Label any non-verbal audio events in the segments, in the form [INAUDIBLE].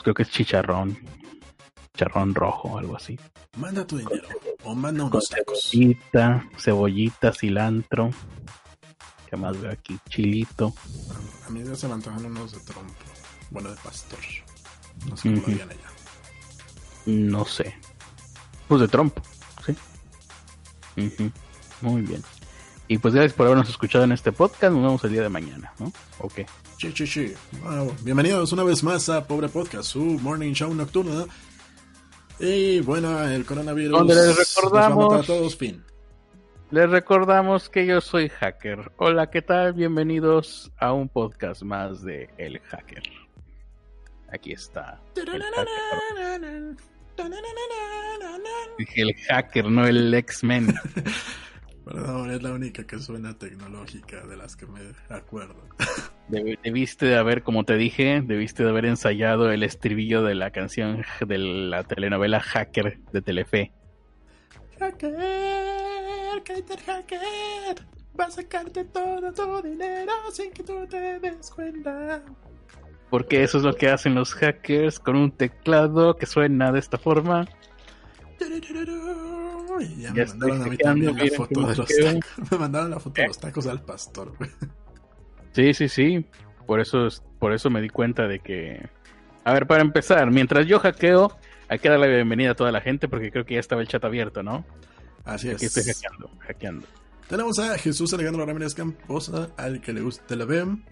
pues creo que es chicharrón. Chicharrón rojo, algo así. Manda tu dinero o manda unos tacos. Cebollita, cebollita, cilantro. ¿Qué más veo aquí? Chilito. A mí ya se me antojan unos de trompo. Bueno, de pastor. No sé cómo lo harían allá. No sé. Pues de trompo, sí. Ujú. Muy bien. Y pues gracias por habernos escuchado en este podcast. Nos vemos el día de mañana, ¿no? Ok. Sí, sí, sí. Wow. Bienvenidos una vez más a Pobre Podcast, su morning show nocturno. Y bueno, el coronavirus Donde les recordamos- a todos, fin. Les recordamos que yo soy hacker. Hola, ¿qué tal? Bienvenidos a un podcast más de El Hacker. Aquí está. El hacker. Dije el hacker, no el X-Men. Perdón, es la única que suena tecnológica de las que me acuerdo. [LAUGHS] Deb- Debiste de haber, como te dije, debiste de haber ensayado el estribillo de la canción de la telenovela Hacker de Telefe. Hacker, Kater Hacker, va a sacarte todo tu dinero sin que tú te des cuenta. Porque eso es lo que hacen los hackers con un teclado que suena de esta forma. Y ya, Ya me mandaron a mí también la foto de los tacos. [LAUGHS] Me mandaron la foto de los tacos al pastor, güey. Sí, sí, sí. Por eso, es- por eso me di cuenta de que... A ver, para empezar, mientras yo hackeo, hay que darle la bienvenida a toda la gente porque creo que ya estaba el chat abierto, ¿no? Así Aquí es. estoy hackeando, hackeando. Tenemos a Jesús Alejandro Ramírez Camposa, al que le gusta la BEM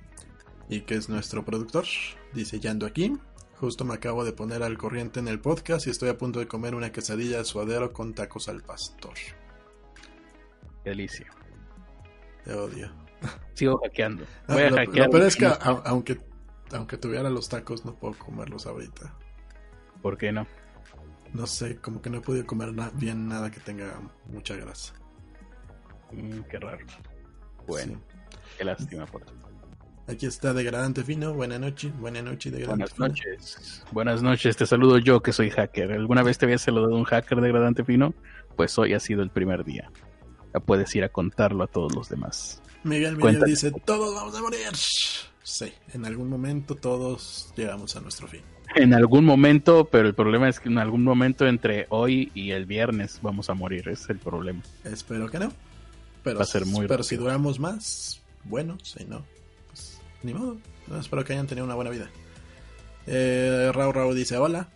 y que es nuestro productor, dice Yando aquí. Justo me acabo de poner al corriente en el podcast y estoy a punto de comer una quesadilla de suadero con tacos al pastor. Delicia. Te odio. Sigo hackeando. Ah, Voy a lo, hackear. lo peor es que a- aunque, aunque tuviera los tacos no puedo comerlos ahorita. ¿Por qué no? No sé, como que no he podido comer na- bien nada que tenga mucha grasa. Mm, qué raro. Bueno, Sí. qué lástima por ti. Aquí está Degradante Fino, buena noche, buena noche Degradante Buenas Fino. noches. Buenas noches, te saludo yo que soy hacker. ¿Alguna vez te había saludado un hacker degradante fino? Pues hoy ha sido el primer día. Ya puedes ir a contarlo a todos los demás. Miguel Miguel dice, todos vamos a morir. Sí, en algún momento todos llegamos a nuestro fin. En algún momento, pero el problema es que en algún momento entre hoy y el viernes vamos a morir, es el problema. Espero que no. Pero, Va a ser muy pero rápido. si duramos más, bueno, si no, ni modo. Espero que hayan tenido una buena vida. Eh, Rau Rau dice, hola.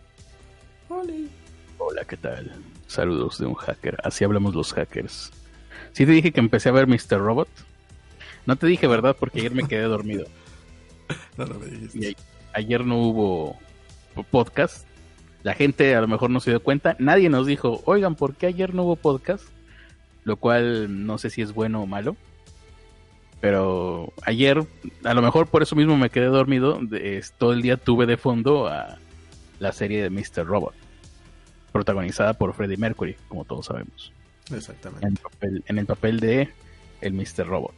Hola. Hola, ¿qué tal? Saludos de un hacker. Así hablamos los hackers. Sí te dije que empecé a ver Mr. Robot. No te dije verdad porque ayer me quedé dormido. [LAUGHS] No, no me dijiste. Y ayer no hubo podcast. La gente a lo mejor no se dio cuenta. Nadie nos dijo, oigan, ¿por qué ayer no hubo podcast? Lo cual no sé si es bueno o malo. Pero ayer, a lo mejor por eso mismo me quedé dormido. es- todo el día tuve de fondo a la serie de Mr. Robot. Protagonizada por Freddie Mercury, como todos sabemos. Exactamente. En, papel- en el papel de el Mr. Robot.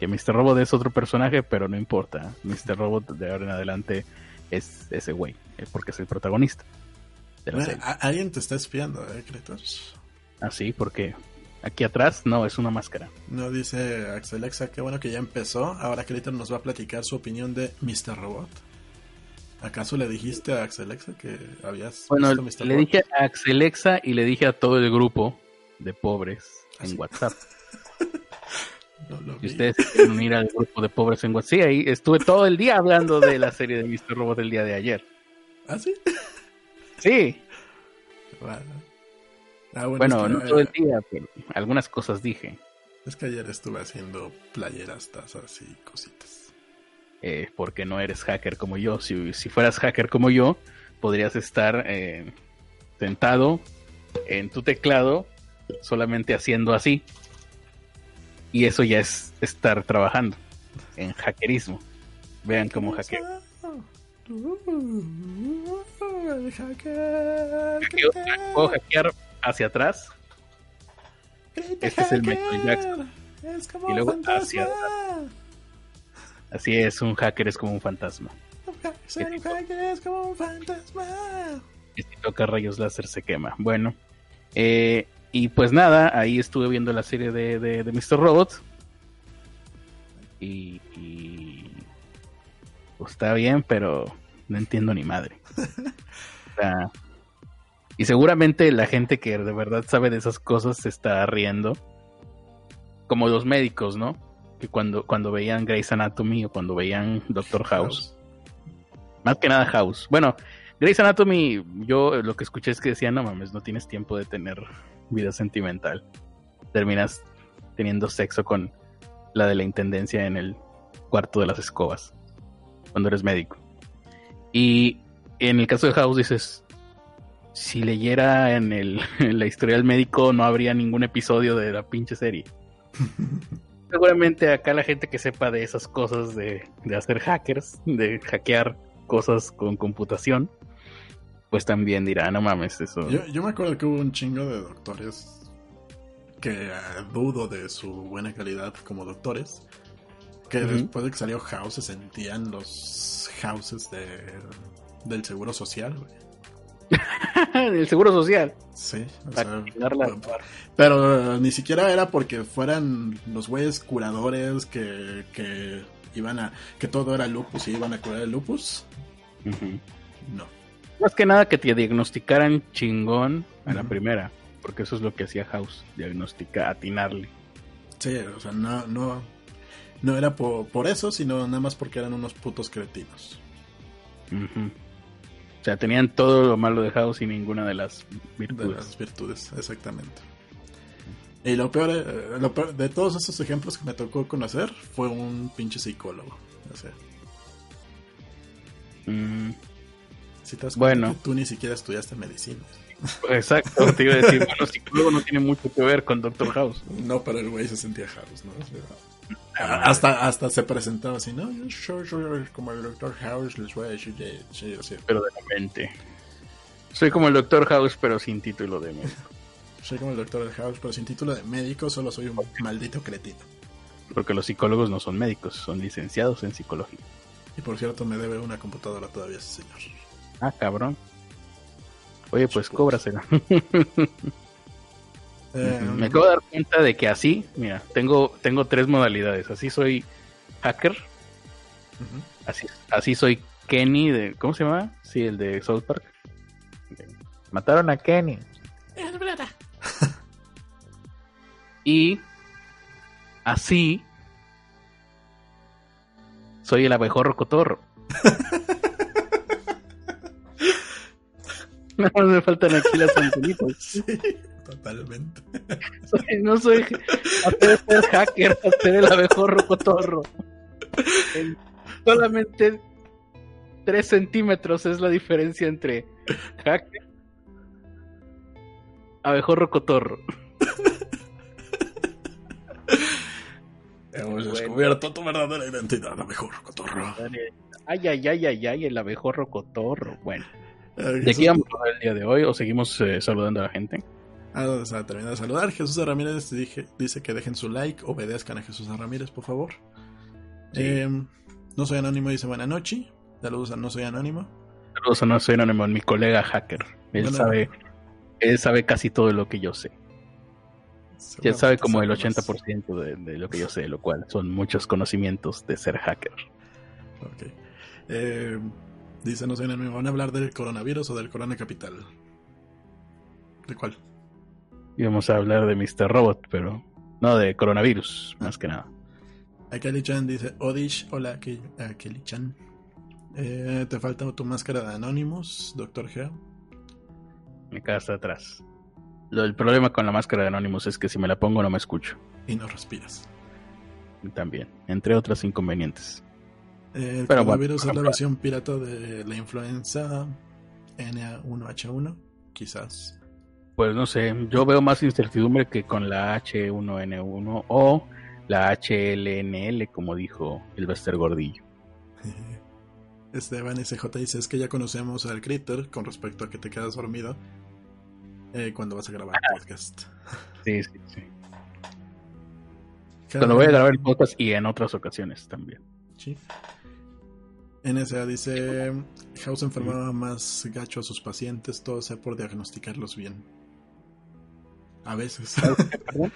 Que Mr. Robot es otro personaje, pero no importa. Mr. Robot de ahora en adelante es ese güey, es porque es el protagonista de la Bueno, serie. a- alguien te está espiando, ¿eh, Kratos? Así, porque aquí atrás no, es una máscara. No dice Axelexa, qué bueno que ya empezó. Ahora Kratos nos va a platicar su opinión de Mr. Robot. ¿Acaso le dijiste a Axelexa que habías Bueno, visto Mr. le Robot? dije a Axelexa y le dije a todo el grupo de pobres en Así. WhatsApp. [LAUGHS] No lo vi. ustedes quieren unir al grupo de pobres en WhatsApp, sí, ahí estuve todo el día hablando de la serie de Mr. Robot el día de ayer. ¿Ah, sí? Sí, Bueno, Ah, bueno, bueno, es, que, no todo el día, pero algunas cosas dije. es que ayer estuve haciendo playeras, tazas y cositas. eh, porque no eres hacker como yo. Si, si fueras hacker como yo, podrías estar eh, sentado en tu teclado solamente haciendo así. Y eso ya es estar trabajando en hackerismo. Vean cómo hackeo. Hacker, Hackeo- Puedo hackear hacia atrás Este es el Michael Jackson. Es como Y luego un fantasma. hacia Así es, un hacker es como un fantasma. Ser un hacker es como un fantasma. Y si toca rayos láser se quema. Bueno, eh, y pues nada, ahí estuve viendo la serie de, de, de Mr. Robot. Y, y, pues está bien, pero no entiendo ni madre. [LAUGHS] O sea, y seguramente la gente que de verdad sabe de esas cosas se está riendo. Como los médicos, ¿no? Que cuando, cuando veían Grey's Anatomy o cuando veían Doctor House. Más que nada House. Bueno, Grey's Anatomy, yo lo que escuché es que decían, no mames, no tienes tiempo de tener vida sentimental. Terminas teniendo sexo con la de la intendencia en el cuarto de las escobas. Cuando eres médico. Y en el caso de House dices, si leyera en, el, [LAUGHS] en la historia del médico no habría ningún episodio de la pinche serie. [LAUGHS] Seguramente acá la gente que sepa de esas cosas de, de hacer hackers, de hackear cosas con computación, pues también dirá, no mames, eso. Yo, yo me acuerdo que hubo un chingo de doctores que eh, dudo de su buena calidad como doctores, que después de que salió House se sentían los houses de, del seguro social, güey. [LAUGHS] el seguro social. Sí, o Para sea, chingar la- pero ni siquiera era porque fueran los güeyes curadores que, que iban a que todo era lupus y iban a curar el lupus. No. Más que nada que te diagnosticaran chingón a la primera, porque eso es lo que hacía House, diagnosticar, atinarle. Sí, o sea, no no no era por, por eso, sino nada más porque eran unos putos cretinos. Ujú. O sea, tenían todo lo malo de House y ninguna de las De virtudes. las virtudes, exactamente. Y lo peor, eh, lo peor de todos esos ejemplos que me tocó conocer fue un pinche psicólogo. O sea, Mm, si te das Bueno. que tú ni siquiera estudiaste medicina. exacto, te iba a decir, bueno, psicólogo no tiene mucho que ver con Doctor House. No, pero el güey se sentía House, ¿no? Ah, hasta, hasta se presentaba así, ¿no? Yo soy, como el Doctor House, les voy a decir, sí, sí, sí. Pero de la mente. Soy como el Doctor House, pero sin título de médico. Soy como el Doctor House, pero sin título de médico, solo soy un maldito cretino. Porque los psicólogos no son médicos, son licenciados en psicología. Y por cierto, me debe una computadora todavía ese señor. Ah, cabrón. Oye, pues cóbrasela. [LAUGHS] Eh, Me acabo de dar cuenta de que así, mira, tengo, tengo tres modalidades. Así soy hacker, así, así soy Kenny de. ¿Cómo se llama? Sí, el de South Park. Mataron a Kenny. [LAUGHS] y así soy el abejorro cotorro. [LAUGHS] No me faltan aquí las antenitas. Sí, totalmente. Soy- no soy [LAUGHS] hacer ser hacker, hacer el abejorro cotorro. En solamente 3 centímetros es la diferencia entre hacker, abejorro cotorro. Hemos Bueno. descubierto tu verdadera identidad, la mejor cotorro. Ay, ay, ay, ay, ay, el abejorro cotorro. Bueno, ¿de qué vamos a hablar el día de hoy o seguimos eh, saludando a la gente? Ah, o sea, termina de saludar. Jesús Ramírez dije- dice que dejen su like, obedezcan a Jesús Ramírez, por favor. Sí. Eh, no soy anónimo, dice buena noche. Saludos a No Soy Anónimo. Saludos a no soy anónimo, mi colega hacker. Él Bueno. sabe, él sabe casi todo lo que yo sé. Ya sabe como el 80% de, de lo que yo sé, lo cual son muchos conocimientos de ser hacker. Ok. Eh, dice No Soy Anónimo, ¿van a hablar del coronavirus o del corona capital? ¿De cuál? Íbamos a hablar de Mr. Robot, pero no de coronavirus, más que nada. Akeli-chan dice, Odish, hola Ake- Akeli-chan. Eh, te falta tu máscara de Anonymous, Doctor Geo. Me queda hasta atrás. Lo, el problema con la máscara de Anonymous es que si me la pongo no me escucho. Y no respiras. También, entre otros inconvenientes. Eh, el Pero coronavirus es la versión pirata de la influenza NA1H1, quizás. Pues no sé, yo veo más incertidumbre que con la H1N1 o la HLNL, como dijo el Bester Gordillo. [LAUGHS] Esteban SJ dice, es que ya conocemos al Critter con respecto a que te quedas dormido eh, cuando vas a grabar el podcast. [LAUGHS] Sí, sí, sí. Cuando voy a grabar el podcast y en otras ocasiones también. Sí. NSA dice, House enfermaba más gacho a sus pacientes, todo sea por diagnosticarlos bien. A veces. [LAUGHS]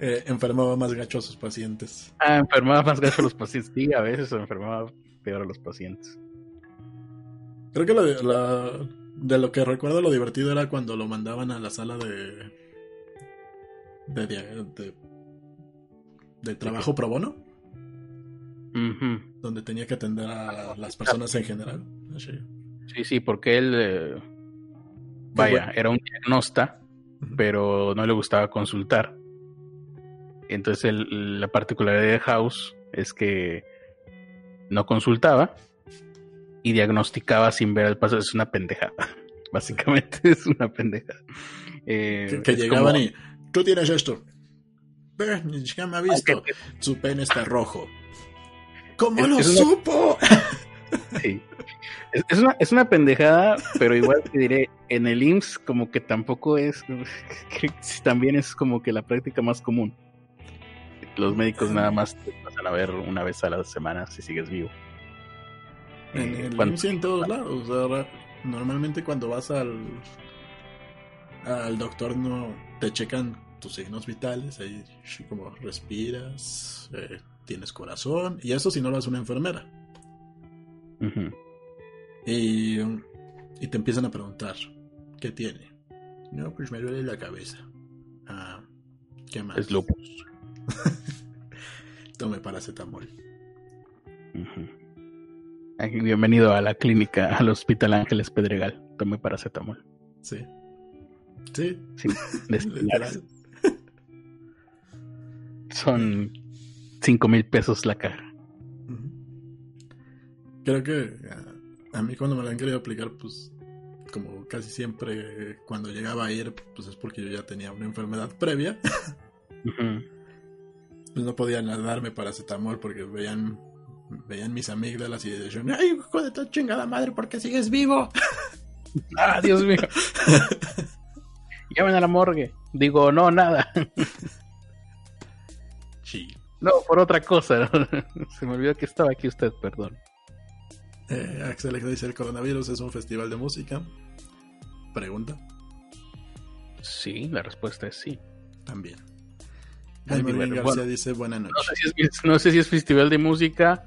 Eh, enfermaba más gacho a sus pacientes. Ah, enfermaba más gacho a los pacientes. Sí, a veces enfermaba peor a los pacientes. Creo que de, la- de lo que recuerdo lo divertido era cuando lo mandaban a la sala de. de, de, de trabajo pro bono, donde tenía que atender a las personas en general. Sí. Sí, porque él, eh, vaya, era un diagnósta, Ujú. Pero no le gustaba consultar. Entonces el- la particularidad de House es que no consultaba y diagnosticaba sin ver el paso. Es una pendejada. [LAUGHS] Básicamente es una pendejada. Eh, Que, llegaban como- y. Tú tienes esto. Ni siquiera me ha visto. Su pene está rojo. ¿Cómo Es- lo es una- supo? [LAUGHS] Sí. Es, una, es una pendejada, pero igual te diré, en el IMSS como que tampoco es, [LAUGHS] también es como que la práctica más común. Los médicos nada más te pasan a ver una vez a la semana si sigues vivo. En Eh, el cuando- IMSS en todos lados. sea, normalmente cuando vas al al doctor no te checan tus signos vitales, ahí como respiras, eh, tienes corazón, y eso si no lo hace una enfermera. Ujú. Y, y te empiezan a preguntar, ¿qué tiene? No, pues me duele la cabeza. Ah, ¿qué más? Es lupus. [LAUGHS] Tome paracetamol. Bienvenido a la clínica, al Hospital Ángeles Pedregal. Tome paracetamol. Sí. Sí, Sí. [LAUGHS] Son cinco mil pesos la caja. Creo que a, a mí cuando me lo han querido aplicar, pues como casi siempre cuando llegaba a ir, pues es porque yo ya tenía una enfermedad previa, pues no podían darme paracetamol porque veían veían mis amígdalas y decían, ay, hijo de tu chingada madre, ¿por qué sigues vivo? [LAUGHS] Ah, Dios mío. [LAUGHS] Llamen a la morgue. Digo, no, nada. Sí. No, por otra cosa. [LAUGHS] Se me olvidó que estaba aquí usted, perdón. Eh, Axel dice, el coronavirus es un festival de música. Pregunta. Sí, la respuesta es sí. También. Jaime bueno, García bueno. dice, buena No noche. sé si es, no sé si es festival de música,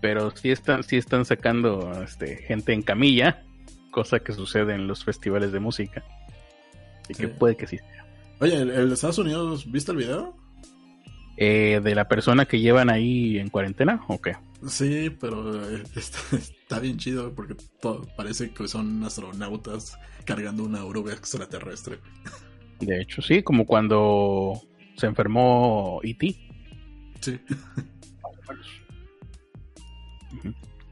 pero sí están, sí están sacando este, gente en camilla, cosa que sucede en los festivales de música. Así que puede que sí. Oye, ¿el, el de Estados Unidos, ¿viste el video? Eh, ¿De la persona que llevan ahí en cuarentena o qué? Sí, pero eh, [LAUGHS] está, está bien chido porque todo, parece que son astronautas cargando una oruga extraterrestre. De hecho, sí, como cuando se enfermó E.T. Sí.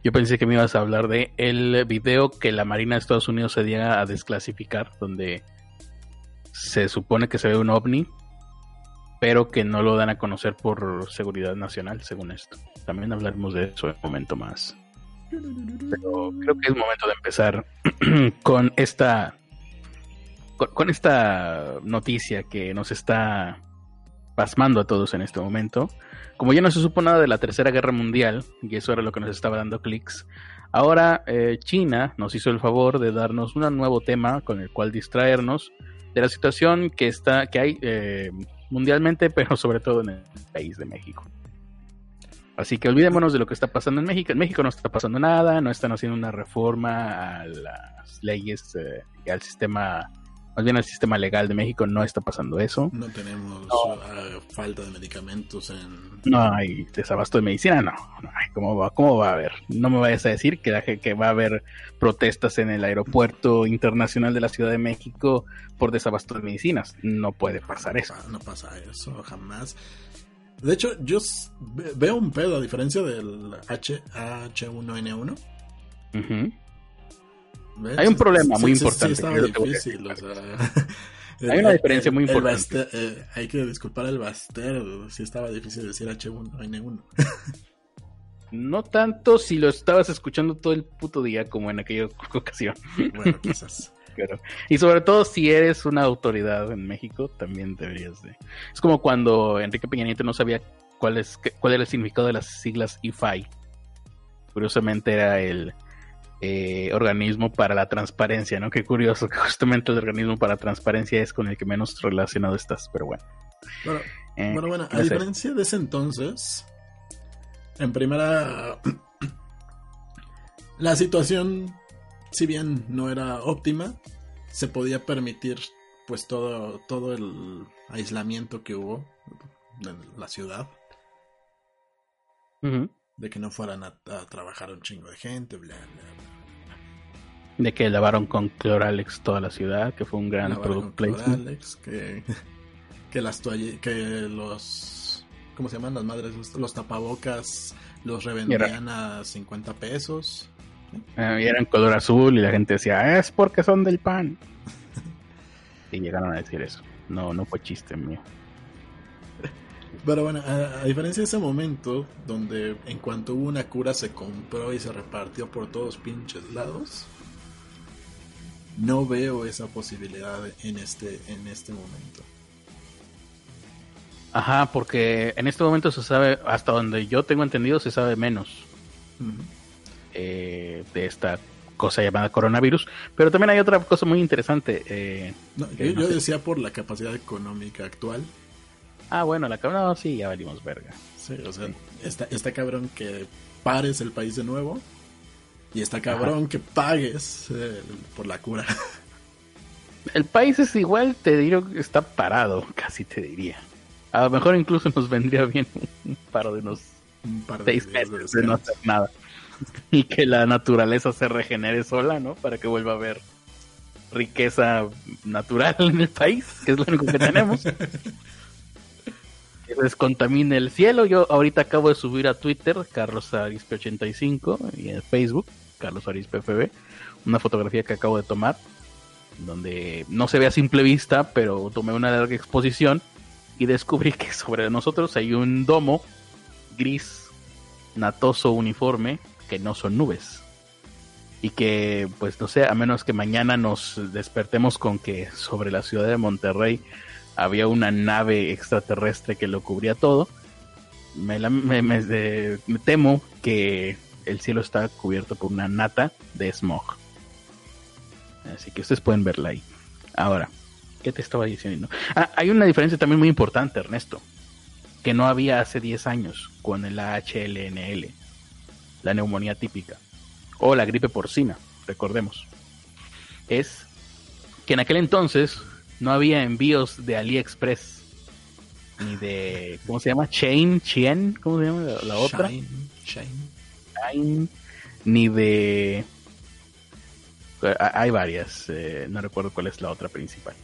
Yo pensé que me ibas a hablar de el video que la Marina de Estados Unidos se diera a desclasificar, donde se supone que se ve un ovni, pero que no lo dan a conocer por seguridad nacional, según esto. También hablaremos de eso en un momento más. Pero creo que es momento de empezar [CLEARS THROAT] con esta con, esta noticia que nos está pasmando a todos en este momento. Como ya no se supo nada de la Tercera Guerra Mundial, y eso era lo que nos estaba dando clics, ahora eh, China nos hizo el favor de darnos un nuevo tema con el cual distraernos de la situación que está que hay eh, mundialmente, [LAUGHS] pero sobre todo en el país de México. Así que olvidémonos de lo que está pasando en México. En México no está pasando nada, no están haciendo una reforma a las leyes eh, y al sistema, más bien al sistema legal de México, no está pasando eso. No tenemos No. ah, falta de medicamentos en... No hay desabasto de medicina, no. no hay. ¿Cómo, va, ¿Cómo va a haber? No me vayas a decir que, que va a haber protestas en el aeropuerto internacional de la Ciudad de México por desabasto de medicinas. No puede pasar eso. No pasa eso, jamás. De hecho, yo veo un pedo a diferencia del H, H1N1. Ujú. ¿ves? Hay un problema muy sí, importante, Sí, difícil, decir. o sea... [LAUGHS] Hay una diferencia muy importante. Baster- eh, hay que disculpar al Baster, si estaba difícil decir H1N1. [LAUGHS] No tanto si lo estabas escuchando todo el puto día como en aquella ocasión. Bueno, quizás. Pero, y sobre todo si eres una autoridad en México, también deberías de. Es como cuando Enrique Peña Nieto no sabía cuál, es, cuál era el significado de las siglas IFAI. Curiosamente era el eh, organismo para la transparencia, ¿no? Qué curioso que justamente el organismo para la transparencia es con el que menos relacionado estás, pero bueno. Bueno, Eh, Bueno, bueno, ¿qué a vas a diferencia de ese entonces, en primera, [CLEARS THROAT] la situación si bien no era óptima, se podía permitir pues todo, todo el aislamiento que hubo en la ciudad. De que no fueran a, trabajar un chingo de gente, bla, bla, De que lavaron con Cloralex toda la ciudad, que fue un gran product placement. que, [LAUGHS] que las toallas, que los, ¿cómo se llaman las madres? Los tapabocas los revendían a 50 pesos. Eh, y eran color azul y la gente decía, es porque son del pan. y llegaron a decir eso. No, no fue chiste mío. Pero bueno, a, diferencia de ese momento, donde en cuanto hubo una cura se compró y se repartió por todos pinches lados, no veo esa posibilidad en este, en este momento. Ajá, porque en este momento se sabe, hasta donde yo tengo entendido, se sabe menos eh, de esta cosa llamada coronavirus. Pero también hay otra cosa muy interesante. Eh, yo, decía por la capacidad económica actual. Ah, bueno, la cabrón, sí, ya valimos verga. Sí, o sea, está, cabrón que pares el país de nuevo y está cabrón que pagues eh, por la cura. [LAUGHS] El país es igual, te digo, está parado, [LAUGHS] casi te diría. A lo mejor incluso nos vendría bien un par de unos seis meses de no hacer nada. [LAUGHS] Y que la naturaleza se regenere sola, ¿no? Para que vuelva a haber riqueza natural en el país, que es lo único que tenemos. que descontamine el cielo. Yo ahorita acabo de subir a Twitter, Carlos Arispe85, y en Facebook, Carlos Arispe FB, una fotografía que acabo de tomar, donde no se ve a simple vista, pero tomé una larga exposición y descubrí que sobre nosotros hay un domo gris, natoso, uniforme, que no son nubes. Y que, pues no sé, a menos que mañana nos despertemos con que sobre la ciudad de Monterrey había una nave extraterrestre que lo cubría todo, me, temo que el cielo está cubierto por una nata de smog. Así que ustedes pueden verla ahí. Ahora, ¿qué te estaba diciendo? Ah, hay una diferencia también muy importante, Ernesto, que no había hace 10 años con el HLNL, la neumonía típica, o la gripe porcina, recordemos. Es que en aquel entonces no había envíos de AliExpress ni de ¿cómo se llama? Chain, Chien, ¿cómo se llama la, otra? Chain. ni de hay varias, eh, no recuerdo cuál es la otra principal.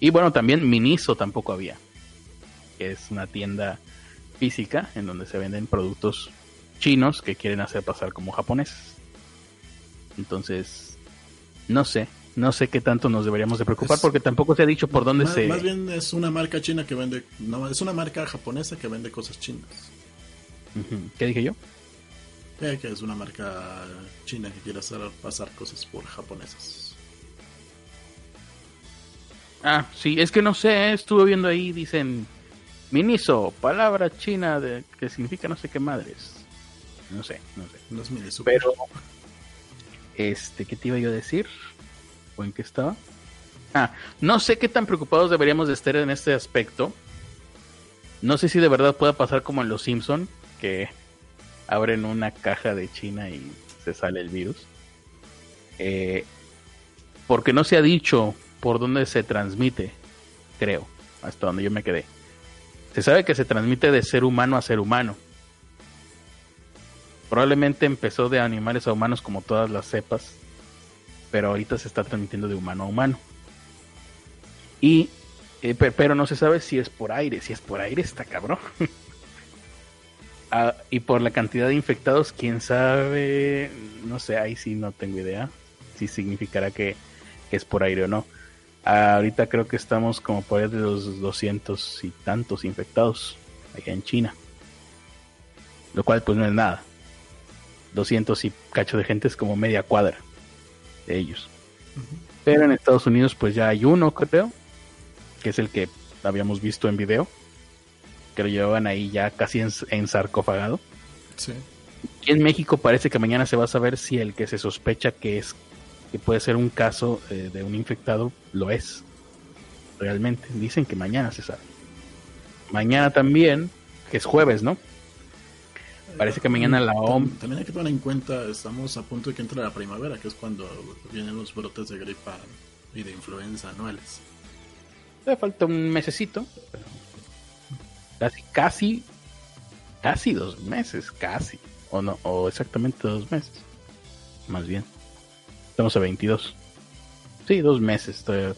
Y bueno, también Miniso tampoco había, que es una tienda física en donde se venden productos chinos que quieren hacer pasar como japoneses. Entonces, no sé, no sé qué tanto nos deberíamos de preocupar porque tampoco se ha dicho por dónde se... Más bien es una marca china que vende... No, es una marca japonesa que vende cosas chinas. ¿Qué dije yo? que es una marca china que quiere hacer pasar cosas por japonesas. Ah, sí, es que no sé, ¿eh? estuve viendo ahí, dicen Miniso, palabra china de que significa no sé qué madres. No sé, no sé. No es Miniso. Pero, este, ¿qué te iba yo a decir? ¿O en qué estaba? Ah, no sé qué tan preocupados deberíamos de estar en este aspecto. No sé si de verdad pueda pasar como en Los Simpson, que abren una caja de China y se sale el virus. Eh, porque no se ha dicho por dónde se transmite, creo, hasta donde yo me quedé. Se sabe que se transmite de ser humano a ser humano. Probablemente empezó de animales a humanos como todas las cepas pero ahorita se está transmitiendo de humano a humano. Y, eh, pero no se sabe si es por aire, si es por aire está cabrón. [LAUGHS] Ah, y por la cantidad de infectados, quién sabe, no sé, ahí sí no tengo idea si significará que, es por aire o no. ahorita creo que estamos como por ahí de los 200 y tantos infectados allá en China. Lo cual pues no es nada. 200 y cacho de gente es como media cuadra de ellos. Pero en Estados Unidos pues ya hay uno, creo, que es el que habíamos visto en video, que lo llevaban ahí ya casi en, sarcofagado. Y en México parece que mañana se va a saber si el que se sospecha que es que puede ser un caso eh, de un infectado lo es. Realmente, dicen que mañana se sabe. Mañana también, que es jueves, ¿no? Parece que mañana la OMS... También hay que tomar en cuenta, estamos a punto de que entre la primavera, que es cuando vienen los brotes de gripa y de influenza anuales. Le falta un mesecito, casi, casi, casi dos meses, casi, o no, o exactamente dos meses, más bien. Estamos a 22. Sí, dos meses, todavía,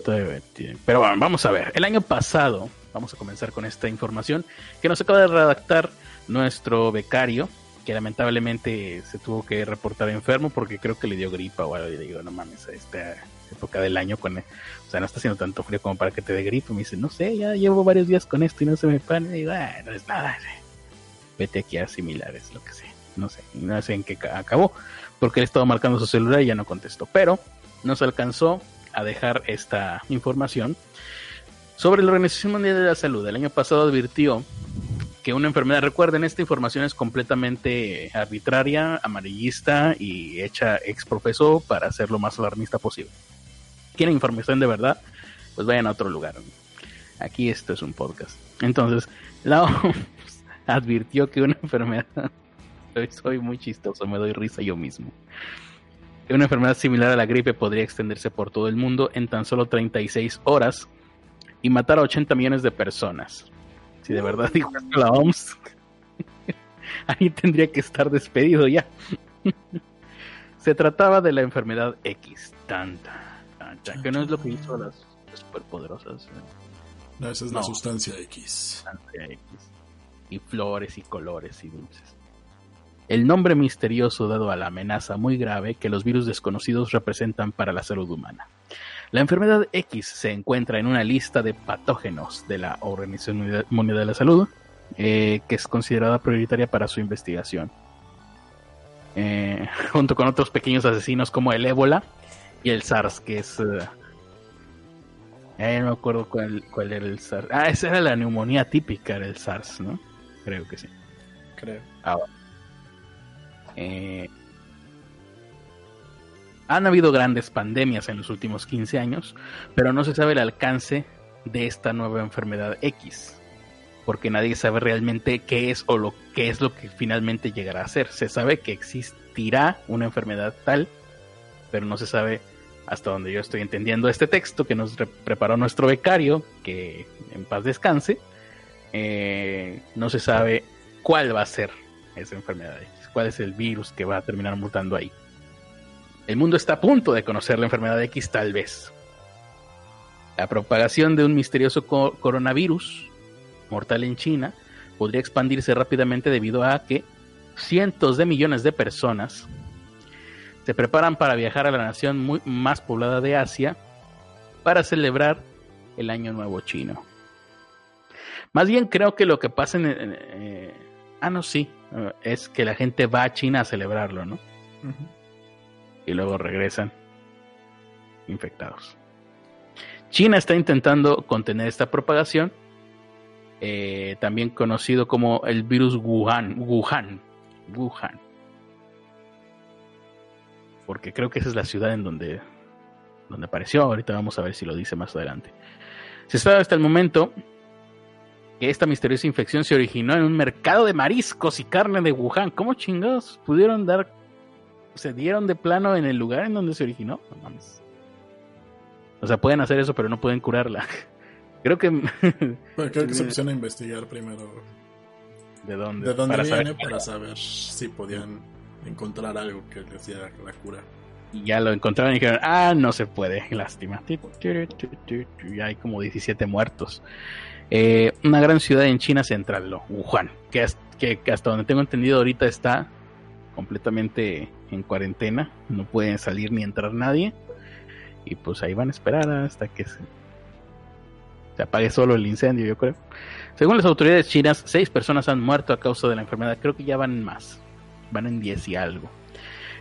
pero bueno, vamos a ver. El año pasado, vamos a comenzar con esta información que nos acaba de redactar nuestro becario, que lamentablemente se tuvo que reportar enfermo porque creo que le dio gripa o algo. Y digo, no mames, a esta época del año con. o sea, no está haciendo tanto frío como para que te dé gripa. Me dice, no sé, ya llevo varios días con esto y no se me pane. Y digo, ah, no es nada. Vete aquí a similares, lo que sea. No sé, no sé en qué acabó, porque él estaba marcando su celular y ya no contestó. Pero no se alcanzó a dejar esta información sobre la Organización Mundial de la Salud. El año pasado advirtió que una enfermedad, recuerden, esta información es completamente arbitraria, amarillista y hecha ex profeso para ser lo más alarmista posible. ¿Quieren información de verdad? Pues vayan a otro lugar. Aquí esto es un podcast. Entonces, la OMS [LAUGHS] advirtió que una enfermedad, [LAUGHS] soy muy chistoso, me doy risa yo mismo, que una enfermedad similar a la gripe podría extenderse por todo el mundo en tan solo 36 horas y matar a 80 millones de personas. Si de verdad [LAUGHS] dijo esto la OMS, [LAUGHS] ahí tendría que estar despedido ya. [LAUGHS] Se trataba de la enfermedad X, tanta, tanta, que no es lo que hizo a las superpoderosas. No, esa es la sustancia X. X. Y flores y colores y dulces. El nombre misterioso dado a la amenaza muy grave que los virus desconocidos representan para la salud humana. La enfermedad X se encuentra en una lista de patógenos de la Organización Mundial de la Salud, eh, que es considerada prioritaria para su investigación. Eh, [LAUGHS] junto con otros pequeños asesinos como el ébola y el SARS, que es... Eh, no me acuerdo cuál, cuál, era el SARS. Ah, esa era la neumonía típica, del SARS, ¿no? Creo que sí. Creo. Ahora. Eh, han habido grandes pandemias en los últimos 15 años, pero no se sabe el alcance de esta nueva enfermedad X, porque nadie sabe realmente qué es o lo qué es lo que finalmente llegará a ser. Se sabe que existirá una enfermedad tal, pero no se sabe hasta donde yo estoy entendiendo este texto que nos preparó nuestro becario, que en paz descanse, eh, no se sabe cuál va a ser esa enfermedad X, cuál es el virus que va a terminar mutando ahí. El mundo está a punto de conocer la enfermedad X tal vez. La propagación de un misterioso coronavirus mortal en China podría expandirse rápidamente debido a que cientos de millones de personas se preparan para viajar a la nación más poblada de Asia para celebrar el Año Nuevo Chino. Más bien creo que lo que pasa en... Eh, ah, no, sí, es que la gente va a China a celebrarlo, ¿no? Y luego regresan infectados. China está intentando contener esta propagación, eh, también conocido como el virus Wuhan, Wuhan, Wuhan, porque creo que esa es la ciudad en donde, donde apareció. Ahorita vamos a ver si lo dice más adelante. Se sabe hasta el momento que esta misteriosa infección se originó en un mercado de mariscos y carne de Wuhan. ¿Cómo chingados pudieron dar se dieron de plano en el lugar en donde se originó. No mames. O sea, pueden hacer eso, pero no pueden curarla. [LAUGHS] Creo que. creo que [LAUGHS] se pusieron a investigar primero. ¿De dónde? ¿De dónde viene? Para saber si podían encontrar algo que les diera la cura. Y ya lo encontraron y dijeron, ah, no se puede, [LAUGHS] lástima. Ya hay como 17 muertos. Eh, una gran ciudad en China central, Wuhan, que, que hasta donde tengo entendido ahorita está completamente en cuarentena, no pueden salir ni entrar nadie y pues ahí van a esperar hasta que se, apague solo el incendio, yo creo. Según las autoridades chinas, seis personas han muerto a causa de la enfermedad, creo que ya van más, van en 10 y algo.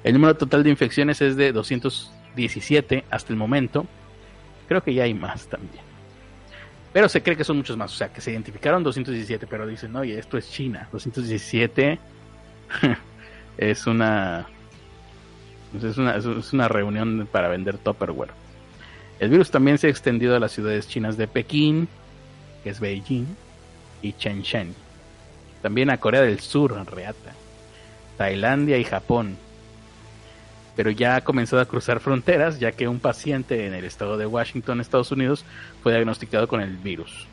El número total de infecciones es de 217 hasta el momento, creo que ya hay más también. Pero se cree que son muchos más, o sea, que se identificaron 217, pero dicen, oye, esto es China, 217 [LAUGHS] es una es una, es una reunión para vender Tupperware. El virus también se ha extendido a las ciudades chinas de Pekín, que es Beijing, y Shenzhen. También a Corea del Sur, Reata. Tailandia y Japón. Pero ya ha comenzado a cruzar fronteras, ya que un paciente en el estado de Washington, Estados Unidos, fue diagnosticado con el virus.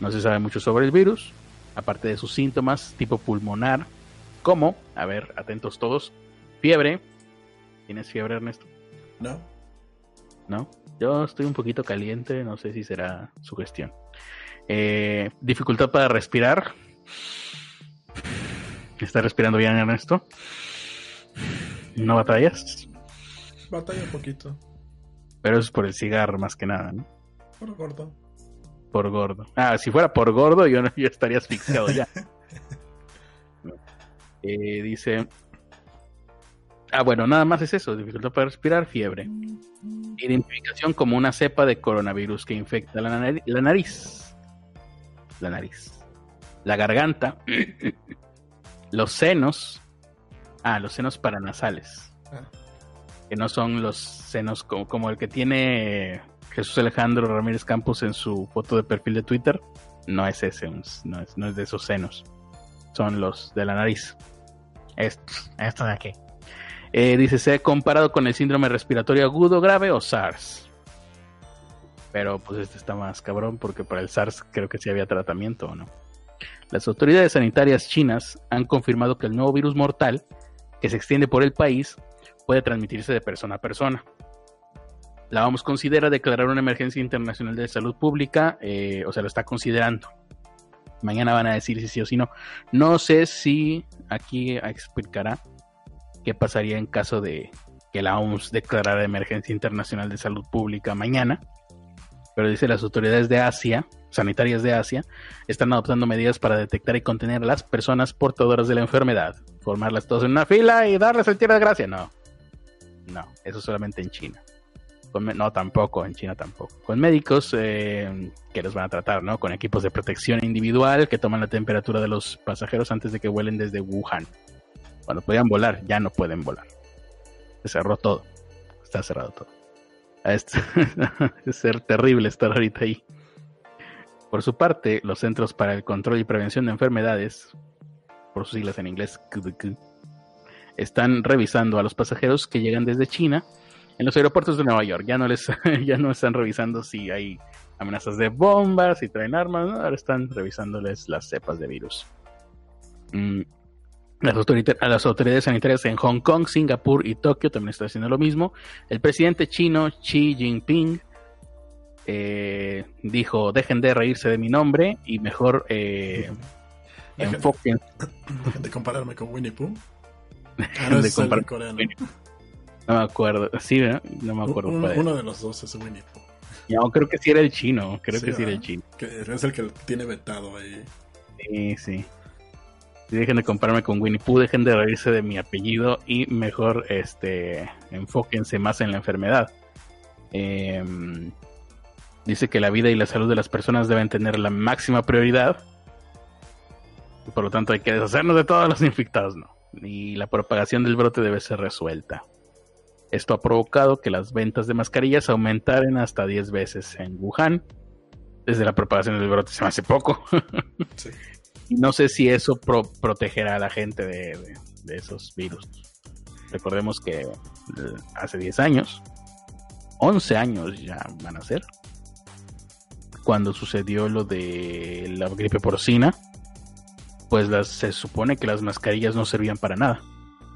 No se sabe mucho sobre el virus, aparte de sus síntomas tipo pulmonar, como, a ver, atentos todos, fiebre. ¿Tienes fiebre, Ernesto? No. ¿No? Yo estoy un poquito caliente, no sé si será su gestión. Eh, dificultad para respirar. ¿Está respirando bien, Ernesto? ¿No batallas? Batalla un poquito. Pero es por el cigarro más que nada, ¿no? Por gordo. Por gordo. Ah, si fuera por gordo, yo, yo estaría asfixiado ya. [LAUGHS] Eh, dice. Ah, bueno, nada más es eso: dificultad para respirar, fiebre. Identificación como una cepa de coronavirus que infecta la, nari- la nariz. La nariz. La garganta. [CLEARS THROAT] los senos. Ah, los senos paranasales. Ah. Que no son los senos como, como el que tiene Jesús Alejandro Ramírez Campos en su foto de perfil de Twitter. No es ese, no es, no es de esos senos. Son los de la nariz. Estos, estos de aquí. Eh, dice, se ha comparado con el síndrome respiratorio agudo grave o SARS. Pero pues este está más cabrón porque para el SARS creo que sí había tratamiento o no. Las autoridades sanitarias chinas han confirmado que el nuevo virus mortal que se extiende por el país puede transmitirse de persona a persona. La OMS considera declarar una emergencia internacional de salud pública, eh, o sea, lo está considerando. Mañana van a decir si sí o si no. No sé si aquí explicará qué pasaría en caso de que la OMS declarara emergencia internacional de salud pública mañana. Pero dice las autoridades de Asia, sanitarias de Asia, están adoptando medidas para detectar y contener a las personas portadoras de la enfermedad. Formarlas todas en una fila y darles el tiro de gracia. No. No, eso solamente en China. No, tampoco, en China tampoco. Con médicos eh, que los van a tratar, ¿no? Con equipos de protección individual que toman la temperatura de los pasajeros antes de que vuelen desde Wuhan. Cuando podían volar, ya no pueden volar. Se cerró todo. Está cerrado todo. Es, [LAUGHS] es ser terrible estar ahorita ahí. Por su parte, los Centros para el Control y Prevención de Enfermedades, por sus siglas en inglés, están revisando a los pasajeros que llegan desde China en los aeropuertos de Nueva York. Ya no les, [LAUGHS] ya no están revisando si hay amenazas de bombas, si traen armas, ¿no? ahora están revisándoles las cepas de virus. Mm, Las, autorita- a las autoridades sanitarias en Hong Kong, Singapur y Tokio también están haciendo lo mismo. El presidente chino Xi Jinping eh, dijo: Dejen de reírse de mi nombre y mejor eh, Dejen, enfoquen. [LAUGHS] dejen de compararme con Winnie Pooh. Ah, no, de comparar- coreano. No me acuerdo. Sí, ¿verdad? no me acuerdo. Uno, uno de los dos es Winnie Pooh. No, creo que sí era el chino. Creo Sí, que sí era el ¿verdad? chino. Que es el que tiene vetado ahí. Sí, sí. Dejen de compararme con Winnie Pooh, dejen de reírse de mi apellido y mejor este enfóquense más en la enfermedad. Em, dice que la vida y la salud de las personas deben tener la máxima prioridad. Por lo tanto hay que deshacernos de todos los infectados, no. Y la propagación del brote debe ser resuelta. Esto ha provocado que las ventas de mascarillas aumentaran hasta 10 veces en Wuhan. Desde la propagación del brote se me hace poco. [LAUGHS] Sí. Y no sé si eso pro- protegerá a la gente de, de- de esos virus. Recordemos que eh, hace 10 años, 11 años ya van a ser, cuando sucedió lo de la gripe porcina, pues las, se supone que las mascarillas no servían para nada.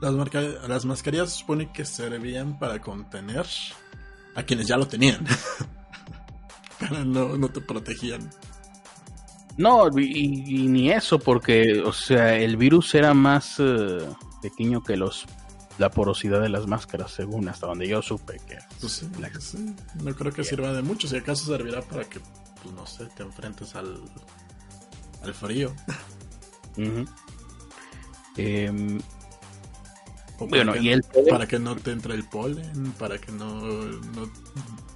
Las, marca- las mascarillas se supone que servían para contener a quienes ya lo tenían. [LAUGHS] Pero no, no te protegían. No, y, y ni eso, porque, o sea, el virus era más eh, pequeño que los la porosidad de las máscaras, según hasta donde yo supe que Pues sí, La- sí, no creo que sirva de mucho. Si acaso servirá para que, pues no sé, te enfrentes al, al frío. Ujú. Em, O Bueno, para que, y el- para que no te entre el polen, para que no, no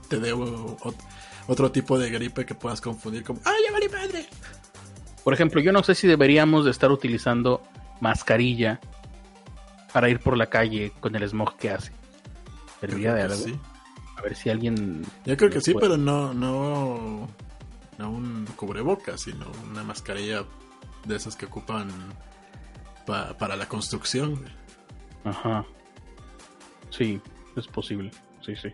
te dé otro tipo de gripe que puedas confundir como ¡Ay, ya vale madre! por ejemplo, yo no sé si deberíamos de estar utilizando mascarilla para ir por la calle con el smog que hace. ¿Serviría de algo? sí. A ver si alguien... Yo creo que sí, Puede. pero no, no, no un cubrebocas, sino una mascarilla de esas que ocupan para la construcción. Ajá. Sí, es posible. Sí, sí.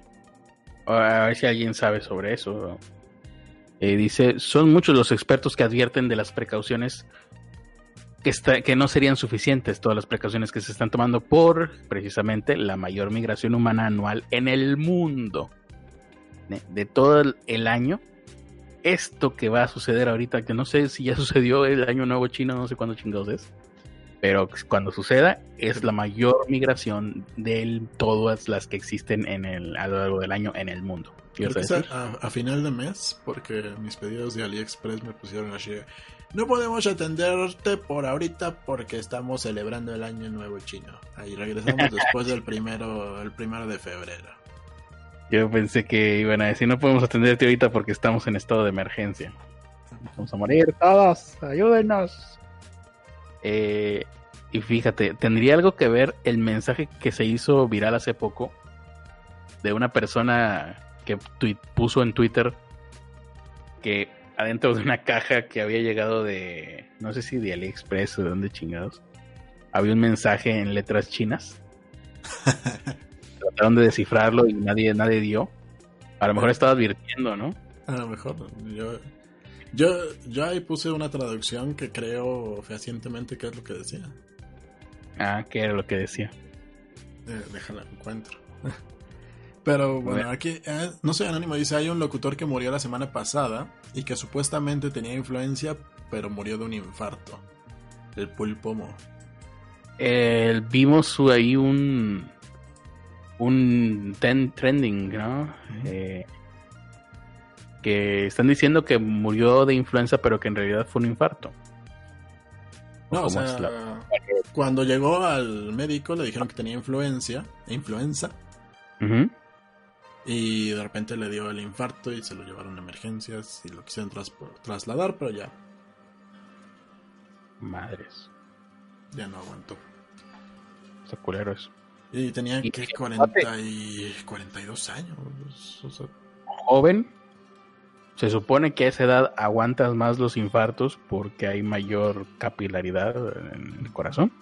A ver si alguien sabe sobre eso. Eh, dice, son muchos los expertos que advierten de las precauciones que, está, que no serían suficientes, todas las precauciones que se están tomando por precisamente la mayor migración humana anual en el mundo. De, de todo el año, esto que va a suceder ahorita, que no sé si ya [LAUGHS] sucedió el año nuevo chino, no sé cuándo chingados es, pero cuando suceda es la mayor migración de todas las que existen en el, a lo largo del año en el mundo. A, a, final de mes, porque mis pedidos de AliExpress me pusieron así. No podemos atenderte por ahorita porque estamos celebrando el año nuevo chino. Ahí regresamos [LAUGHS] después del primero, el primero de febrero. Yo pensé que iban a decir no podemos atenderte ahorita porque estamos en estado de emergencia. Vamos a morir todos, ayúdenos. Eh, y fíjate, tendría algo que ver el mensaje que se hizo viral hace poco de una persona que puso en Twitter que adentro de una caja que había llegado de, no sé si de AliExpress o de dónde chingados, había un mensaje en letras chinas. [LAUGHS] Trataron de descifrarlo y nadie, nadie dio. A lo mejor estaba advirtiendo, ¿no? A lo mejor. Yo, yo, yo ahí puse una traducción que creo fehacientemente que es lo que decía. Ah, ¿qué era lo que decía? Eh, déjala, encuentro. [LAUGHS] Pero bueno, aquí, eh, no soy anónimo, dice, hay un locutor que murió la semana pasada y que supuestamente tenía influencia, pero murió de un infarto. El pulpomo. Eh, vimos ahí un un trending, ¿no? Eh, que están diciendo que murió de influenza, pero que en realidad fue un infarto. No, o sea, cuando llegó al médico le dijeron que tenía influencia, influenza. Y de repente le dio el infarto y se lo llevaron a emergencias y lo quisieron trasladar, pero ya. Madres. Ya no aguantó. Está culero eso. Y tenía que 40 y 42 años. Joven, se supone que a esa edad aguantas más los infartos porque hay mayor capilaridad en el corazón.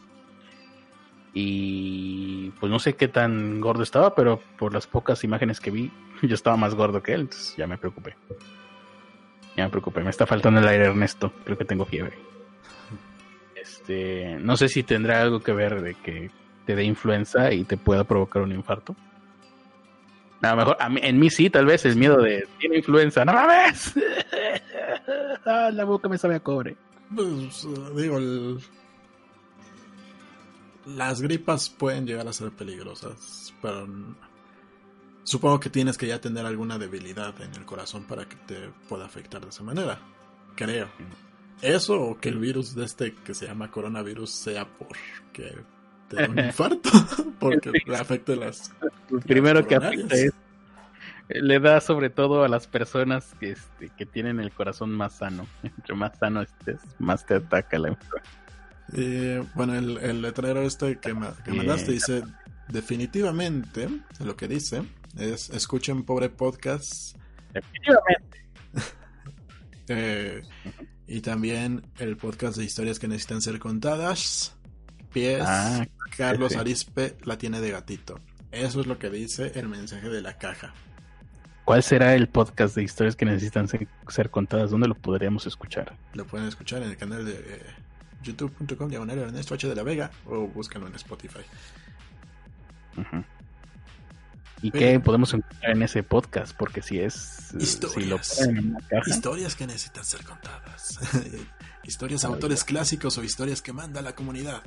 Y pues no sé qué tan gordo estaba, pero por las pocas imágenes que vi, [LAUGHS] yo estaba más gordo que él, entonces ya me preocupé. Ya me preocupé, me está faltando el aire Ernesto, creo que tengo fiebre. Este, no sé si tendrá algo que ver de que te dé influenza y te pueda provocar un infarto. A lo mejor, en mí sí, tal vez el miedo de tiene influenza. ¡No mames! [LAUGHS] ah, la boca me sabe a cobre. Pues, digo, las gripas pueden llegar a ser peligrosas, pero supongo que tienes que ya tener alguna debilidad en el corazón para que te pueda afectar de esa manera. Creo. Eso o que el virus de este que se llama coronavirus sea porque un [LAUGHS] infarto [LAUGHS] porque le afecta las. primero que afecta es. Le da sobre todo a las personas que, este, que tienen el corazón más sano. [LAUGHS] Entre más sano estés, más te ataca la enfermedad. Eh, bueno, el, letrero este que, que mandaste dice: Definitivamente, lo que dice es: escuchen pobre podcast. Definitivamente. Eh, y también el podcast de historias que necesitan ser contadas pies, ah, Carlos Arispe la tiene de gatito. Eso es lo que dice el mensaje de la caja. ¿Cuál será el podcast de historias que necesitan ser, contadas? ¿Dónde lo podríamos escuchar? Lo pueden escuchar en el canal de eh, youtube.com diagonal Ernesto H de la Vega o búscalo en Spotify. ¿Y qué podemos encontrar en ese podcast? Porque si es... Historias. Historias que necesitan ser contadas. [LAUGHS] historias autores clásicos o historias que manda la comunidad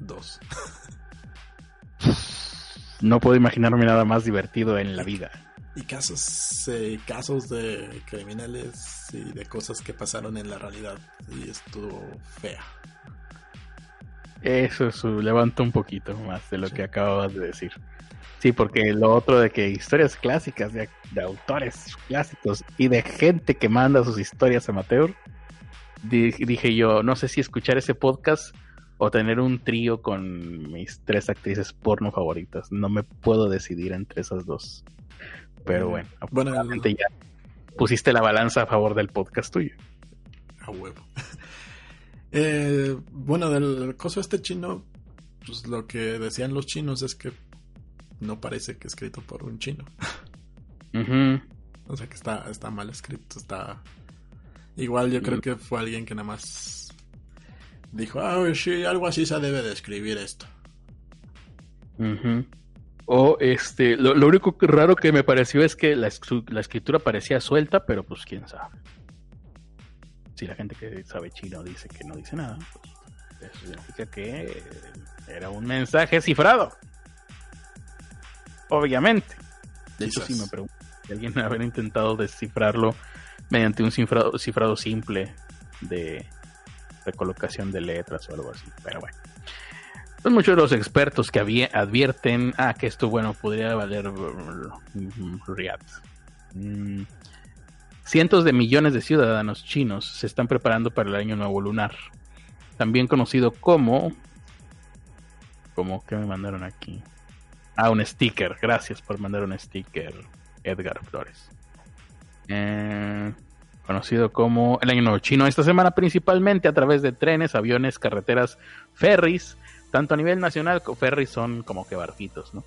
dos. No puedo imaginarme nada más divertido en la vida. Y casos, eh, casos de criminales y de cosas que pasaron en la realidad. Y estuvo fea. Eso es, levanta un poquito más de lo que acababas de decir. Sí, porque lo otro de que historias clásicas, de, de, autores clásicos y de gente que manda sus historias amateur, dije yo, no sé si escuchar ese podcast o tener un trío con mis tres actrices porno favoritas. No me puedo decidir entre esas dos. Pero bueno, bueno ya pusiste la balanza a favor del podcast tuyo. A huevo. [LAUGHS] Eh, bueno, del coso este chino, pues lo que decían los chinos es que no parece que escrito por un chino. O sea que está, está mal escrito, está... Igual yo creo que fue alguien que nada más dijo, ah, sí, algo así se debe de escribir esto. O este, lo, único raro que me pareció es que la, escritura parecía suelta, pero pues quién sabe. Si la gente que sabe chino dice que no dice nada, pues eso significa que era un mensaje cifrado. Obviamente. De hecho, sí me pregunto si alguien [LAUGHS] haber intentado descifrarlo mediante un cifrado, cifrado simple de recolocación de letras o algo así. Pero bueno. Son muchos los expertos que advierten ah, que esto, bueno, podría valer mm, Riad. Mm. Cientos de millones de ciudadanos chinos se están preparando para el Año Nuevo Lunar, también conocido como... ¿Cómo que me mandaron aquí? Ah, un sticker. Gracias por mandar un sticker, Edgar Flores. Eh, conocido como el Año Nuevo Chino. Esta semana principalmente a través de trenes, aviones, carreteras, ferries tanto a nivel nacional, ferries son como que barquitos, ¿no?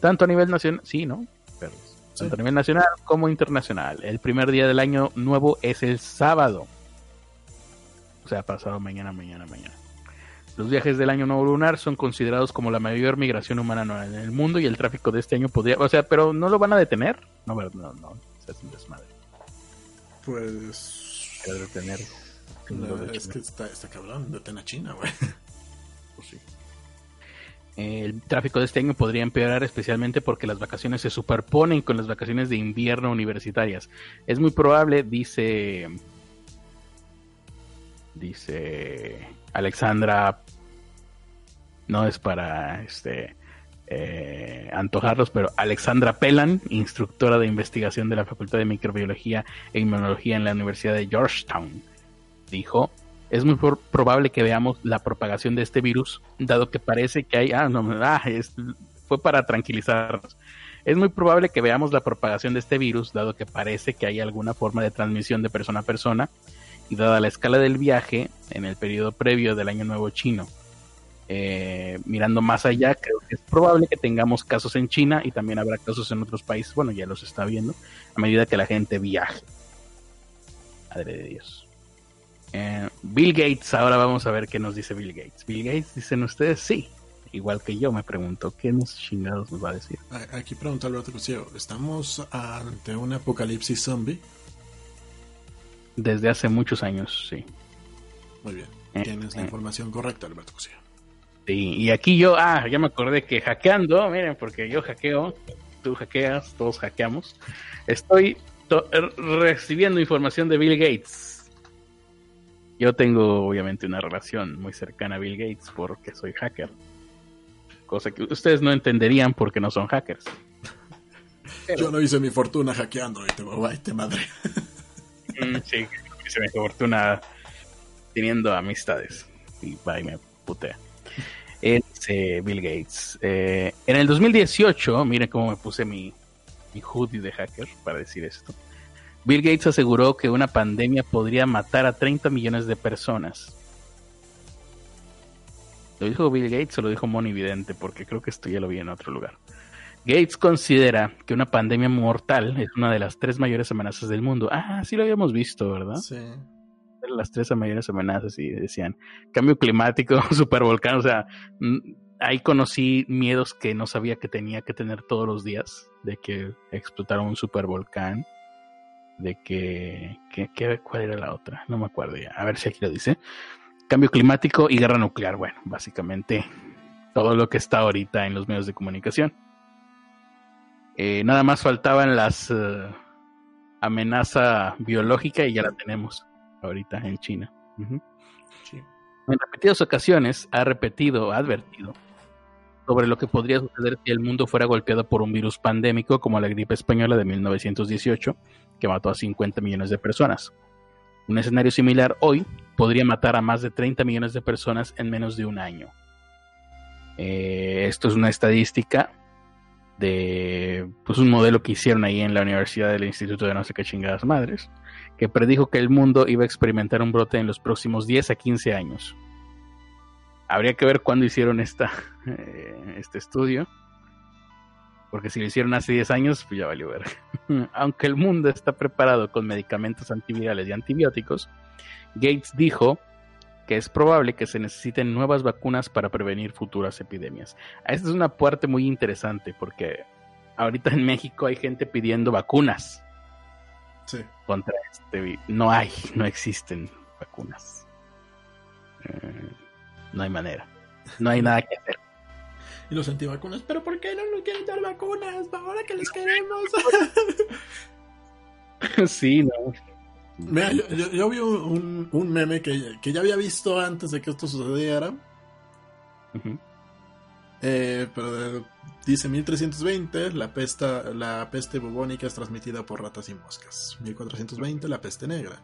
Tanto a nivel nacional, sí, ¿no? Ferries. Tanto a nivel nacional como internacional. El primer día del año nuevo es el sábado. O sea, pasado mañana, mañana, mañana. Los viajes del año nuevo lunar son considerados como la mayor migración humana en el mundo y el tráfico de este año podría, o sea, pero no lo van a detener. No, no, no, no es un desmadre. Pues. Detener. es que está, está cabrón, detén a China, güey. [LAUGHS] Pues sí el tráfico de este año podría empeorar especialmente porque las vacaciones se superponen con las vacaciones de invierno universitarias. Es muy probable, dice dice Alexandra no es para este eh, antojarlos, pero Alexandra Pelan, instructora de investigación de la Facultad de Microbiología e Inmunología en la Universidad de Georgetown, dijo es muy probable que veamos la propagación de este virus, dado que parece que hay, ah, no, ah, fue para tranquilizarnos. Es muy probable que veamos la propagación de este virus, dado que parece que hay alguna forma de transmisión de persona a persona, y dada la escala del viaje en el periodo previo del Año Nuevo chino. Eh, mirando más allá, creo que es probable que tengamos casos en China y también habrá casos en otros países, bueno, ya los está viendo, a medida que la gente viaje. Madre de Dios. Eh, Bill Gates, ahora vamos a ver qué nos dice Bill Gates. Bill Gates, dicen ustedes, sí. Igual que yo me pregunto, ¿qué nos chingados nos va a decir? Aquí pregunta Alberto Crucillo, ¿estamos ante un apocalipsis zombie? Desde hace muchos años, sí. Muy bien. Eh, Tienes la información correcta, Alberto Crucillo. Sí, y aquí yo, ah, ya me acordé que hackeando, miren, porque yo hackeo, tú hackeas, todos hackeamos. Estoy recibiendo información de Bill Gates yo tengo obviamente una relación muy cercana a Bill Gates porque soy hacker. Cosa que ustedes no entenderían porque no son hackers. Yo no hice mi fortuna hackeando y te, ay, te madre. Mm, sí, hice mi fortuna teniendo amistades. Y va y me putea. Es Bill Gates. Eh, en el 2018, miren cómo me puse mi, mi hoodie de hacker para decir esto. Bill Gates aseguró que una pandemia podría matar a 30 millones de personas. ¿Lo dijo Bill Gates o lo dijo Moni Vidente? Porque creo que esto ya lo vi en otro lugar. Gates considera que una pandemia mortal es una de las tres mayores amenazas del mundo. Ah, sí lo habíamos visto, ¿verdad? Sí. Las tres mayores amenazas y decían cambio climático, [LAUGHS] supervolcán, o sea, ahí conocí miedos que no sabía que tenía que tener todos los días, de que explotara un supervolcán de que, ¿cuál era la otra? No me acuerdo ya. A ver si aquí lo dice. Cambio climático y guerra nuclear. Bueno, básicamente todo lo que está ahorita en los medios de comunicación. Eh, nada más faltaban las uh, amenaza biológica y ya la tenemos ahorita en China. En repetidas ocasiones ha repetido, ha advertido sobre lo que podría suceder si el mundo fuera golpeado por un virus pandémico como la gripe española de 1918, que mató a 50 millones de personas. Un escenario similar hoy podría matar a más de 30 millones de personas en menos de un año. Eh, esto es una estadística de pues un modelo que hicieron ahí en la Universidad del Instituto de no sé qué chingadas madres, que predijo que el mundo iba a experimentar un brote en los próximos 10 a 15 años. Habría que ver cuándo hicieron esta, [LAUGHS] eh, este estudio. Porque si lo hicieron hace 10 años, pues ya valió ver. [LAUGHS] Aunque el mundo está preparado con medicamentos antivirales y antibióticos, Gates dijo que es probable que se necesiten nuevas vacunas para prevenir futuras epidemias. Esta es una parte muy interesante porque ahorita en México hay gente pidiendo vacunas Sí. contra este No hay, no existen vacunas. Eh, no hay manera. No hay nada que hacer. Y los antivacunas, pero ¿por qué no nos quieren dar vacunas? Ahora que les queremos. [LAUGHS] sí, no. Mira, yo, yo- yo vi un, un meme que, que ya había visto antes de que esto sucediera. Eh, pero eh, dice 1320, la, pesta, la peste bubónica es transmitida por ratas y moscas. 1420, la peste negra.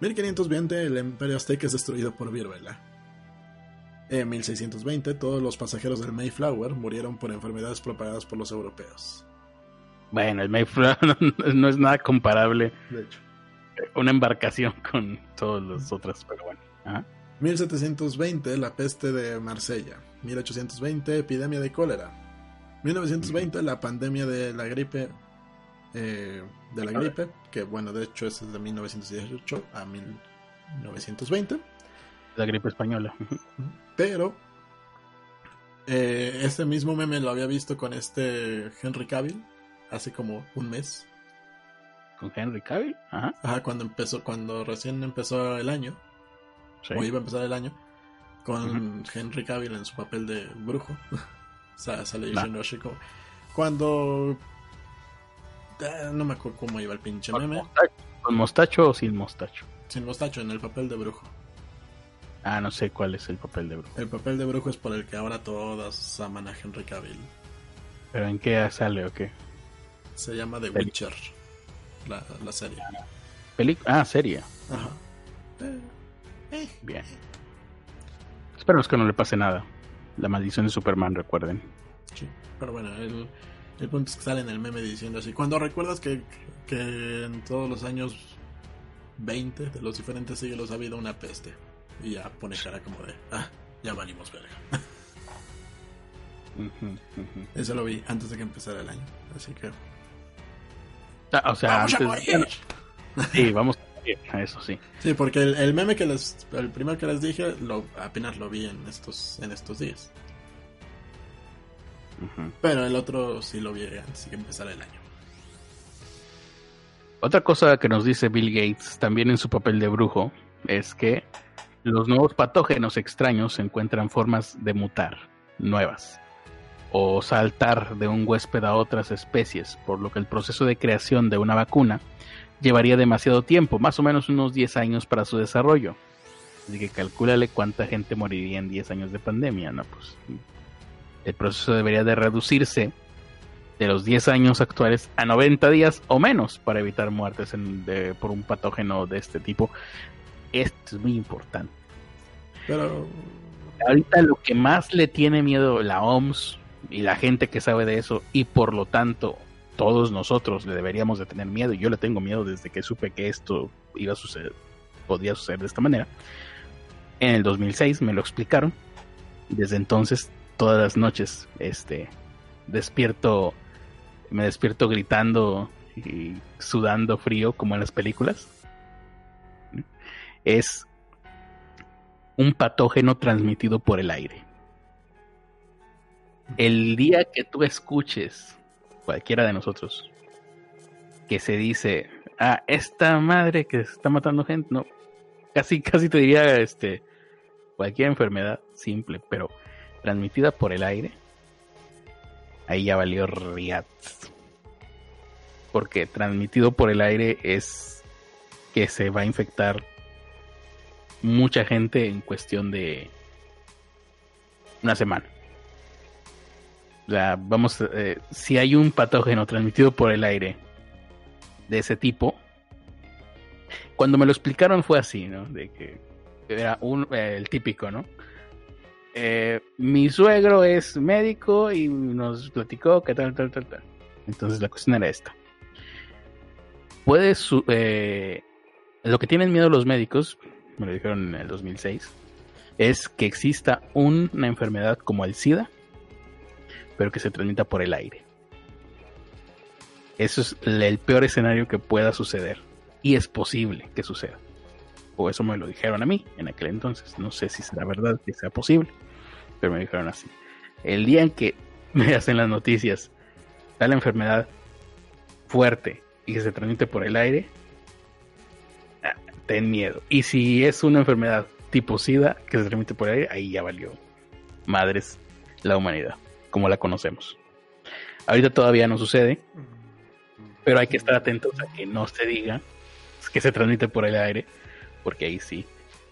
1520, el imperio azteca es destruido por viruela. En 1620, todos los pasajeros del Mayflower murieron por enfermedades propagadas por los europeos. Bueno, el Mayflower [LAUGHS] no, no es nada comparable De hecho. una embarcación con todas las otras, pero bueno. Ajá. 1720, la peste de Marsella. 1820, epidemia de cólera. 1920, la pandemia de la gripe. eh, de la gripe, que bueno, de hecho es de 1918 a 1920. La gripe española. Pero eh, este mismo meme lo había visto con este Henry Cavill hace como un mes. Con Henry Cavill. Ajá. Ajá, cuando empezó, cuando recién empezó el año, Sí. o iba a empezar el año, con Henry Cavill en su papel de brujo. [LAUGHS] o sea, sale Nah. como, Cuando... eh, no me acuerdo cómo iba el pinche ¿Con meme. mostacho, ¿Con mostacho o sin mostacho? Sin mostacho, en el papel de brujo. Ah, no sé cuál es el papel de brujo. El papel de brujo es por el que ahora todas aman a Henry Cavill. ¿Pero en qué sale o qué? Se llama The Witcher, la, la serie. Peli ah, serie. Ajá. Eh, eh. Bien. Esperemos que no le pase nada. La maldición de Superman, recuerden. Sí, pero bueno, el, el punto es que sale en el meme diciendo así. Cuando recuerdas que, que en todos los años 20 de los diferentes siglos ha habido una peste. Y ya pone cara como de, ah, ya valimos verga. [LAUGHS] Eso lo vi antes de que empezara el año. Así que... Ah, o sea, ¡Vamos a antes. morir! Sí, vamos eso sí. Sí, porque el, el meme que les... El primero que les dije, lo, apenas lo vi en estos, en estos días. Pero el otro sí lo vi antes de que empezara el año. Otra cosa que nos dice Bill Gates, también en su papel de brujo, es que los nuevos patógenos extraños encuentran formas de mutar, nuevas, o saltar de un huésped a otras especies, por lo que el proceso de creación de una vacuna llevaría demasiado tiempo, más o menos unos 10 años para su desarrollo. Así que calcúlale cuánta gente moriría en 10 años de pandemia, ¿no? Pues el proceso debería de reducirse de los 10 años actuales a 90 días o menos para evitar muertes en- de- por un patógeno de este tipo. Esto es muy importante. Pero... Ahorita lo que más le tiene miedo la OMS y la gente que sabe de eso y por lo tanto todos nosotros le deberíamos de tener miedo y yo le tengo miedo desde que supe que esto iba a suceder, podía suceder de esta manera. En el 2006 me lo explicaron. Desde entonces todas las noches este despierto me despierto gritando y sudando frío como en las películas. Es un patógeno transmitido por el aire. El día que tú escuches, cualquiera de nosotros, que se dice, ah, esta madre que está matando gente, no, casi, casi te diría, este, cualquier enfermedad simple, pero transmitida por el aire, ahí ya valió riat. Porque transmitido por el aire es que se va a infectar mucha gente en cuestión de una semana. Vamos, eh, si hay un patógeno transmitido por el aire de ese tipo, cuando me lo explicaron fue así, ¿no? De que era un, eh, el típico, ¿no? eh, mi suegro es médico y nos platicó que tal, tal, tal, tal. Entonces la cuestión era esta. Puedes, eh, lo que tienen miedo los médicos, me lo dijeron en el 2006, es que exista una enfermedad como el SIDA, pero que se transmita por el aire. Eso es el peor escenario que pueda suceder. Y es posible que suceda. O eso me lo dijeron a mí en aquel entonces. No sé si será verdad que sea posible. Pero me dijeron así. El día en que [LAUGHS] veas en las noticias tal enfermedad fuerte y que se transmite por el aire, ah, ten miedo. Y si es una enfermedad tipo SIDA que se transmite por el aire, ahí ya valió madres la humanidad, como la conocemos. Ahorita todavía no sucede, pero hay que estar atentos a que no se diga que se transmite por el aire, porque ahí sí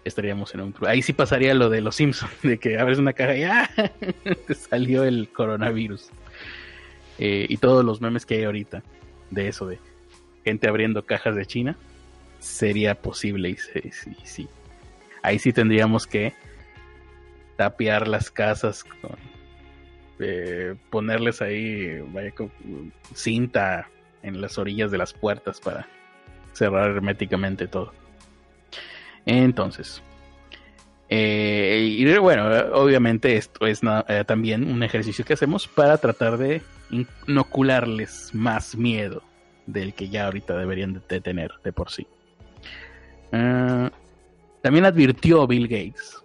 estaríamos en un... Ahí sí pasaría lo de los Simpsons, [LAUGHS] de que abres una caja y ¡ah! [LAUGHS] te salió el coronavirus. Eh, y todos los memes que hay ahorita de eso, de gente abriendo cajas de China, sería posible y sí. Ahí sí tendríamos que tapiar las casas con eh, ponerles ahí vaya, cinta en las orillas de las puertas para cerrar herméticamente todo. Entonces, eh, y bueno, obviamente esto es eh, también un ejercicio que hacemos para tratar de inocularles más miedo del que ya ahorita deberían de tener de por sí. Ah, también advirtió Bill Gates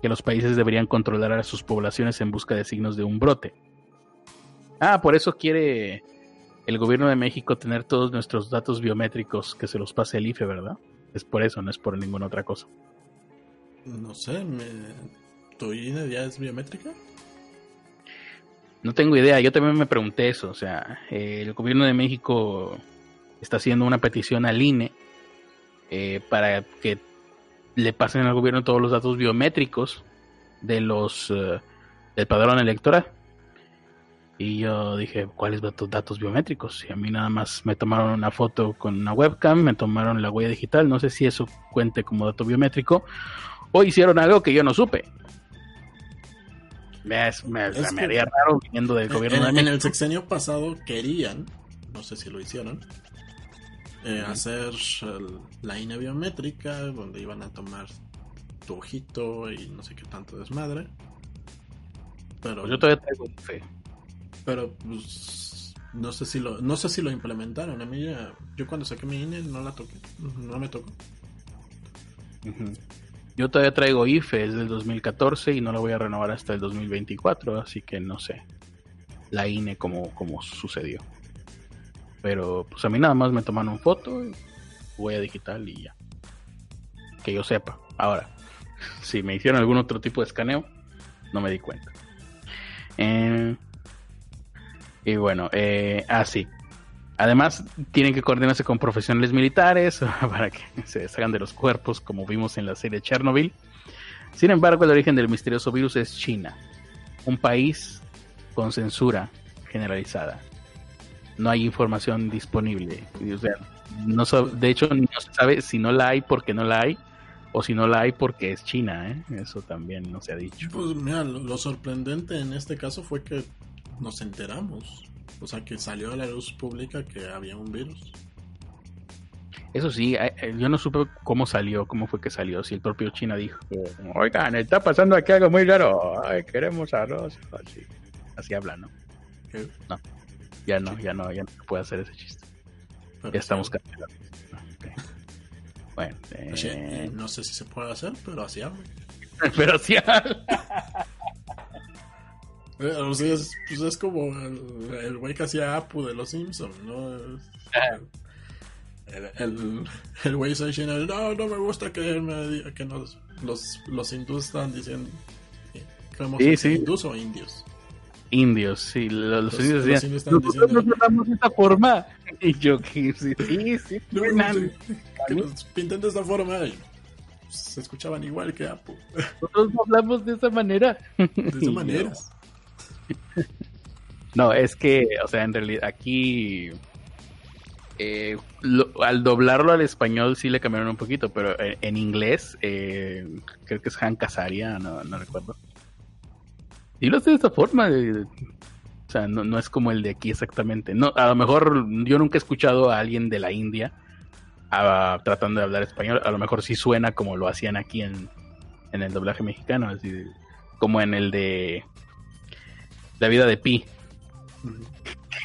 que los países deberían controlar a sus poblaciones en busca de signos de un brote. Ah, por eso quiere el gobierno de México tener todos nuestros datos biométricos que se los pase el IFE, ¿verdad? Es por eso, no es por ninguna otra cosa. No sé, ¿tu INE ya es biométrica? No tengo idea, yo también me pregunté eso, o sea, el gobierno de México está haciendo una petición al INE eh, para que le pasen al gobierno todos los datos biométricos de los eh, del padrón electoral. Y yo dije, ¿cuáles datos, datos biométricos? Y a mí nada más me tomaron una foto con una webcam, me tomaron la huella digital, no sé si eso cuente como dato biométrico, o hicieron algo que yo no supe. Me, haría raro viniendo del gobierno en, En el sexenio pasado querían, no sé si lo hicieron, eh, hacer la INE biométrica, donde iban a tomar tu ojito y no sé qué tanto desmadre. Pero pues yo todavía tengo fe pero pues no sé si lo no sé si lo implementaron. A mí ya, yo cuando saqué mi INE no la toqué, no me tocó. Yo todavía traigo IFE, es del 2014 y no la voy a renovar hasta el 2024, así que no sé la INE como, como sucedió. Pero pues a mí nada más me tomaron foto, huella digital y ya. Que yo sepa. Ahora, [LAUGHS] si me hicieron algún otro tipo de escaneo, no me di cuenta. Eh, y bueno, eh, así. Ah, Además, tienen que coordinarse con profesionales militares [LAUGHS] para que se salgan de los cuerpos, como vimos en la serie Chernobyl. Sin embargo, el origen del misterioso virus es China, un país con censura generalizada. No hay información disponible. no de hecho, no se sabe si no la hay porque no la hay, o si no la hay porque es China. ¿eh? Eso también no se ha dicho. Pues mira, lo sorprendente en este caso fue que nos enteramos. O sea, que salió a la luz pública que había un virus. Eso sí, eh, eh, yo no supe cómo salió, cómo fue que salió. Si el propio China dijo, oigan, está pasando aquí algo muy raro, Ay, queremos arroz. Así, así habla, ¿no? No, ya no, ya no, ya no puede hacer ese chiste. ya estamos cancelados. Bueno, eh... no sé si se puede hacer, pero así habla. [LAUGHS] pero así habla. [LAUGHS] Eh, o sea, es, pues es como el güey que hacía Apu de los Simpsons, ¿no? El, el, güey se dice, no, no me gusta que, me, que nos, los, los hindús están diciendo, sí, sí. hindús o indios? Indios, sí, los, los, indios decían, nosotros nos de esta forma. Y yo, que sí, sí, sí, [LAUGHS] no, que nos pinten de esta forma. Y se escuchaban igual que Apu. [LAUGHS] Nosotros no hablamos de esa manera. De esa [LAUGHS] manera. No, es que, o sea, en realidad aquí eh, al doblarlo al español sí le cambiaron un poquito, pero en, inglés eh, creo que es Han Casaria, no, recuerdo. Y lo hace de esta forma. de- o sea, no, no es como el de aquí exactamente. No, a lo mejor yo nunca he escuchado a alguien de la India tratando de hablar español. A lo mejor sí suena como lo hacían aquí en, en el doblaje mexicano. Así de- como en el de La vida de Pi. [LAUGHS]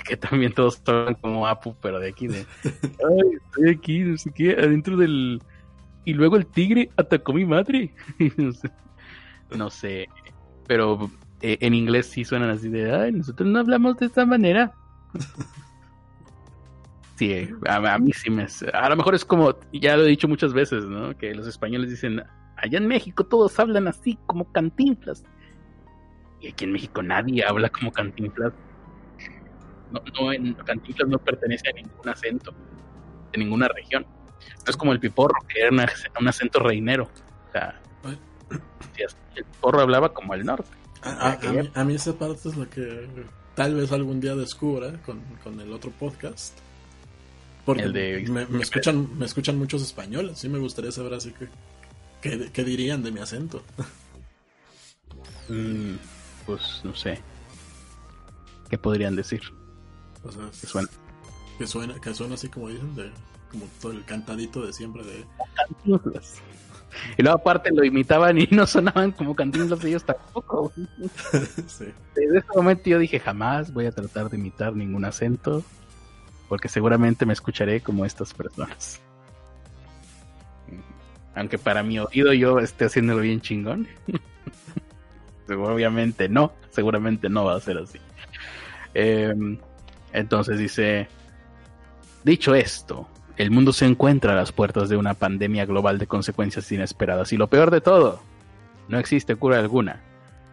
Que también todos hablan como Apu, pero de aquí de... [LAUGHS] Ay, estoy aquí, no sé qué, adentro del... Y luego el tigre atacó a mi madre. [LAUGHS] no sé, pero eh, en inglés sí suenan así de, ay, nosotros no hablamos de esta manera. [LAUGHS] Sí, a, a mí sí me... A lo mejor es como, ya lo he dicho muchas veces, ¿no? Que los españoles dicen, allá en México todos hablan así, como cantinflas. Y aquí en México nadie habla como cantinflas. No, no, en Cantinflas no pertenece a ningún acento, de ninguna región. No es como el piporro, que era una- un acento reinero. O sea, el piporro hablaba como el norte. A, a- a mí, a mí esa parte es lo que tal vez algún día descubra con, con el otro podcast. Porque El de- me, me escuchan, me escuchan muchos españoles. Sí me gustaría saber así que qué, qué dirían de mi acento. Mm, pues no sé. ¿Qué podrían decir? O sea, Que suena. que suena, que suena así como dicen, de, como todo el cantadito de siempre de. Y luego aparte lo imitaban y [LAUGHS] no sonaban como cantinflas ellos tampoco. [LAUGHS] sí. Desde ese momento yo dije, jamás voy a tratar de imitar ningún acento, porque seguramente me escucharé como estas personas. Aunque para mi oído yo esté haciéndolo bien chingón. [LAUGHS] Obviamente no, seguramente no va a ser así. Em, entonces dice, dicho esto, el mundo se encuentra a las puertas de una pandemia global de consecuencias inesperadas y lo peor de todo, no existe cura alguna.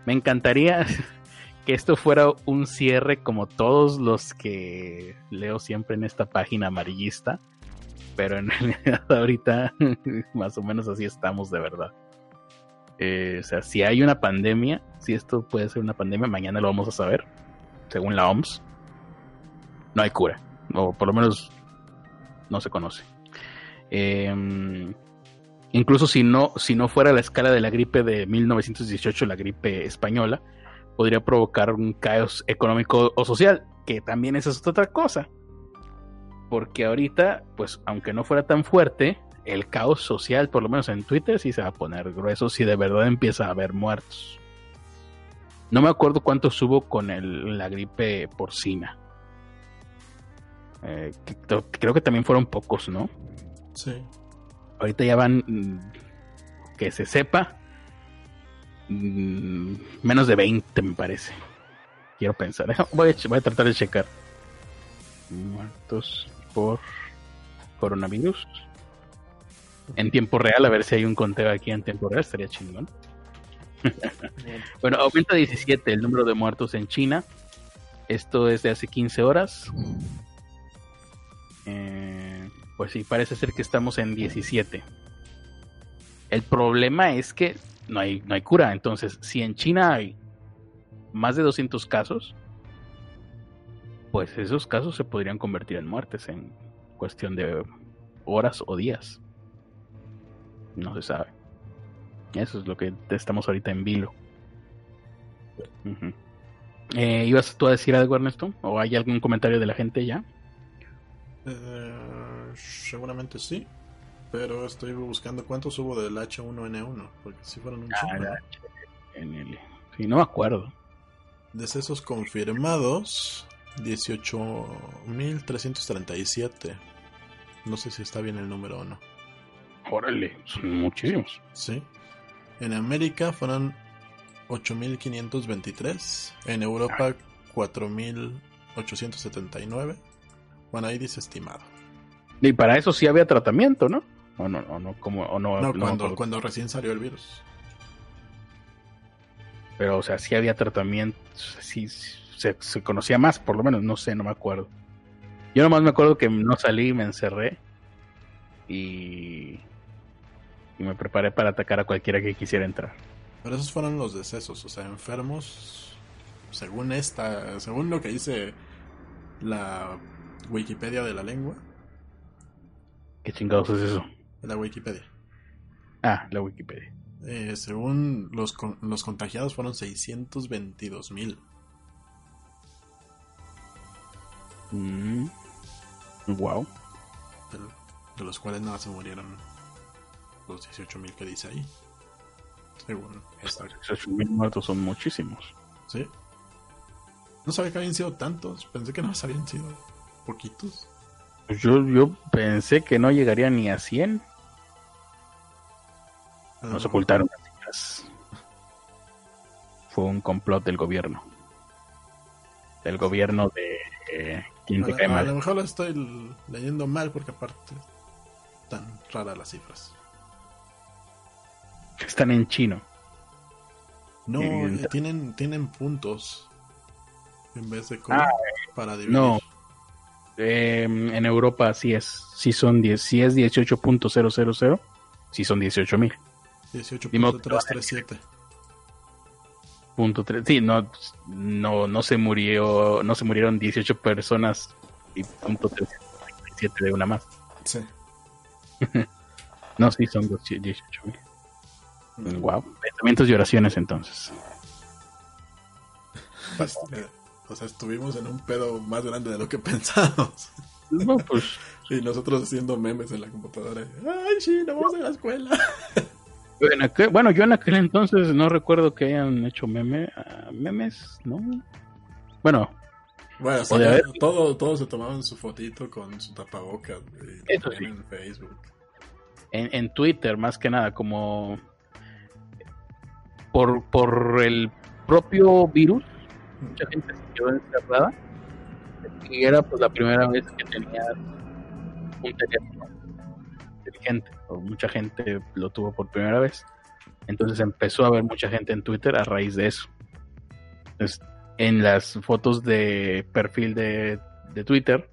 Me encantaría [LAUGHS] que esto fuera un cierre como todos los que leo siempre en esta página amarillista, pero en [LAUGHS] realidad ahorita [LAUGHS] más o menos así estamos de verdad. Eh, o sea, si hay una pandemia, si esto puede ser una pandemia, mañana lo vamos a saber, según la OMS. No hay cura, o por lo menos no se conoce. Eh, incluso si no, si no fuera la escala de la gripe de 1918, la gripe española, podría provocar un caos económico o social, que también esa es otra cosa. Porque ahorita, pues, aunque no fuera tan fuerte, el caos social, por lo menos en Twitter, sí se va a poner grueso si de verdad empieza a haber muertos. No me acuerdo cuántos hubo con la gripe porcina. Eh, creo- que también fueron pocos, ¿no? Sí. Ahorita ya van, mm, que se sepa, mm, menos de 20 me parece. Quiero pensar. Voy a, voy a tratar de checar. Muertos por coronavirus. En tiempo real, a ver si hay un conteo aquí en tiempo real, estaría chingón. [LAUGHS] bueno, aumenta 17 el número de muertos en China. Esto es de hace 15 horas. Eh, pues sí, parece ser que estamos en 17. El problema es que no hay, no hay cura. Entonces, si en China hay más de 200 casos, pues esos casos se podrían convertir en muertes en cuestión de horas o días. No se sabe. Eso es lo que estamos ahorita en vilo. Eh, ¿Ibas tú a decir algo, Ernesto? ¿O hay algún comentario de la gente ya? Eh, seguramente sí. Pero estoy buscando cuántos hubo del H1N1. Porque si fueron un Ah, chingo. Sí, no me acuerdo. Decesos confirmados: 18.337. No sé si está bien el número o no. Órale, son muchísimos. Sí. En América fueron 8.523. En Europa 4.879. Bueno, ahí dice estimado. Y para eso sí había tratamiento, ¿no? O no, o no, como, o no, No, no cuando, acuerdo. cuando recién salió el virus. Pero, o sea, sí había tratamiento, sí se, se conocía más, por lo menos, no sé, no me acuerdo. Yo nomás me acuerdo que no salí, me encerré y, y me preparé para atacar a cualquiera que quisiera entrar. Pero esos fueron los decesos, o sea, enfermos, según esta, según lo que dice la Wikipedia de la lengua, ¿Qué chingados es eso? la Wikipedia. Ah, la Wikipedia. Eh, según los, con- los contagiados fueron 622 mil. Mm. Wow. De, de los cuales nada se murieron los 18 mil que dice ahí. Según esta. 18 mil muertos son muchísimos. ¿Sí? No sabía que habían sido tantos. Pensé que no habían sido poquitos. Pues Yo, yo pensé que no llegaría ni a 100. Nos ocultaron las cifras. Fue un complot del gobierno. Del gobierno de... eh, ¿Quién te A, cae a lo mejor lo estoy leyendo mal porque aparte tan raras las cifras. Están en chino. No, Eh, tienen, tienen puntos en vez de Ah, para dividir. No. Eh, en Europa sí es. Sí son 10. Si es 18.000, sí son 18 mil. Dime otro. 18.337. Punto tres. Sí, no, no, no se murió, no se murieron 18 personas y punto 337 de una más. Sí. [LAUGHS] No, sí, son 18 mil. Wow. Pensamientos y oraciones entonces. [LAUGHS] O sea, estuvimos en un pedo más grande de lo que [LAUGHS] pensábamos. No, pues Y nosotros haciendo memes en la computadora. Ay, sí, no vamos a la escuela. en aquel- bueno, yo en aquel entonces no recuerdo que hayan hecho meme, ah, memes, ¿no? Bueno, Bueno, o sea, Podría ya haber. todo, todos se tomaban su fotito con su tapabocas. Y Eso en Facebook. en, en Twitter más que nada, como por, por el propio virus, mucha gente se quedó encerrada y era pues la primera vez que tenía un teléfono inteligente, o mucha gente lo tuvo por primera vez. Entonces empezó a haber mucha gente en Twitter a raíz de eso. En las fotos de perfil de, de Twitter,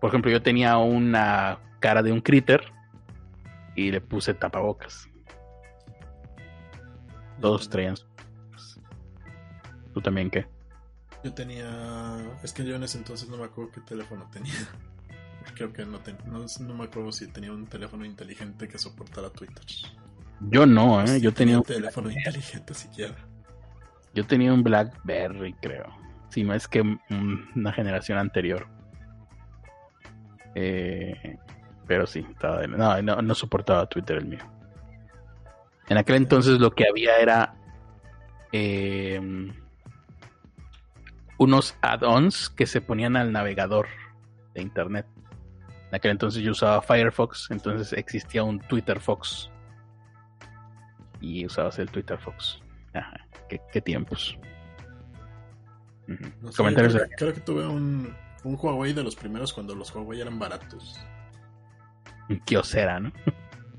por ejemplo, yo tenía una cara de un critter y le puse tapabocas. Todos traían. ¿Tú también qué? Yo tenía. Es que yo en ese entonces no me acuerdo qué teléfono tenía. [LAUGHS] Creo que no, ten- no, no me acuerdo si tenía un teléfono inteligente que soportara Twitter. Yo no, ¿eh? Yo tenía, un teléfono inteligente siquiera. yo tenía un Blackberry, creo. Si no es que una generación anterior. Eh, pero sí, estaba de- no, no, no soportaba Twitter el mío. En aquel entonces lo que había era eh, unos add-ons que se ponían al navegador de internet. En aquel entonces yo usaba Firefox, entonces existía un Twitter Fox. Y usabas el Twitter Fox. Ajá, qué, qué tiempos. Ujú. No sé, Comentarios creo, de- que- creo que tuve un, un Huawei de los primeros cuando los Huawei eran baratos. Kiosera, ¿no? [LAUGHS]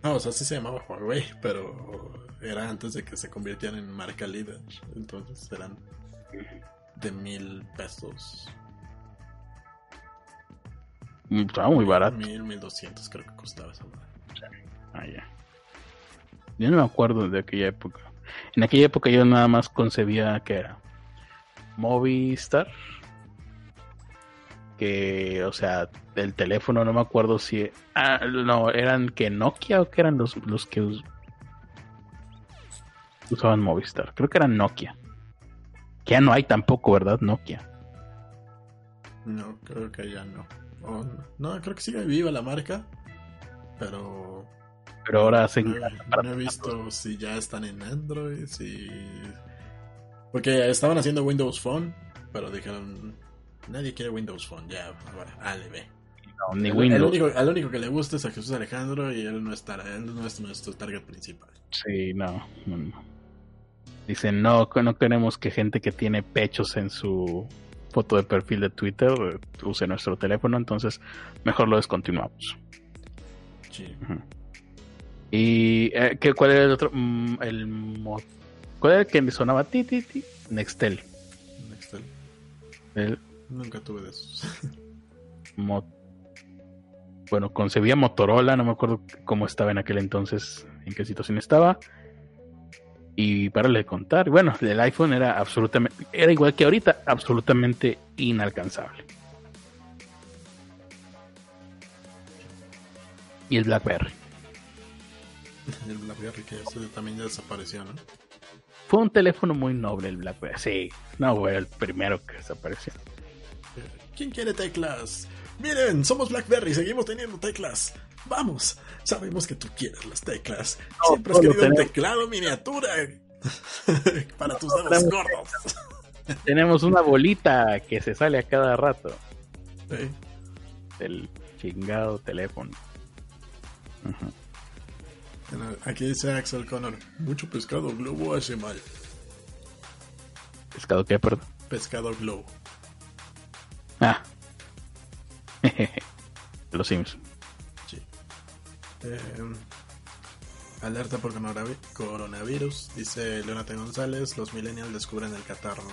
No, o sea, sí se llamaba Huawei, pero era antes de que se convirtieran en marca líder. Entonces eran de mil pesos. Mm, Estaba muy barato. Mil, mil doscientos creo que costaba esa madre. Ah, ya. Yo no me acuerdo de aquella época. En aquella época yo nada más concebía que era Movistar. Que, o sea, el teléfono no me acuerdo si... Ah, no, eran que Nokia o que eran los, los que us- usaban Movistar. Creo que eran Nokia. Que ya no hay tampoco, ¿verdad? Nokia. No, creo que ya no. No. Creo que sigue viva la marca, pero Pero ahora no, he- no he visto si ya están en Android, si... Porque estaban haciendo Windows Phone, pero dijeron, nadie quiere Windows Phone, ya, ahora, ale, ve. no, ni Windows. Al único, al único que le gusta es a Jesús Alejandro y él no, estará, él no es nuestro target principal. Sí, no, no, no. Dicen, no, no queremos que gente que tiene pechos en su foto de perfil de Twitter eh, use nuestro teléfono, entonces mejor lo descontinuamos. Sí. ¿Y eh, ¿qué, cuál era el otro? Mm, el ¿Cuál era el que me sonaba? Ti, ti, ti. Nextel. Nextel. El Nunca tuve de esos. [LAUGHS] bueno, concebía Motorola, no me acuerdo cómo estaba en aquel entonces, en qué situación estaba. Y para de contar, bueno, el iPhone era absolutamente, era igual que ahorita, absolutamente inalcanzable. Y el BlackBerry. [LAUGHS] El BlackBerry que ese también ya desapareció, ¿no? Fue un teléfono muy noble el BlackBerry. Sí, no fue el primero que desapareció. ¿Quién quiere teclas? Miren, somos BlackBerry, seguimos teniendo teclas. Vamos, sabemos que tú quieres las teclas. No, Siempre has querido un teclado miniatura [LAUGHS] para tus dedos tenemos. gordos. [LAUGHS] Tenemos una bolita que se sale a cada rato Sí. del chingado teléfono. Bueno, Aquí dice Axel Connor, mucho pescado globo hace mal. ¿Pescado qué, perdón? Pescado globo. Ah. [LAUGHS] Los Sims. Sí. Eh, alerta por coronavi- coronavirus, dice Leonate González, los millennials descubren el catarro.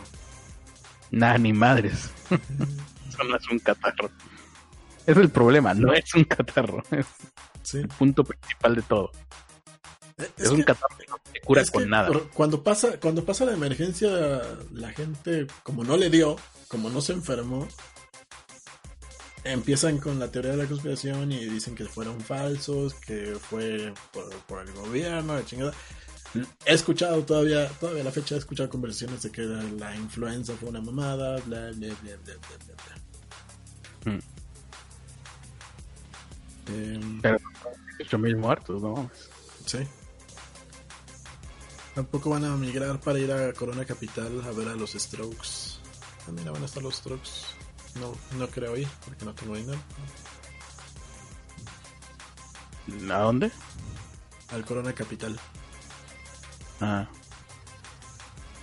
Nah, ni madres. [LAUGHS] Eso no es un catarro. Es el problema, no es un catarro. [LAUGHS] Es Sí. el punto principal de todo. Eh, Es, un que- catarro que no te cura es con que nada. Cuando pasa, cuando pasa la emergencia, la gente, como no le dio, como no se enfermó, empiezan con la teoría de la conspiración y dicen que fueron falsos, que fue por, por el gobierno, de chingada. He escuchado todavía, todavía a la fecha he escuchado conversaciones de que la, la influenza fue una mamada, bla, bla, bla, bla, bla, bla, bla. Mm. Em, Pero 8.000 muertos, no. Sí. Tampoco van a migrar para ir a Corona Capital a ver a los Strokes. También van a estar los Strokes. No, no creo ir porque no tengo dinero. ¿A dónde? Al Corona Capital. Ah.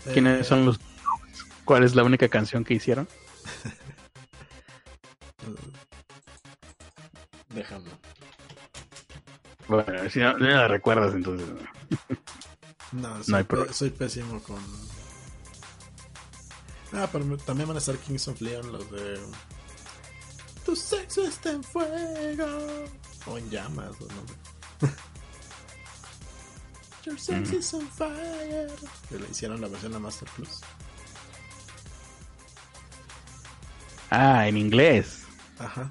Eh, ¿Quiénes son los... ¿Cuál es la única canción que hicieron? [LAUGHS] Déjame. Bueno, si no, no la recuerdas entonces. No, soy, No hay pe- soy pésimo con. Ah, pero también van a estar Kings of Leon, los de. Tu sexo está en fuego. O en llamas, o no. [LAUGHS] Your sex Mm. is on fire. Que le hicieron la versión a Master Plus. Ah, en inglés. Ajá.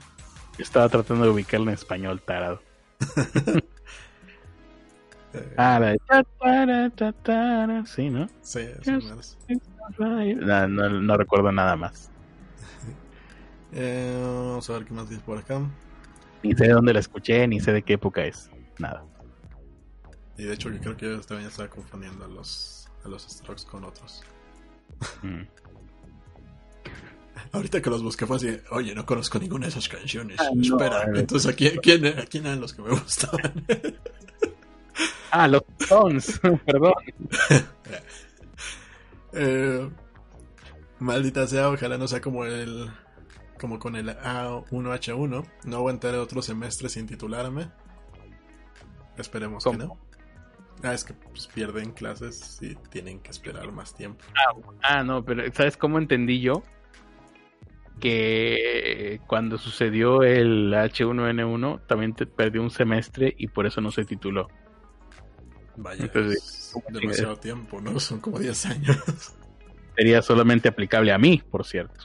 Yo estaba tratando de ubicarlo en español, tarado. [LAUGHS] Ah, la de... Sí, ¿no? sí, menos. No, no, no recuerdo nada más. [LAUGHS] Eh, vamos a ver qué más dice por acá. Ni sé de dónde la escuché, ni sé de qué época es. Nada. Y de hecho, que creo que yo también estaba confundiendo a los, a los Strokes con otros. Mm. [LAUGHS] Ahorita que los busqué fue así, oye, no conozco ninguna de esas canciones. Ah, Espera, entonces ¿a quién, quién, a quién eran los que me [LAUGHS] gustaban? Ah, los Stones, perdón. Eh, maldita sea, ojalá no sea como el como con el A1H1. No aguantaré otro semestre sin titularme. Esperemos no. Ah, es que pues, pierden clases y tienen que esperar más tiempo. Ah, no, pero ¿sabes cómo entendí yo? Que cuando sucedió el H1N1 también te perdió un semestre y por eso no se tituló. Vaya, Entonces, es demasiado tiempo, ¿no? [LAUGHS] Son como 10 años. Sería solamente aplicable a mí, por cierto.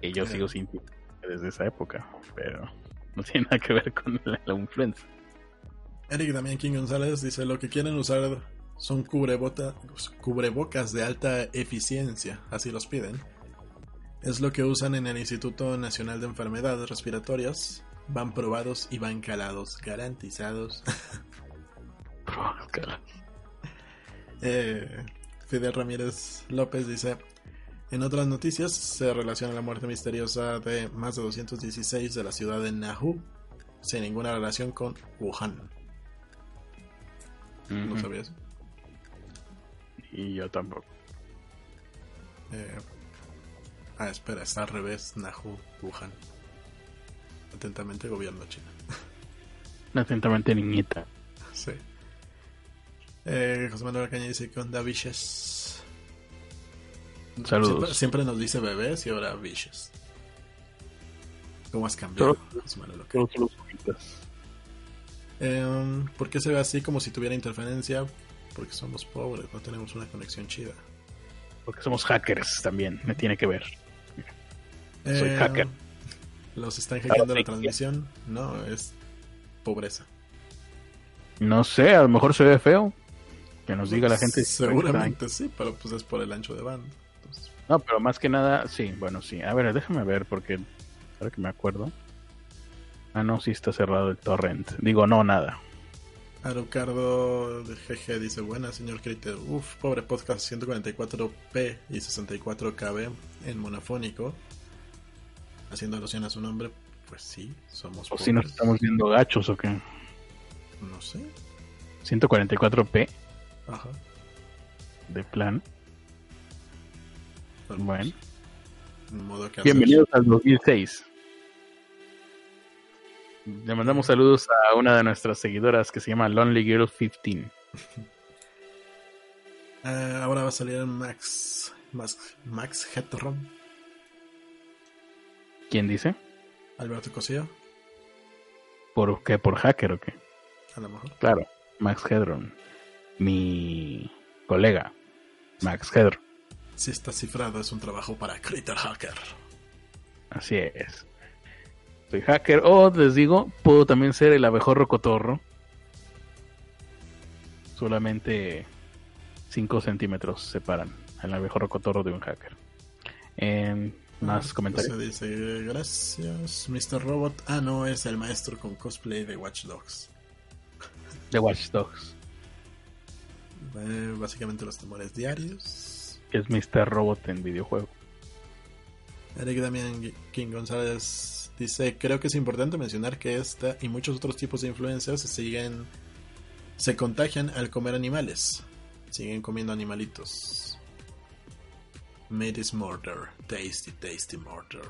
Que yo sigo sin desde esa época, pero no tiene nada que ver con la, la influenza. Eric Damián King González dice: Lo que quieren usar son cubrebota- cubrebocas de alta eficiencia, así los piden. Es lo que usan en el Instituto Nacional de Enfermedades Respiratorias. Van probados y van calados, garantizados. [LAUGHS] Eh, Fidel Ramírez López dice: En otras noticias se relaciona la muerte misteriosa de más de 216 de la ciudad de Nahu, sin ninguna relación con Wuhan. No Ujú. sabía eso. Y yo tampoco. Eh, ah, espera, está al revés, Nahu, Wuhan. Atentamente, gobierno chino. Atentamente, niñita. Sí. Eh, José Manuel Caña dice que onda Vicious. Saludos. Siempre, siempre nos dice bebés y ahora Vicious. ¿Cómo has cambiado, José Manuel. Eh, ¿Por qué se ve así como si tuviera interferencia? Porque somos pobres, no tenemos una conexión chida. Porque somos hackers también, me tiene que ver. Soy Eh, hacker. Los están hackeando la transmisión. No, es pobreza. No sé, a lo mejor se ve feo. Que nos diga la gente. Seguramente sí, pero pues es por el ancho de banda. Entonces, No, pero más que nada, sí, bueno, sí. A ver, déjame ver porque ahora que me acuerdo. Ah, no, sí está cerrado el torrent. Digo, no, nada. Arucardo de GG dice, buena señor Critter. Uf, pobre podcast 144p y 64kb en monofónico. Haciendo alusión a su nombre, pues sí, somos O si nos estamos viendo gachos o qué. No sé. 144p Ajá. de plan. Bueno. modo que. Bienvenidos al 2006. Le mandamos saludos a una de nuestras seguidoras que se llama Lonely Girl 15. [LAUGHS] Ah, ahora va a salir Max. Max, Max. ¿Quién dice? Alberto Cosío, ¿Por qué? ¿Por hacker o qué? a lo mejor. Claro, Max Hedron. Mi colega, Max Hedron. Si está cifrado, es un trabajo para Critter Hacker. Así es. Soy hacker. O les digo, puedo también ser el abejorro cotorro. Solamente 5 centímetros separan al abejorro cotorro de un hacker. Em, más Ah, comentarios. se dice, gracias, Mr. Robot. Ah, no, es el maestro con cosplay de Watch Dogs. de Watch Dogs. Eh, básicamente los temores diarios. Que es Mr. Robot en videojuego. Eric Damian King González dice, creo que es importante mencionar que esta y muchos otros tipos de influencers se siguen, se contagian al comer animales. Siguen comiendo animalitos. Made is murder. Tasty, tasty murder.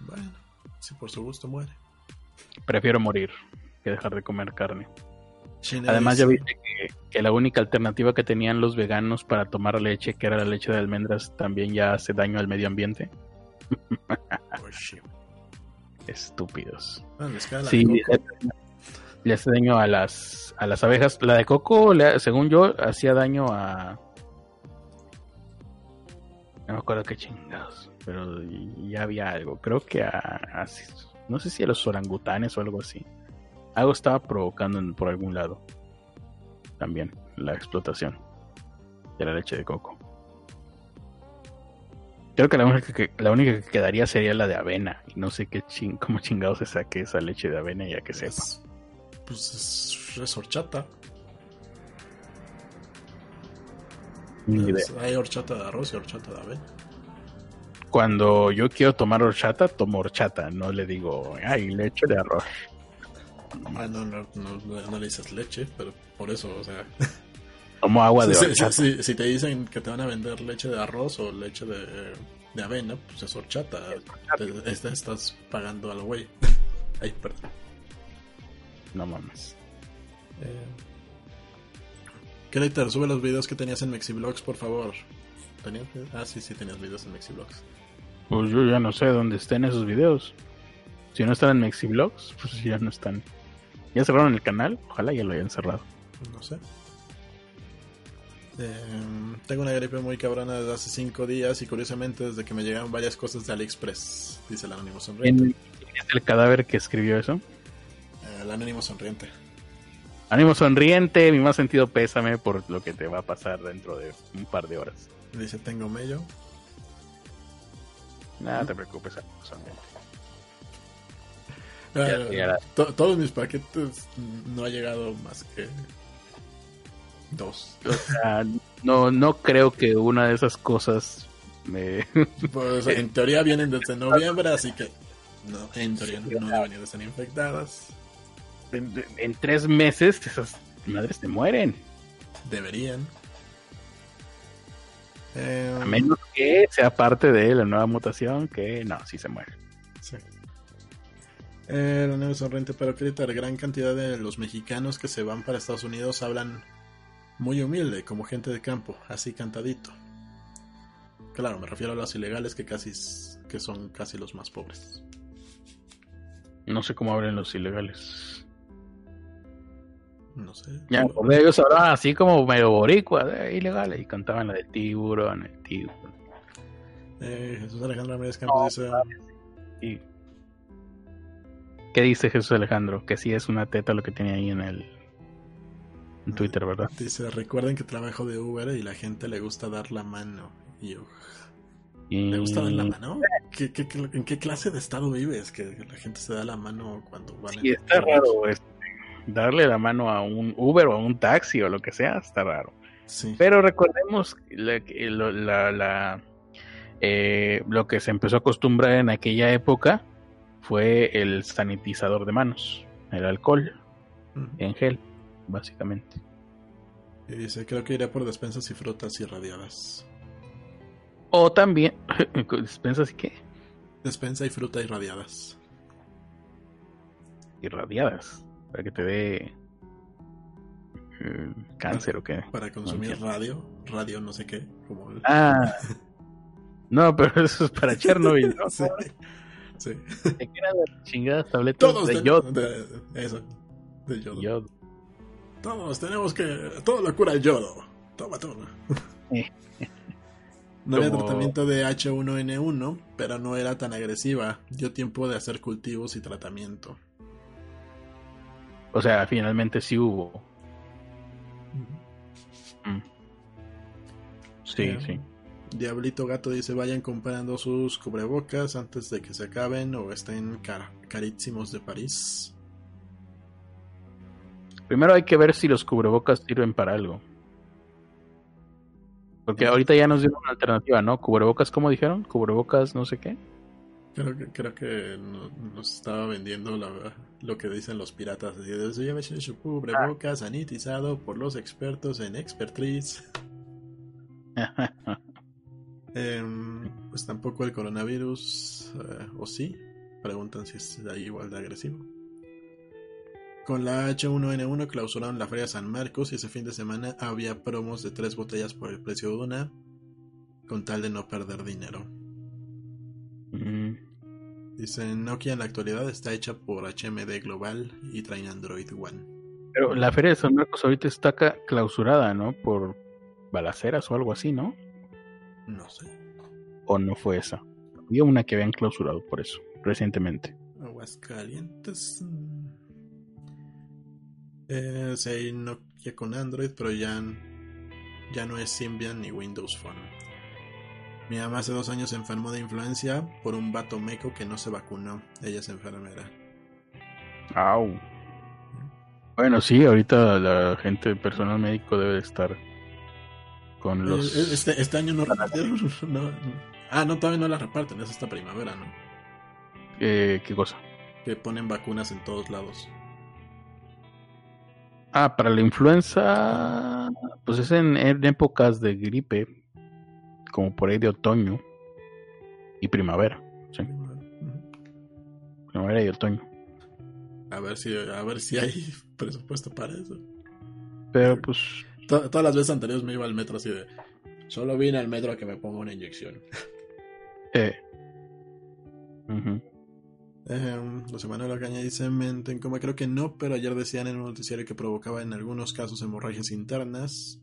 Bueno, si por su gusto muere. Prefiero morir que dejar de comer carne. Además, ya viste que, que la única alternativa que tenían los veganos para tomar leche, que era la leche de almendras, también ya hace daño al medio ambiente. [LAUGHS] "Oh, shit". Estúpidos. Les Sí, le hace daño a las, a las abejas. La de coco, le- según yo, hacía daño a. No me acuerdo qué chingados, pero ya había algo. Creo que a. a- no sé si a los orangutanes o algo así. Algo estaba provocando en- por algún lado. También la explotación de la leche de coco. Creo que la única que, la única que quedaría sería la de avena. Y no sé qué ching, cómo chingados se saque esa leche de avena ya que sepa. Es- pues es, es horchata. Ni idea. Hay horchata de arroz y horchata de avena. Cuando yo quiero tomar horchata, tomo horchata. No le digo, ay, leche de arroz. No, no, no, no- no le dices leche, pero por eso, o sea. [LAUGHS] Tomo agua de [LAUGHS] si, si- horchata. si- si te dicen que te van a vender leche de arroz o leche de, de avena, pues es horchata. Te- estás pagando al güey. [LAUGHS] Ay, perdón. No mames. Eh, sube los videos que tenías en Mexiblogs, por favor. ¿Tenías? Ah, sí, sí, tenías videos en Mexiblogs. Pues yo ya no sé dónde estén esos videos. Si no están en Mexiblogs, pues ya no están. Ya cerraron el canal. Ojalá ya lo hayan cerrado. No sé. Eh, tengo una gripe muy cabrona desde hace 5 días y curiosamente desde que me llegaron varias cosas de AliExpress, dice el anónimo sonriente. ¿Quién es el cadáver que escribió eso? Eh, el anónimo sonriente. Ánimo sonriente, mi más sentido pésame por lo que te va a pasar dentro de un par de horas. Dice, tengo mello. Nada te preocupes, ánimo sonriente. Ya era. to- todos mis paquetes no ha llegado más que dos. O sea, no, no creo que una de esas cosas me... [LAUGHS] Pues, en teoría vienen desde noviembre, así que no, en teoría no deberían de estar infectadas. en, en tres meses esas madres te mueren. Deberían. Eh, A menos que sea parte de la nueva mutación, que no, sí se muere. Sí. Eh, el anónimo sonriente, pero Critter, gran cantidad de los mexicanos que se van para Estados Unidos hablan muy humilde, como gente de campo, así cantadito. Claro, me refiero a los ilegales que casi que son casi los más pobres. No sé cómo hablan los ilegales. No sé. Ya, ellos hablaban así como medio boricua, eh, ilegales, y cantaban la del tiburón, el tiburón. Eh, Jesús Alejandro Ramírez Campos dice, Y... ¿Qué dice Jesús Alejandro? Que sí es una teta lo que tenía ahí en el... en Twitter, ¿verdad? Dice, recuerden que trabajo de Uber y la gente le gusta dar la mano. Y yo, ¿Le gusta dar la mano? ¿Qué, qué, en qué clase de estado vives? Que la gente se da la mano cuando van Sí, está raro. Este, darle la mano a un Uber o a un taxi o lo que sea, está raro. Sí. Pero recordemos la, la, la eh, lo que se empezó a acostumbrar en aquella época fue el sanitizador de manos, el alcohol en gel, básicamente. Y dice, creo que iré por despensas y frutas irradiadas. O también, [LAUGHS] ¿despensas y qué? Despensa y fruta irradiadas. Irradiadas, para que te dé eh, cáncer o qué. Para consumir radio, radio no sé qué. Como Ah, no, pero eso es para [LAUGHS] Chernobyl, ¿no? sí. Sí. ¿De qué chingadas tabletas Todos de yodo? De, eso, de yodo. yodo. Todos tenemos que. Todo lo cura el yodo. Toma, toma. No había tratamiento de H1N1, pero no era tan agresiva. Dio tiempo de hacer cultivos y tratamiento. O sea, finalmente sí hubo. Mm. Sí, sí. Diablito Gato dice: vayan comprando sus cubrebocas antes de que se acaben o estén carísimos de París. Primero hay que ver si los cubrebocas sirven para algo. Porque ahorita ya nos dieron una alternativa, ¿no? Cubrebocas, ¿cómo dijeron? Cubrebocas, no sé qué. Creo que, creo que nos estaba vendiendo lo que dicen los piratas. Ya su cubrebocas sanitizado por los expertos en Expertise. [LAUGHS] Em, pues tampoco el coronavirus, eh, o sí, preguntan si es igual de agresivo. Con la H1N1 clausuraron la Feria San Marcos y ese fin de semana había promos de tres botellas por el precio de una, con tal de no perder dinero. Dicen, Nokia en la actualidad está hecha por HMD Global y trae Android One. Pero la Feria de San Marcos ahorita está clausurada, ¿no? Por balaceras o algo así, ¿no? No sé. ¿O no fue esa? Había una que habían clausurado por eso, recientemente. Aguascalientes. Eh, sí, Nokia con Android, pero ya, ya no es Symbian ni Windows Phone. Mi mamá hace dos años se enfermó de influencia por un vato meco que no se vacunó. Ella es enfermera. Au. Bueno, sí, ahorita la gente, el personal médico debe estar con eh, los... Este, este año no repartieron. [LAUGHS] Ah, no, todavía no la reparten, es esta primavera, ¿no? Eh, ¿Qué cosa? Que ponen vacunas en todos lados. Ah, para la influenza, pues es en, épocas de gripe, como por ahí de otoño y primavera. Sí. Primavera y otoño. A ver si, a ver si hay [LAUGHS] presupuesto para eso. Pero pues. Todas las veces anteriores me iba al metro así de. Solo vine al metro a que me ponga una inyección. [LAUGHS] Eh. Eh, José Manuel Ocaña dice, menten como creo que no, pero ayer decían en un noticiario que provocaba en algunos casos hemorragias internas,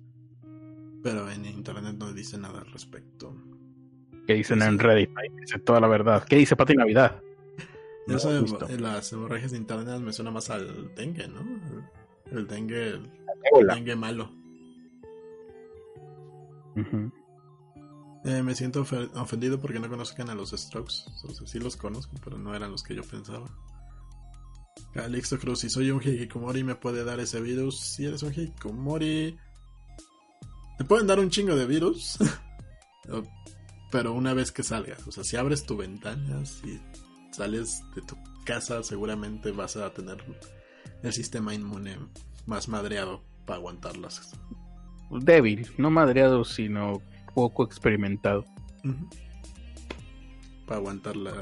pero en internet no dice nada al respecto. ¿Qué dicen en Reddit? dice toda la verdad. ¿Qué dice Pati Navidad? [LAUGHS] Yo sé, las hemorragias internas me suena más al dengue, ¿no? El, dengue, el, dengue malo. Eh, me siento ofendido porque no conozcan a los Strokes. O sea, sí los conozco, pero no eran los que yo pensaba. Calixto Cruz, si soy un Hikikomori, ¿me puede dar ese virus? Si eres un Hikikomori, te pueden dar un chingo de virus, [LAUGHS] pero una vez que salgas. O sea, si abres tu ventana, si sales de tu casa, seguramente vas a tener el sistema inmune más madreado para aguantarlas. Débil, no madreado, sino poco experimentado. Para aguantar las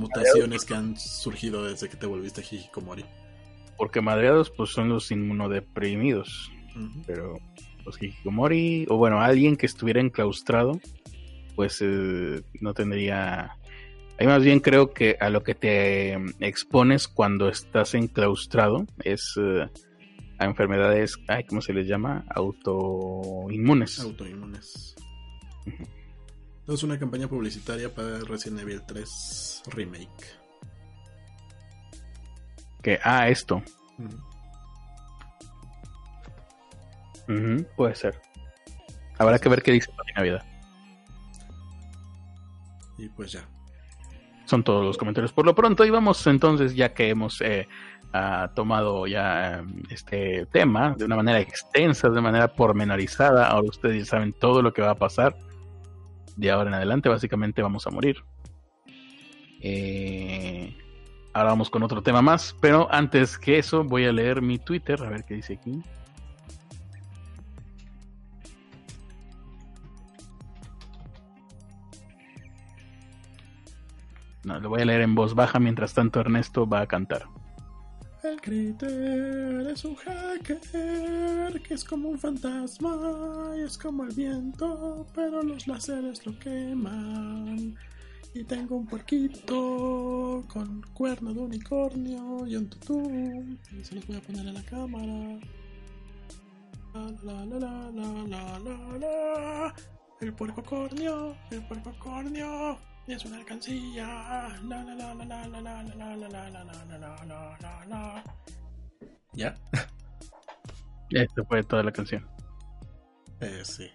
mutaciones que han surgido desde que te volviste Hikikomori. Porque madreados pues son los inmunodeprimidos. Pero los Hikikomori, o bueno, alguien que estuviera enclaustrado, pues eh, no tendría... Ahí más bien creo que a lo que te expones cuando estás enclaustrado es eh, a enfermedades, ay, ¿cómo se les llama? Autoinmunes. Autoinmunes. Es una campaña publicitaria para Resident Evil 3 Remake. Que, ah, esto. Ujú, puede ser. Habrá que ver qué dice la Navidad. Y pues ya. Son todos los comentarios por lo pronto. Y vamos entonces, ya que hemos eh, ah, tomado ya eh, este tema de una manera extensa, de manera pormenorizada. Ahora ustedes ya saben todo lo que va a pasar. De ahora en adelante, básicamente vamos a morir. Eh, ahora vamos con otro tema más. Pero antes que eso, voy a leer mi Twitter, a ver qué dice aquí. Lo voy a leer en voz baja mientras tanto Ernesto va a cantar. El Critter es un hacker que es como un fantasma y es como el viento, pero los láseres lo queman. Y tengo un puerquito con cuerno de unicornio y un tutú. Y se los voy a poner en la cámara. La la la la la la la. El puerco cornio, el puerco cornio. Es una alcancía. La la la la la la la la la la la la la la la la la. ¿Ya? Esto fue toda la canción. Eh, sí.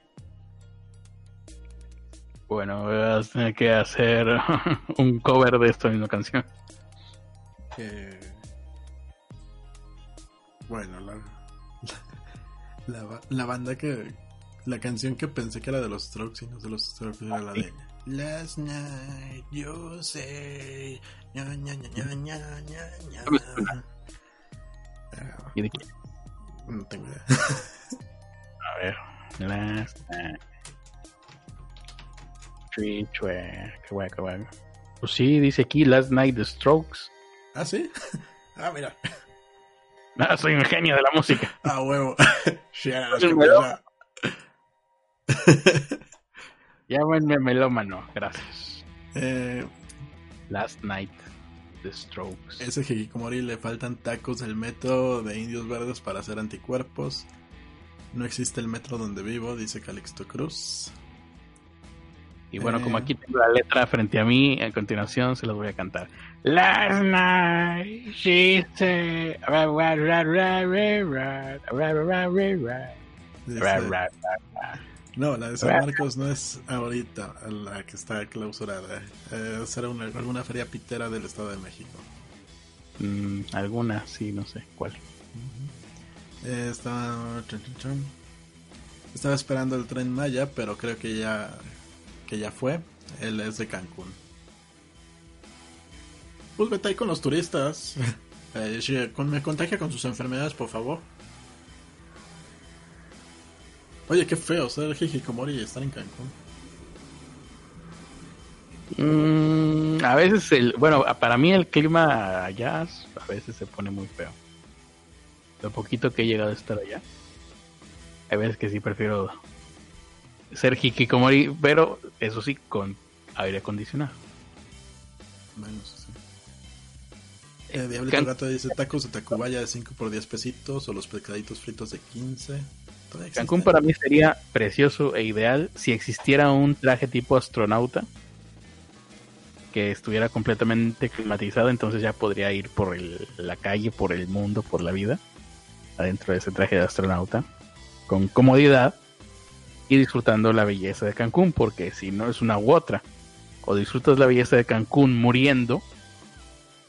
Bueno, vas a tener que hacer un cover de esta misma canción. Eh, bueno, la, la, la, la banda que. La canción que pensé que era de los Strokes y no de los Strokes era la de. Last night, you say. ña, ña, ña. No ¿Y de qué? no tengo idea. A ver. Last night. Tree Chue, qué guay, qué guay. Pues sí, dice aquí Last Night The Strokes. ¿Ah, sí? [LAUGHS] Ah, mira. Ah, soy un genio de la música. Ah, huevo. [LAUGHS] Ya, Llámenme melómano, gracias. Last Night, The Strokes. Ese Hikikomori le faltan tacos del metro de indios verdes para hacer anticuerpos. No existe el metro donde vivo, dice Calixto Cruz. Y bueno, como aquí tengo la letra frente a mí, a continuación se los voy a cantar. Last night she said, no, la de San Marcos no es ahorita la que está clausurada. Eh, será una, alguna feria pitera del Estado de México. Mm, alguna, sí, no sé cuál. Eh, estaba, estaba esperando el tren Maya, pero creo que ya que ya fue. Él es de Cancún. Pues vete ahí con los turistas. [LAUGHS] Eh, me contagia con sus enfermedades, por favor. Oye, qué feo ser Hikikomori y estar en Cancún. Mm, a veces, el, bueno, para mí el clima allá a veces se pone muy feo. Lo poquito que he llegado a estar allá. Hay veces que sí prefiero ser hikikomori, pero eso sí, con aire acondicionado. Bueno, eso sí. Eh, Diablito Gato dice tacos de Tacubaya de 5 por 10 pesitos o los pescaditos fritos de 15. Cancún para mí sería precioso e ideal si existiera un traje tipo astronauta que estuviera completamente climatizado, entonces ya podría ir por la calle, por el mundo, por la vida, adentro de ese traje de astronauta, con comodidad y disfrutando la belleza de Cancún, porque si no es una u otra, o disfrutas la belleza de Cancún muriendo,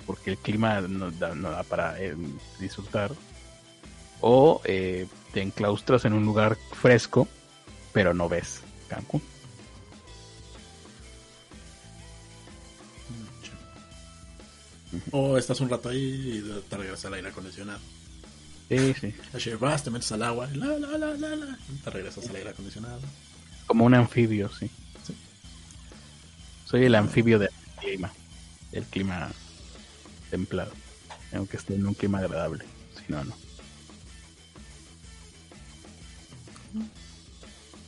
porque el clima no da, no da para eh, disfrutar, o eh, te enclaustras en un lugar fresco, pero no ves Cancún. O estás un rato ahí y te regresas al aire acondicionado. Sí, sí. Así vas, te metes al agua, la, la, la, la, te regresas al aire acondicionado. Como un anfibio, sí. Soy el anfibio del clima, del clima templado, aunque esté en un clima agradable, si no, no.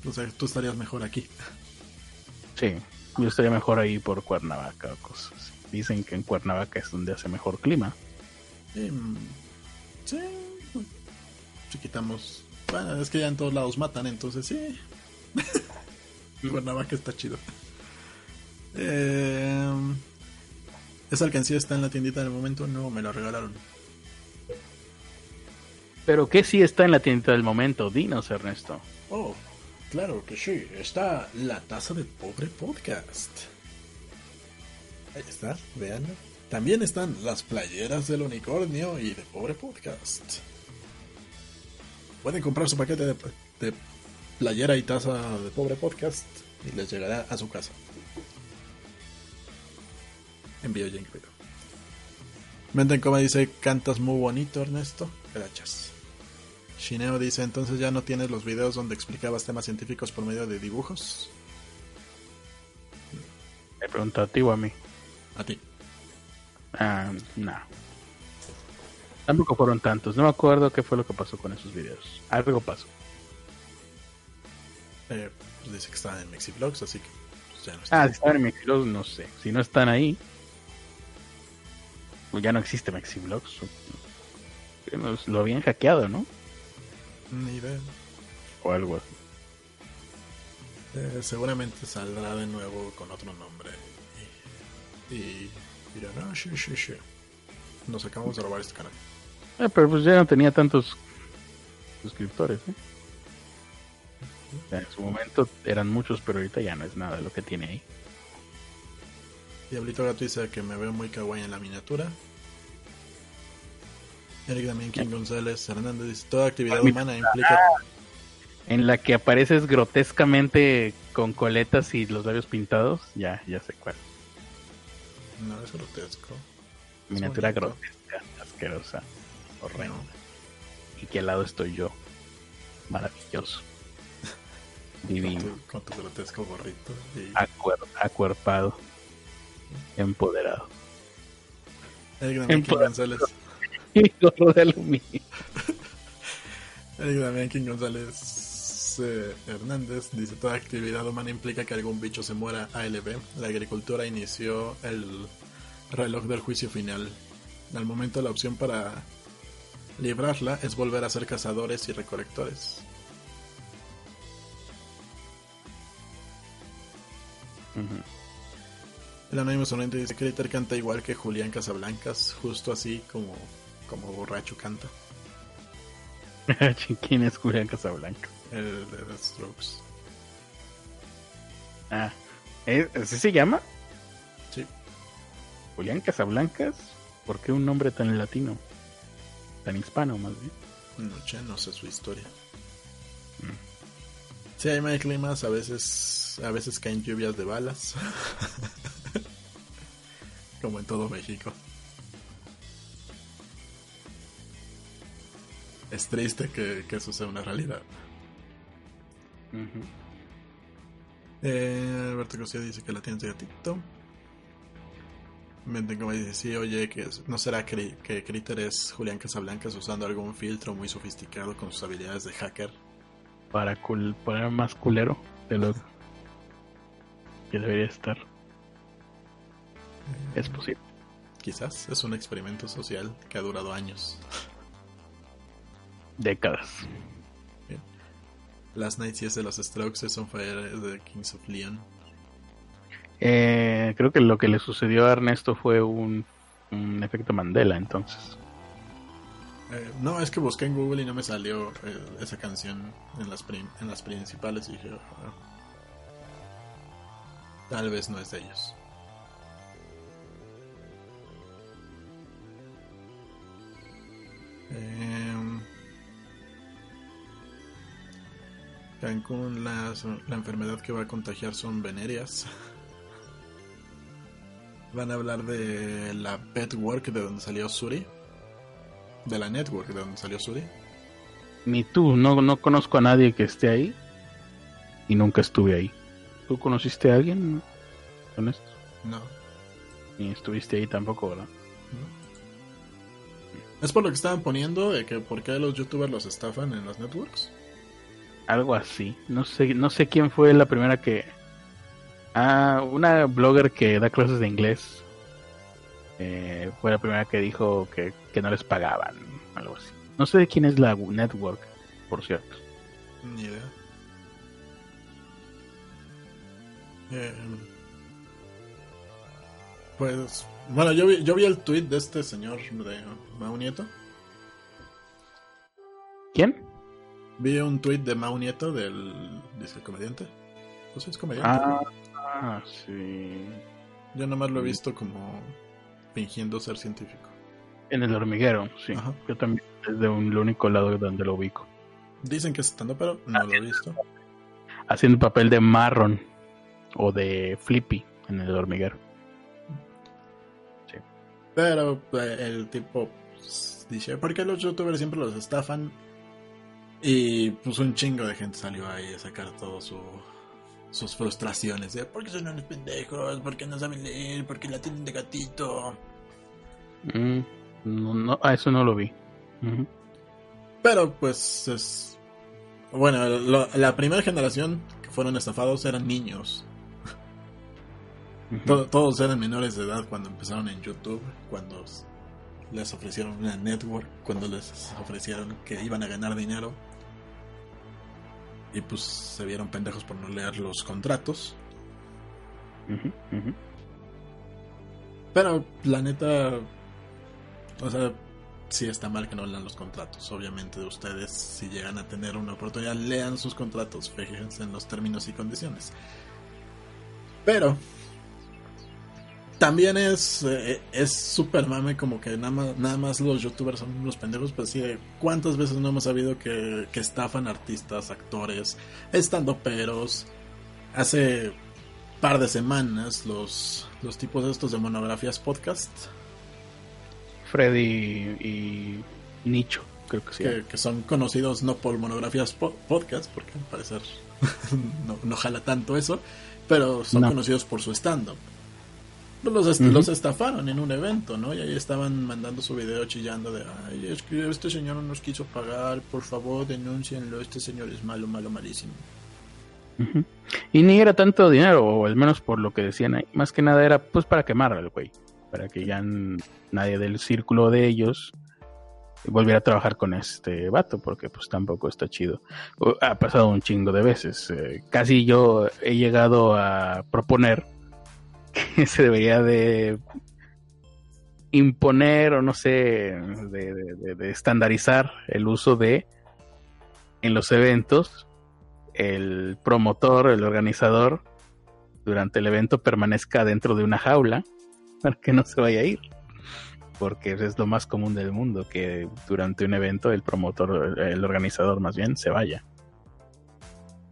O sea, tú estarías mejor aquí. Sí, yo estaría mejor ahí por Cuernavaca o cosas. así. Dicen que en Cuernavaca es donde hace mejor clima. Em, sí. Si quitamos. Bueno, es que ya en todos lados matan, entonces sí. [LAUGHS] Cuernavaca está chido. Em, ¿Esa alcancía está en la tiendita del momento? No, me la regalaron. Pero ¿qué sí está en la tienda del momento? Dinos, Ernesto. Oh, claro que sí. Está la taza de pobre podcast. Ahí está, veanlo. También están las playeras del unicornio y de pobre podcast. Pueden comprar su paquete de, playera y taza de pobre podcast y les llegará a su casa. Envío ya incluido. Menten como dice, cantas muy bonito Ernesto. Gracias. Shineo dice, entonces ya no tienes los videos donde explicabas temas científicos por medio de dibujos. Me pregunta a ti o a mí. A ti. Ah, no. Tampoco fueron tantos. No me acuerdo qué fue lo que pasó con esos videos. Algo pasó. Eh, pues dice que estaban en Mexiblogs, así que pues, ya no está. Ah, si estaban en Mexiblogs, no sé. Si no están ahí, pues ya no existe Mexiblogs. Lo habían hackeado, ¿no? Ni idea. O algo así. Eh, seguramente saldrá de nuevo con otro nombre. Y, y dirán, ah, sí, sí, sí. Nos acabamos de robar este canal. Eh, pero pues ya no tenía tantos suscriptores, ¿eh? O sea, en su momento eran muchos, pero ahorita ya no es nada de lo que tiene ahí. Diablito Gato dice que me veo muy kawaii en la miniatura. Eric Damián King González Hernández dice, toda actividad humana implica... En la que apareces grotescamente con coletas y los labios pintados, ya, ya sé cuál. No es grotesco. Miniatura bonito. grotesca, asquerosa, horrenda. Y que al lado estoy yo. Maravilloso. [LAUGHS] Con Divino. tu, con tu grotesco gorrito. Y... Acuer- acuerpado. Empoderado. Eric Damián King. González. Y gorro de aluminio. Damián King González eh, Hernández dice toda actividad humana implica que algún bicho se muera ALB. La agricultura inició el reloj del juicio final. Al momento la opción para librarla es volver a ser cazadores y recolectores. Ujú. El anónimo sonriente dice que Critter canta igual que Julián Casablancas, justo así como, como borracho canta. [LAUGHS] ¿Quién es Julián Casablanca? El de The Strokes. Ah, ¿es- ¿así se llama? Sí. Julián Casablancas. ¿Por qué un nombre tan latino? Tan hispano, más bien. Noche, no sé su historia. Sí, hay mal climas, a veces, a veces caen lluvias de balas. [LAUGHS] Como en todo México. Es triste que, que eso sea una realidad. Eh, Alberto García dice que la tienes de gatito. Menten como dice, sí, oye, que no será que, que Critter es Julián Casablancas usando algún filtro muy sofisticado con sus habilidades de hacker. Para cul poner más culero de lo que debería estar. Es posible. Quizás es un experimento social que ha durado años. Décadas. Last Night sí es de los Strokes, es on Fire es de Kings of Leon. Eh, creo que lo que le sucedió a Ernesto fue un, un efecto Mandela, entonces. Eh, no, es que busqué en Google y no me salió eh, esa canción en las, prim- en las principales y dije, "Ah, tal vez no es de ellos. Em, Cancún, las- la enfermedad que va a contagiar son venerias. Van a hablar de la Pet Work de donde salió Suri. De la Network de donde salió Suri. Ni tú, no, no conozco a nadie que esté ahí. Y nunca estuve ahí. ¿Tú conociste a alguien con esto? No. Ni estuviste ahí tampoco, ¿verdad? no. Es por lo que estaban poniendo de que por qué los youtubers los estafan en las networks. Algo así. No sé, no sé quién fue la primera que. Ah, una blogger que da clases de inglés. eh, fue la primera que dijo que, que no les pagaban. Algo así. No sé de quién es la network, por cierto. Ni idea. Eh, pues, bueno, yo vi, yo vi el tweet de este señor de Mau Nieto. ¿Quién? Vi un tweet de Mau Nieto del dice comediante. Pues es comediante. Ah, sí. Yo nomás lo he visto como fingiendo ser científico. En el hormiguero, sí. Ajá. Yo también es de un único lado donde lo ubico. Dicen que es estando, pero no lo he visto. Haciendo papel de marrón o de flippy en el hormiguero. Pero eh, el tipo pues, dice, ¿por qué los youtubers siempre los estafan? Y pues un chingo de gente salió ahí a sacar todas su, sus frustraciones. De, ¿Por qué son unos pendejos? ¿Por qué no saben leer? ¿Por qué la tienen de gatito? Mm, no, no, a eso no lo vi. Pero pues es... Bueno, lo- la primera generación que fueron estafados eran niños. Todos eran menores de edad cuando empezaron en YouTube, cuando les ofrecieron una network, cuando les ofrecieron que iban a ganar dinero. Y pues se vieron pendejos por no leer los contratos. Pero la neta, o sea, sí está mal que no lean los contratos. Obviamente de ustedes, si llegan a tener una oportunidad, lean sus contratos, fíjense en los términos y condiciones. Pero también es eh, es súper mame como que nada más, nada más los youtubers son unos pendejos, pues sí, cuántas veces no hemos sabido que, que estafan artistas, actores, estando peros. Hace par de semanas los, los tipos estos de monografías podcast Freddy y Nicho, creo que sí. que, que son conocidos no por monografías po- podcast porque al parecer [LAUGHS] no, no jala tanto eso pero son No. conocidos por su stand-up los, est- Ujú. los estafaron en un evento, ¿no? Y ahí estaban mandando su video chillando de, ay, es que este señor no nos quiso pagar, por favor, denúncienlo, este señor es malo, malo, malísimo. Y ni era tanto dinero, o al menos por lo que decían ahí. Más que nada era pues para quemar al güey. Para que ya nadie del círculo de ellos volviera a trabajar con este vato, porque pues tampoco está chido. Ha pasado un chingo de veces. eh, casi yo he llegado a proponer [LAUGHS] que se debería de imponer o no sé, de, estandarizar el uso de en los eventos el promotor, el organizador, durante el evento permanezca dentro de una jaula [LAUGHS] para que no se vaya a ir. Porque es lo más común del mundo, que durante un evento el promotor, el organizador más bien, se vaya.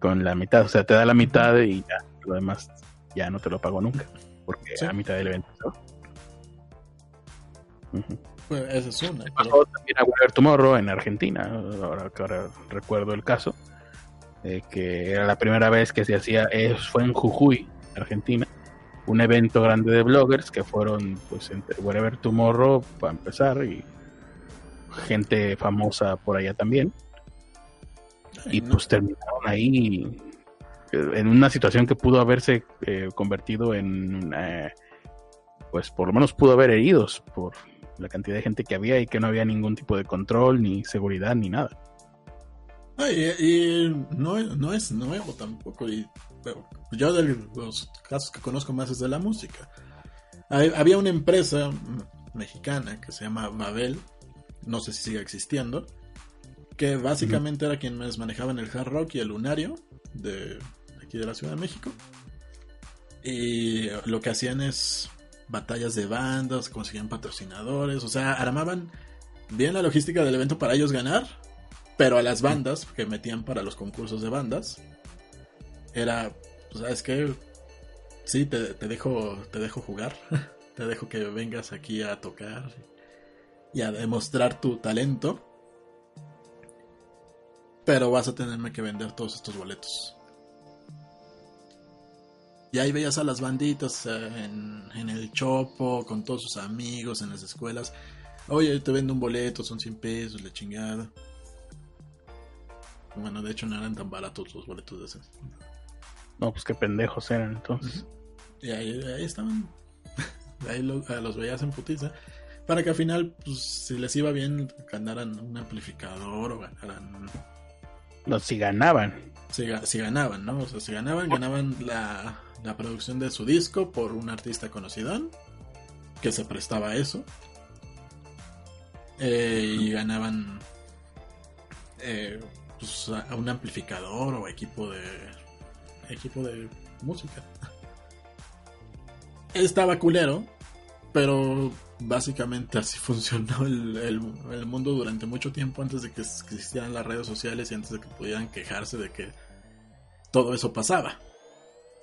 Con la mitad, o sea, te da la mitad y ya, lo demás ya no te lo pago nunca. Porque Sí. a mitad del evento. Ujú. Pues esa es una. pero- pasó también a Whatever Tomorrow en Argentina, ahora que ahora recuerdo el caso, eh, que era la primera vez que se hacía, eh, fue en Jujuy, Argentina, un evento grande de bloggers que fueron pues entre Whatever Tomorrow para empezar y gente famosa por allá también y no- pues terminaron ahí en una situación que pudo haberse eh, convertido en eh, pues por lo menos pudo haber heridos por la cantidad de gente que había y que no había ningún tipo de control ni seguridad ni nada y, no, no es nuevo tampoco. Y pero yo de los casos que conozco más es de la música. Hay- había una empresa mexicana que se llama Mabel, no sé si sigue existiendo, que básicamente era quienes manejaban el hard rock y el lunario de de la Ciudad de México. Y lo que hacían es batallas de bandas, conseguían patrocinadores, o sea, armaban bien la logística del evento para ellos ganar, pero a las bandas que metían para los concursos de bandas era, pues, ¿sabes qué? Sí, te, te dejo te dejo jugar, [LAUGHS] te dejo que vengas aquí a tocar y a demostrar tu talento, pero vas a tenerme que vender todos estos boletos. Y ahí veías a las banditas eh, en, en el chopo, con todos sus amigos, en las escuelas. Oye, te vendo un boleto, son 100 pesos, la chingada. Bueno, de hecho no eran tan baratos los boletos de esos. no pues qué pendejos eran entonces Y ahí, ahí estaban. [LAUGHS] ahí lo- a los veías en putiza. Para que al final, pues, si les iba bien, ganaran un amplificador o ganaran. no si ganaban Si, si ganaban, ¿no? O sea, si ganaban, ganaban la, la producción de su disco por un artista conocido que se prestaba a eso. Eh, y ganaban eh, pues, a un amplificador o equipo de equipo de música. Estaba culero, pero básicamente así [LAUGHS] funcionó el, mundo durante mucho tiempo antes de que existieran las redes sociales y antes de que pudieran quejarse de que todo eso pasaba.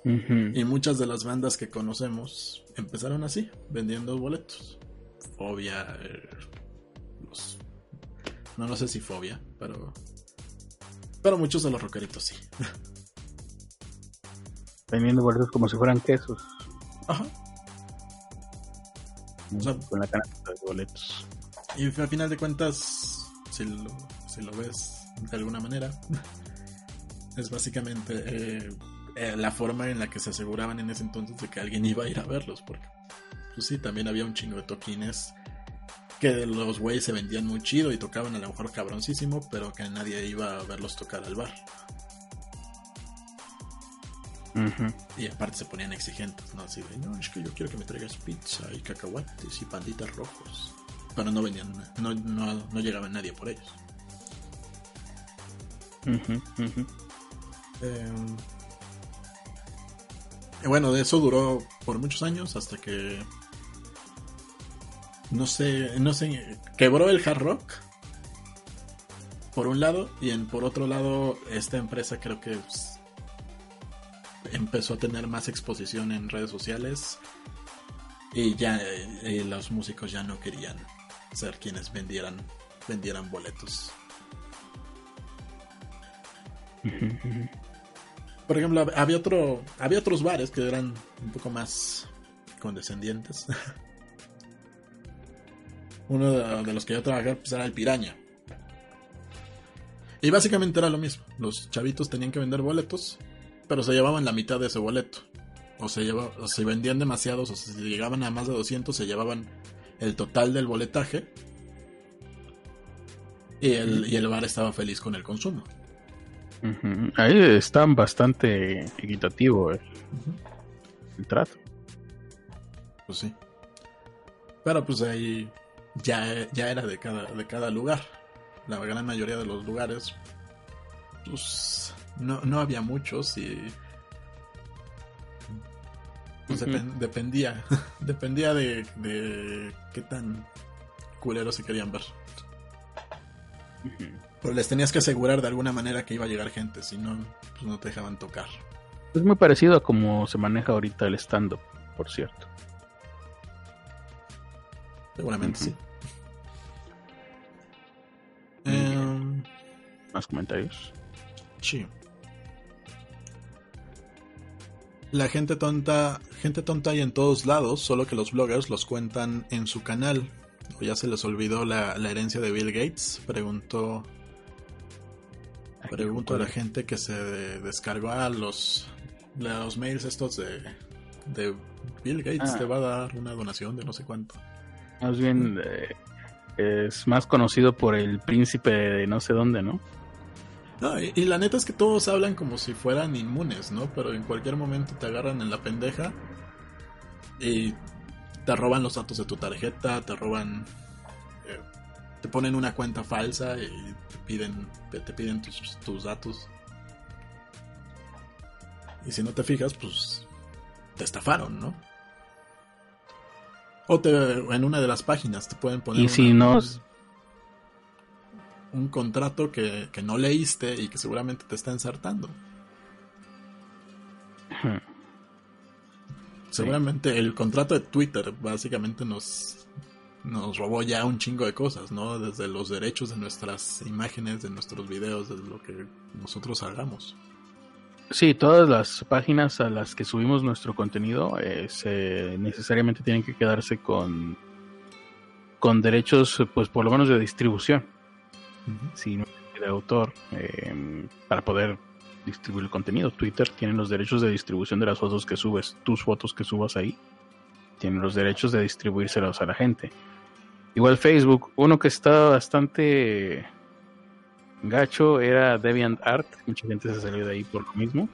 Y muchas de las bandas que conocemos empezaron así, vendiendo boletos. Fobia, eh, no, no sé si fobia, pero... Pero muchos de los rockeritos sí. Vendiendo boletos como si fueran quesos. Ajá. con la canasta de boletos. Y al final de cuentas, si lo, si lo ves de alguna manera, [LAUGHS] es básicamente eh, eh, la forma en la que se aseguraban en ese entonces de que alguien iba a ir a verlos. Porque, pues sí, también había un chingo de toquines que los güeyes se vendían muy chido y tocaban a lo mejor cabroncísimo, pero que nadie iba a verlos tocar al bar. Y aparte se ponían exigentes, ¿no? Así de, no, es que yo quiero que me traigas pizza y cacahuates y panditas rojos. Pero no venían, no, no, llegaba nadie por ellos. Em, y bueno, de eso duró por muchos años hasta que no sé, no sé, quebró el hard rock por un lado y en por otro lado esta empresa creo que empezó a tener más exposición en redes sociales y ya eh, los músicos ya no querían ser quienes vendieran vendieran boletos. Por ejemplo, había otro había otros bares que eran un poco más condescendientes. [LAUGHS] Uno de, los que yo trabajé pues, era el Piraña. Y básicamente era lo mismo. Los chavitos tenían que vender boletos pero se llevaban la mitad de ese boleto. O se, lleva, o se vendían demasiados, o si llegaban a más de 200, se llevaban el total del boletaje. Y el, y el bar estaba feliz con el consumo. Ahí está bastante equitativo el, trato. Pues sí. Pero pues ahí ya, ya era de cada, de cada lugar. La gran mayoría de los lugares pues no, no había muchos y pues dependía [LAUGHS] dependía de, de, qué tan culeros se querían ver pero les tenías que asegurar de alguna manera que iba a llegar gente si no pues no te dejaban tocar. Es muy parecido a cómo se maneja ahorita el stand up por cierto. Seguramente sí. Em, más comentarios sí. La gente tonta, gente tonta hay en todos lados, solo que los bloggers los cuentan en su canal. ¿O ya se les olvidó la, herencia de Bill Gates? Preguntó, pregunto a la gente que se descargó a los, los mails estos de, de Bill Gates. Ah. Te va a dar una donación de no sé cuánto. Más bien eh, es más conocido por el príncipe de no sé dónde, ¿no? No, y, la neta es que todos hablan como si fueran inmunes, ¿no? Pero en cualquier momento te agarran en la pendeja y te roban los datos de tu tarjeta, te roban, te ponen una cuenta falsa y te piden, te piden tus, tus datos. Y si no te fijas, pues te estafaron, ¿no? O te, en una de las páginas te pueden poner. Y si no, un contrato que, no leíste y que seguramente te está ensartando. Seguramente el contrato de Twitter básicamente nos, nos robó ya un chingo de cosas, ¿no? Desde los derechos de nuestras imágenes, de nuestros videos, de lo que nosotros hagamos. Sí, todas las páginas a las que subimos nuestro contenido eh, necesariamente tienen que quedarse con, con derechos, pues por lo menos de distribución si no de autor em, para poder distribuir el contenido. Twitter tiene los derechos de distribución de las fotos que subes, tus fotos que subas ahí, tiene los derechos de distribuírselos a la gente. Igual Facebook, uno que está bastante gacho era DeviantArt, mucha gente se salió de ahí por lo mismo.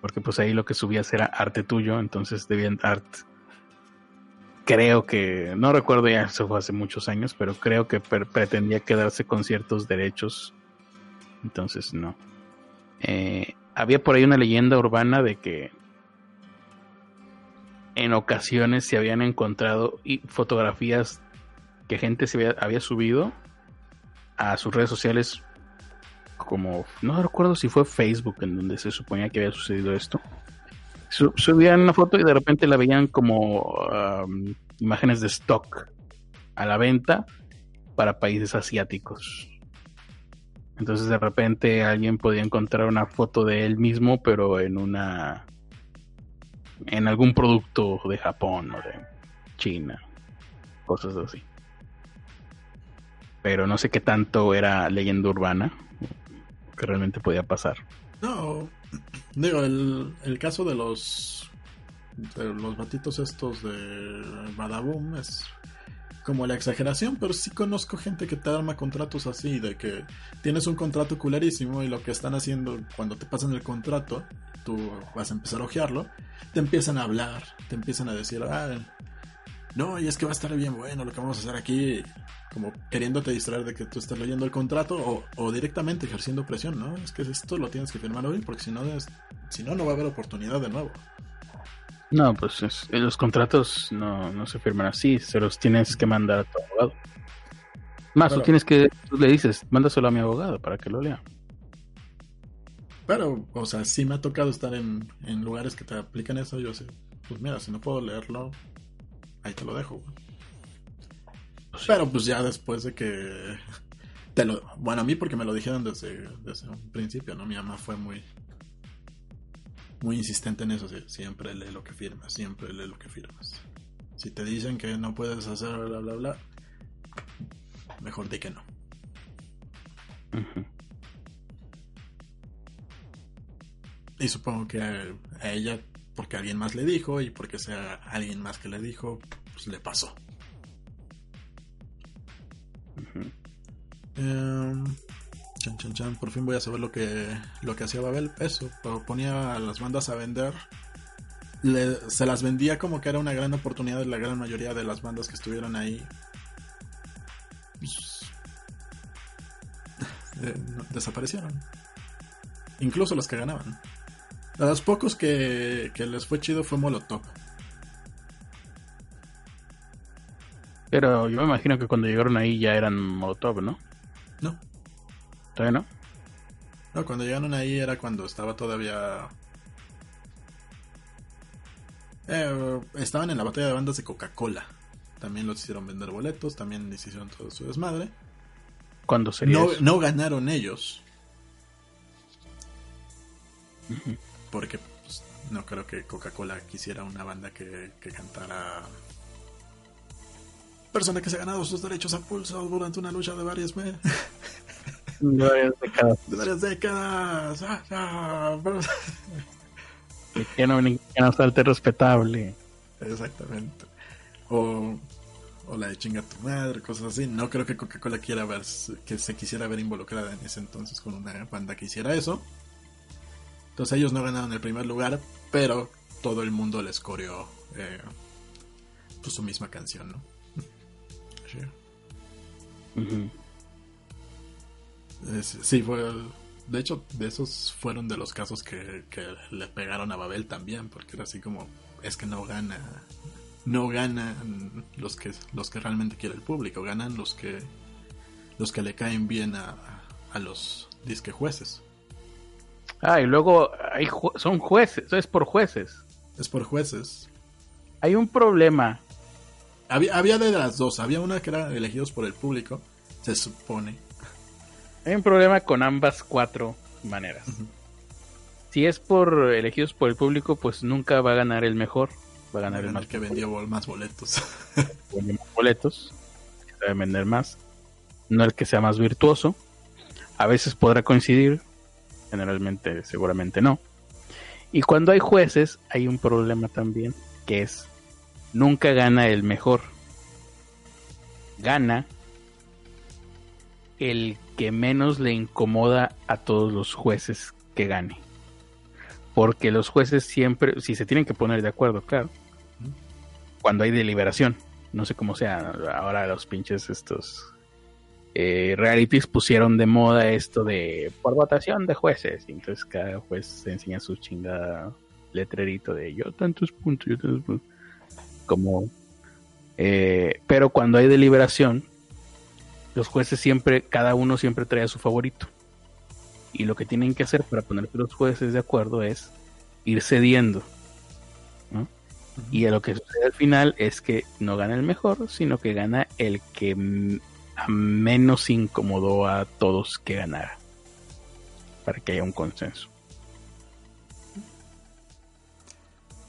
Porque pues ahí lo que subías era arte tuyo, entonces DeviantArt creo que, no recuerdo ya, eso fue hace muchos años, pero creo que pretendía quedarse con ciertos derechos. Entonces, no. Eh, había por ahí una leyenda urbana de que en ocasiones se habían encontrado fotografías que gente se había, subido a sus redes sociales como no recuerdo si fue Facebook en donde se suponía que había sucedido esto. Subían una foto y de repente la veían como imágenes de stock a la venta para países asiáticos. Entonces de repente alguien podía encontrar una foto de él mismo pero en una en algún producto de Japón o de China, cosas así. Pero no sé qué tanto era leyenda urbana que realmente podía pasar. No, digo, el, el caso de los de los batitos estos de Badaboom es como la exageración, pero sí conozco gente que te arma contratos así, de que tienes un contrato culerísimo y lo que están haciendo cuando te pasan el contrato, tú vas a empezar a ojearlo, te empiezan a hablar, te empiezan a decir, ah, no, y es que va a estar bien bueno lo que vamos a hacer aquí, como queriéndote distraer de que tú estás leyendo el contrato o, o directamente ejerciendo presión, ¿no? Es que esto lo tienes que firmar hoy porque si no, si no, no va a haber oportunidad de nuevo. No, pues los contratos no, se firman así, se los tienes que mandar a tu abogado. Más, tú tienes que, tú le dices, mándaselo a mi abogado para que lo lea. Pero, o sea, sí me ha tocado estar en, lugares que te aplican eso. Yo sé, pues mira, si no puedo leerlo, ahí te lo dejo. Pues Pero pues ya después de que [LAUGHS] te lo, bueno, a mí porque me lo dijeron desde, desde un principio, ¿no? Mi mamá fue muy, muy insistente en eso. Siempre lee lo que firmas, siempre lee lo que firmas. Si te dicen que no puedes hacer bla, bla, bla, mejor di que no. Y supongo que a, ella, porque alguien más le dijo y porque sea alguien más que le dijo, pues le pasó. Chan, chan, chan. Por fin voy a saber lo que, lo que hacía Babel. Eso, ponía a las bandas a vender. se las vendía como que era una gran oportunidad de la gran mayoría de las bandas que estuvieron ahí. Pues, [LAUGHS] eh, desaparecieron. Incluso los que ganaban. A los pocos que, que les fue chido fue Molotov. Pero yo me imagino que cuando llegaron ahí ya eran Molotov, ¿no? No. ¿Todavía no? No, cuando llegaron ahí era cuando estaba todavía... Eh, estaban en la batalla de bandas de Coca-Cola. También los hicieron vender boletos, también les hicieron todo su desmadre. ¿Cuándo sería no, no ganaron ellos. Porque pues, no creo que Coca-Cola quisiera una banda que, que cantara persona que se ha ganado sus derechos a pulso durante una lucha de varias meses. [LAUGHS] De varias décadas. De varias décadas. Ah, ah, que, no, que no salte respetable. Exactamente. O, o la de chinga tu madre, cosas así. No creo que Coca-Cola quiera ver, que se quisiera ver involucrada en ese entonces con una banda que hiciera eso. Entonces ellos no ganaron el primer lugar, pero todo el mundo les coreó eh, pues su misma canción, ¿no? Sí sí, fue. De hecho, de esos fueron de los casos que, le pegaron a Babel también, porque era así como: es que no gana. No ganan los que, los que realmente quiere el público, ganan los que, los que le caen bien a, a los disque jueces. Ah, y luego hay son jueces, es por jueces. Es por jueces. Hay un problema. Había, había de las dos, había una que era elegidos por el público, se supone, hay un problema con ambas cuatro maneras. Si es por elegidos por el público, pues nunca va a ganar el mejor. Va a ganar, el, más que vendió más boletos. [LAUGHS] Vende más boletos. Debe vender más. No el que sea más virtuoso. A veces podrá coincidir. Generalmente, seguramente no. Y cuando hay jueces, hay un problema también. Que es, nunca gana el mejor. Gana el que menos le incomoda a todos los jueces que gane. Porque los jueces siempre, si se tienen que poner de acuerdo, claro, cuando hay deliberación. No sé cómo sea. Ahora los pinches estos eh, realities pusieron de moda esto de por votación de jueces. Y entonces cada juez se enseña su chingada letrerito de yo tantos puntos, yo tantos puntos. Como, eh, pero cuando hay deliberación, los jueces siempre, cada uno siempre trae a su favorito. Y lo que tienen que hacer para ponerse los jueces de acuerdo es ir cediendo. ¿no? Y lo que sucede al final es que no gana el mejor, sino que gana el que menos incomodó a todos que ganara. Para que haya un consenso.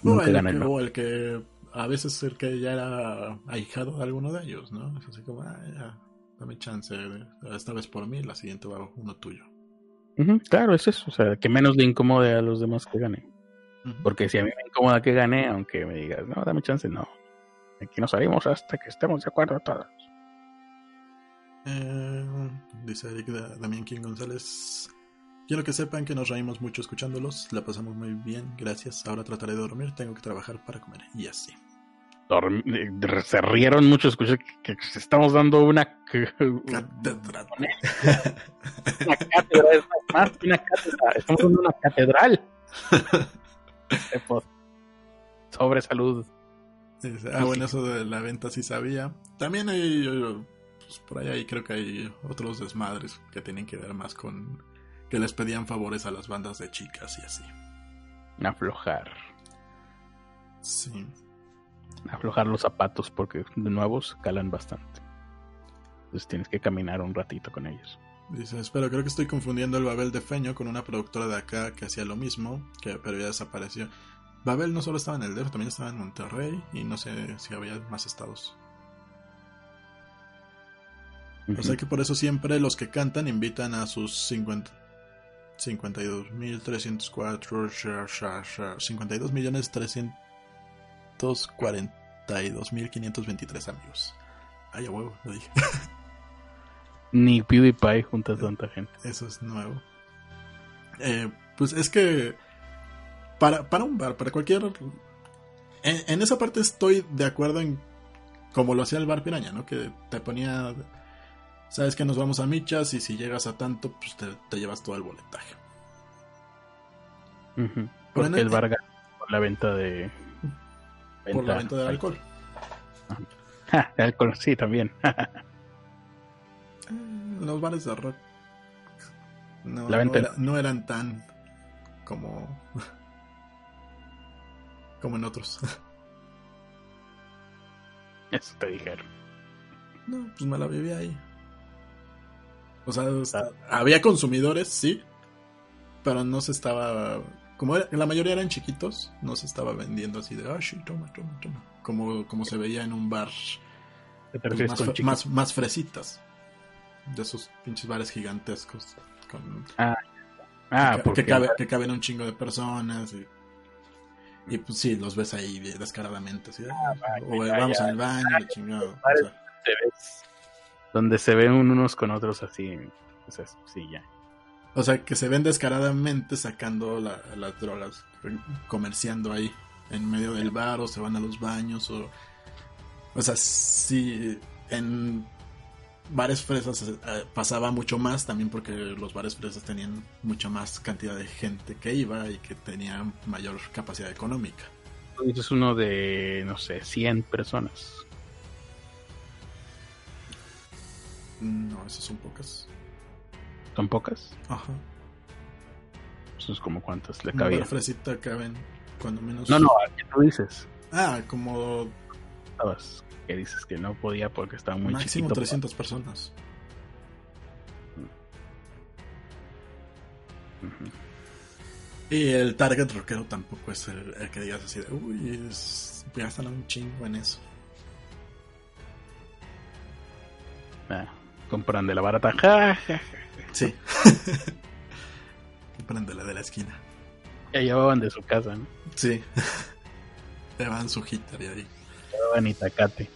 No, el, que, o el que a veces el que ya era ahijado de alguno de ellos, ¿no? Es así como, ah, ya, dame chance, esta vez por mí, la siguiente va uno tuyo. claro, es eso, o sea, que menos le incomode a los demás que ganen. Porque si a mí me incomoda que gane, aunque me digas, no, dame chance, no. Aquí no salimos hasta que estemos de acuerdo todos. Eh, dice Eric Damián King González. Quiero que sepan que nos reímos mucho escuchándolos, la pasamos muy bien, gracias. Ahora trataré de dormir, tengo que trabajar para comer. Y así. se rieron mucho, escuché que, estamos dando una catedral. una catedral, más [LAUGHS] una catedral. Estamos dando una catedral. Sobre salud. Ah, bueno, eso de la venta sí sabía. También hay, pues, por ahí creo que hay otros desmadres que tienen que ver más con que les pedían favores a las bandas de chicas y así. Aflojar. Sí. Aflojar los zapatos porque de nuevos calan bastante. Entonces tienes que caminar un ratito con ellos. Dice, espero, creo que estoy confundiendo el Babel de Feño con una productora de acá que hacía lo mismo, que pero ya desapareció. Babel no solo estaba en el DEF, también estaba en Monterrey y no sé si había más estados. O sea que por eso siempre los que cantan invitan a sus 50, 52.304 52 millones 342.523 amigos. Ay, a huevo, lo dije. [LAUGHS] Ni PewDiePie junta tanta gente. Eso es nuevo. Eh, pues es que para, para un bar, para cualquier... En, esa parte estoy de acuerdo en como lo hacía el bar Piraña, ¿no? Que te ponía sabes que nos vamos a michas y si llegas a tanto, pues te, llevas todo el boletaje. Porque el, Vargas por la venta de. por la venta del alcohol. [LAUGHS] de alcohol, sí, también. [LAUGHS] Los bares de rock. No, no, eran tan como. [LAUGHS] como en otros. Eso te dijeron. No, pues me la viví ahí. O sea, había consumidores, sí, pero no se estaba. Como la mayoría eran chiquitos, no se estaba vendiendo así de, ah, sí, toma, toma, toma. Como, como se veía en un bar pues, más, más, fresitas. De esos pinches bares gigantescos. Con, ah, ah que, que, caben un chingo de personas. Y, pues sí, los ves ahí descaradamente. Así, ah, o vamos al baño, chingado. Donde se ven unos con otros así. O sea, sí, ya. O sea, que se ven descaradamente sacando las drogas, comerciando ahí en medio del bar o se van a los baños o... O sea, sí, en bares fresas eh, pasaba mucho más también porque los bares fresas tenían mucha más cantidad de gente que iba y que tenían mayor capacidad económica. Es uno de, no sé, 100 personas. No, esas son pocas. ¿Son pocas? Ajá. Eso es como cuántas le cabía. Una fresita caben, cuando menos. No, no, qué tú dices? Ah, como. Estabas, que dices que no podía porque estaba muy Máximo 300 personas. Y el target rockero tampoco es el, que digas así de, uy, es, gastan un chingo en eso. Ah. Compran de la barata. Ja, Sí. [LAUGHS] Compran de la de la esquina. Ya llevaban de su casa, ¿no? Sí. [LAUGHS] llevaban su hitter y ahí. Llevaban Itacate.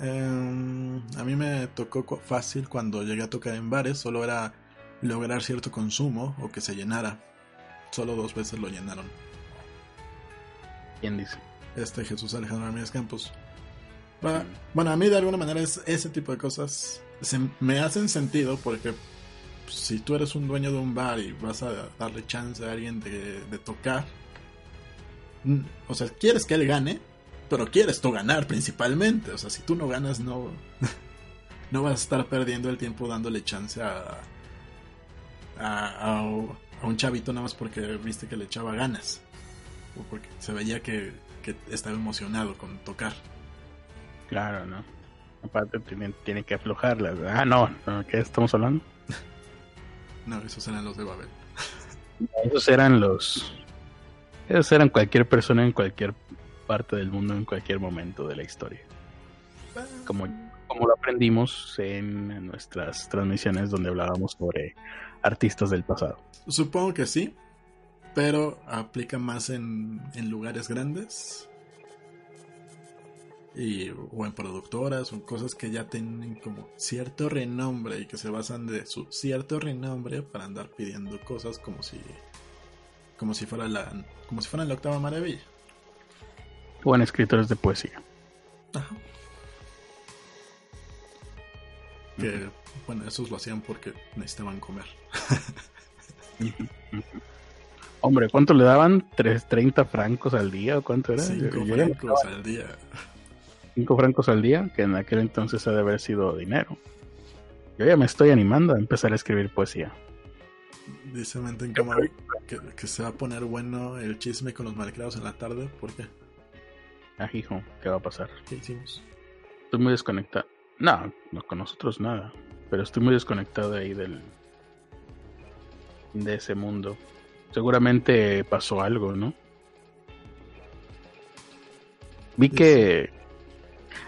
Em, a mí me tocó fácil cuando llegué a tocar en bares. Solo era lograr cierto consumo o que se llenara. Solo dos veces lo llenaron. ¿Quién dice? este Jesús Alejandro Ramírez Campos. Bueno, a mí de alguna manera es, ese tipo de cosas me hacen sentido porque si tú eres un dueño de un bar y vas a darle chance a alguien de, tocar, o sea, quieres que él gane, pero quieres tú ganar principalmente. O sea, si tú no ganas, no, [LAUGHS] no vas a estar perdiendo el tiempo dándole chance a, a, a, un chavito nada más porque viste que le echaba ganas. O porque se veía que, que estaba emocionado con tocar. Claro, ¿no? Aparte tiene, tiene que aflojarla. Ah, no, ¿qué estamos hablando? [LAUGHS] no, esos eran los de Babel. Esos eran los... Esos eran cualquier persona en cualquier parte del mundo en cualquier momento de la historia. Como, como lo aprendimos en nuestras transmisiones donde hablábamos sobre artistas del pasado. Supongo que sí, pero aplica más en, en lugares grandes y, o en productoras en cosas que ya tienen como cierto renombre y que se basan de su cierto renombre para andar pidiendo cosas como si como si fuera la como si fuera la octava maravilla o en escritores de poesía. Que, bueno, esos lo hacían porque necesitaban comer. Hombre, ¿cuánto le daban? ¿30 francos al día o cuánto era? 5 francos al día. 5 francos al día, que en aquel entonces ha de haber sido dinero. Yo ya me estoy animando a empezar a escribir poesía. Dice Menten que, que se va a poner bueno el chisme con los malcriados en la tarde. ¿Por qué? Ah, hijo, ¿qué va a pasar? ¿Qué hicimos? Estoy muy desconectado. No, no con nosotros nada. Pero estoy muy desconectado ahí del. de ese mundo. Seguramente pasó algo, ¿no? Vi que.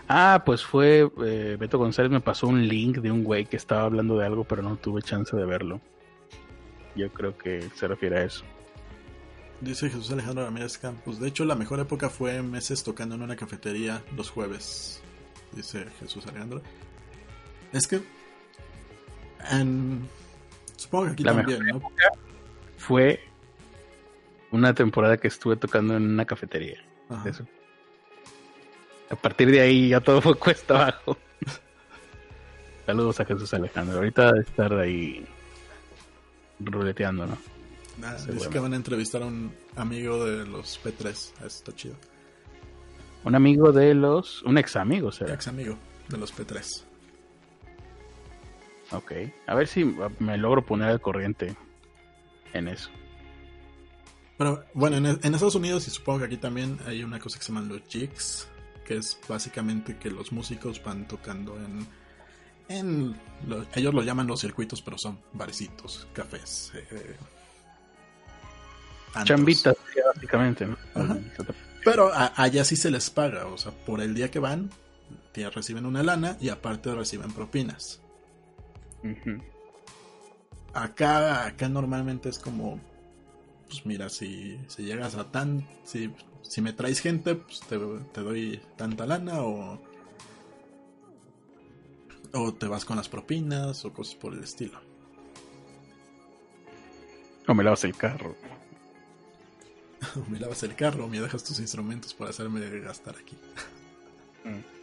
Ah, pues fue. Eh, Beto González me pasó un link de un güey que estaba hablando de algo, pero no tuve chance de verlo. Yo creo que se refiere a eso. Dice Jesús Alejandro Ramírez Campos. De hecho, la mejor época fue meses tocando en una cafetería los jueves. Dice Jesús Alejandro. Es que. supongo que aquí también, ¿no? Fue una temporada que estuve tocando en una cafetería. Eso. A partir de ahí ya todo fue [LAUGHS] cuesta abajo. Saludos a Jesús Alejandro. Ahorita de estar ahí ruleteando, ¿no? dice que van a entrevistar a un amigo de los P3. Eso está chido. Un amigo de los. Un ex amigo, será. Ex amigo de los P3. Ok. A ver si me logro poner al corriente en eso. Bueno, bueno en, Estados Unidos y supongo que aquí también hay una cosa que se llama los jigs, que es básicamente que los músicos van tocando en en ellos lo llaman los circuitos, pero son barecitos, cafés, eh, Chambitas, básicamente. Pero allá sí se les paga, o sea, por el día que van, reciben una lana y aparte reciben propinas. Acá, acá normalmente es como, pues mira, si, si llegas a tan, si, si me traes gente, pues te, te doy tanta lana o, o te vas con las propinas o cosas por el estilo. O me lavas el carro. [LAUGHS] me lavas el carro o me dejas tus instrumentos para hacerme gastar aquí. Mm.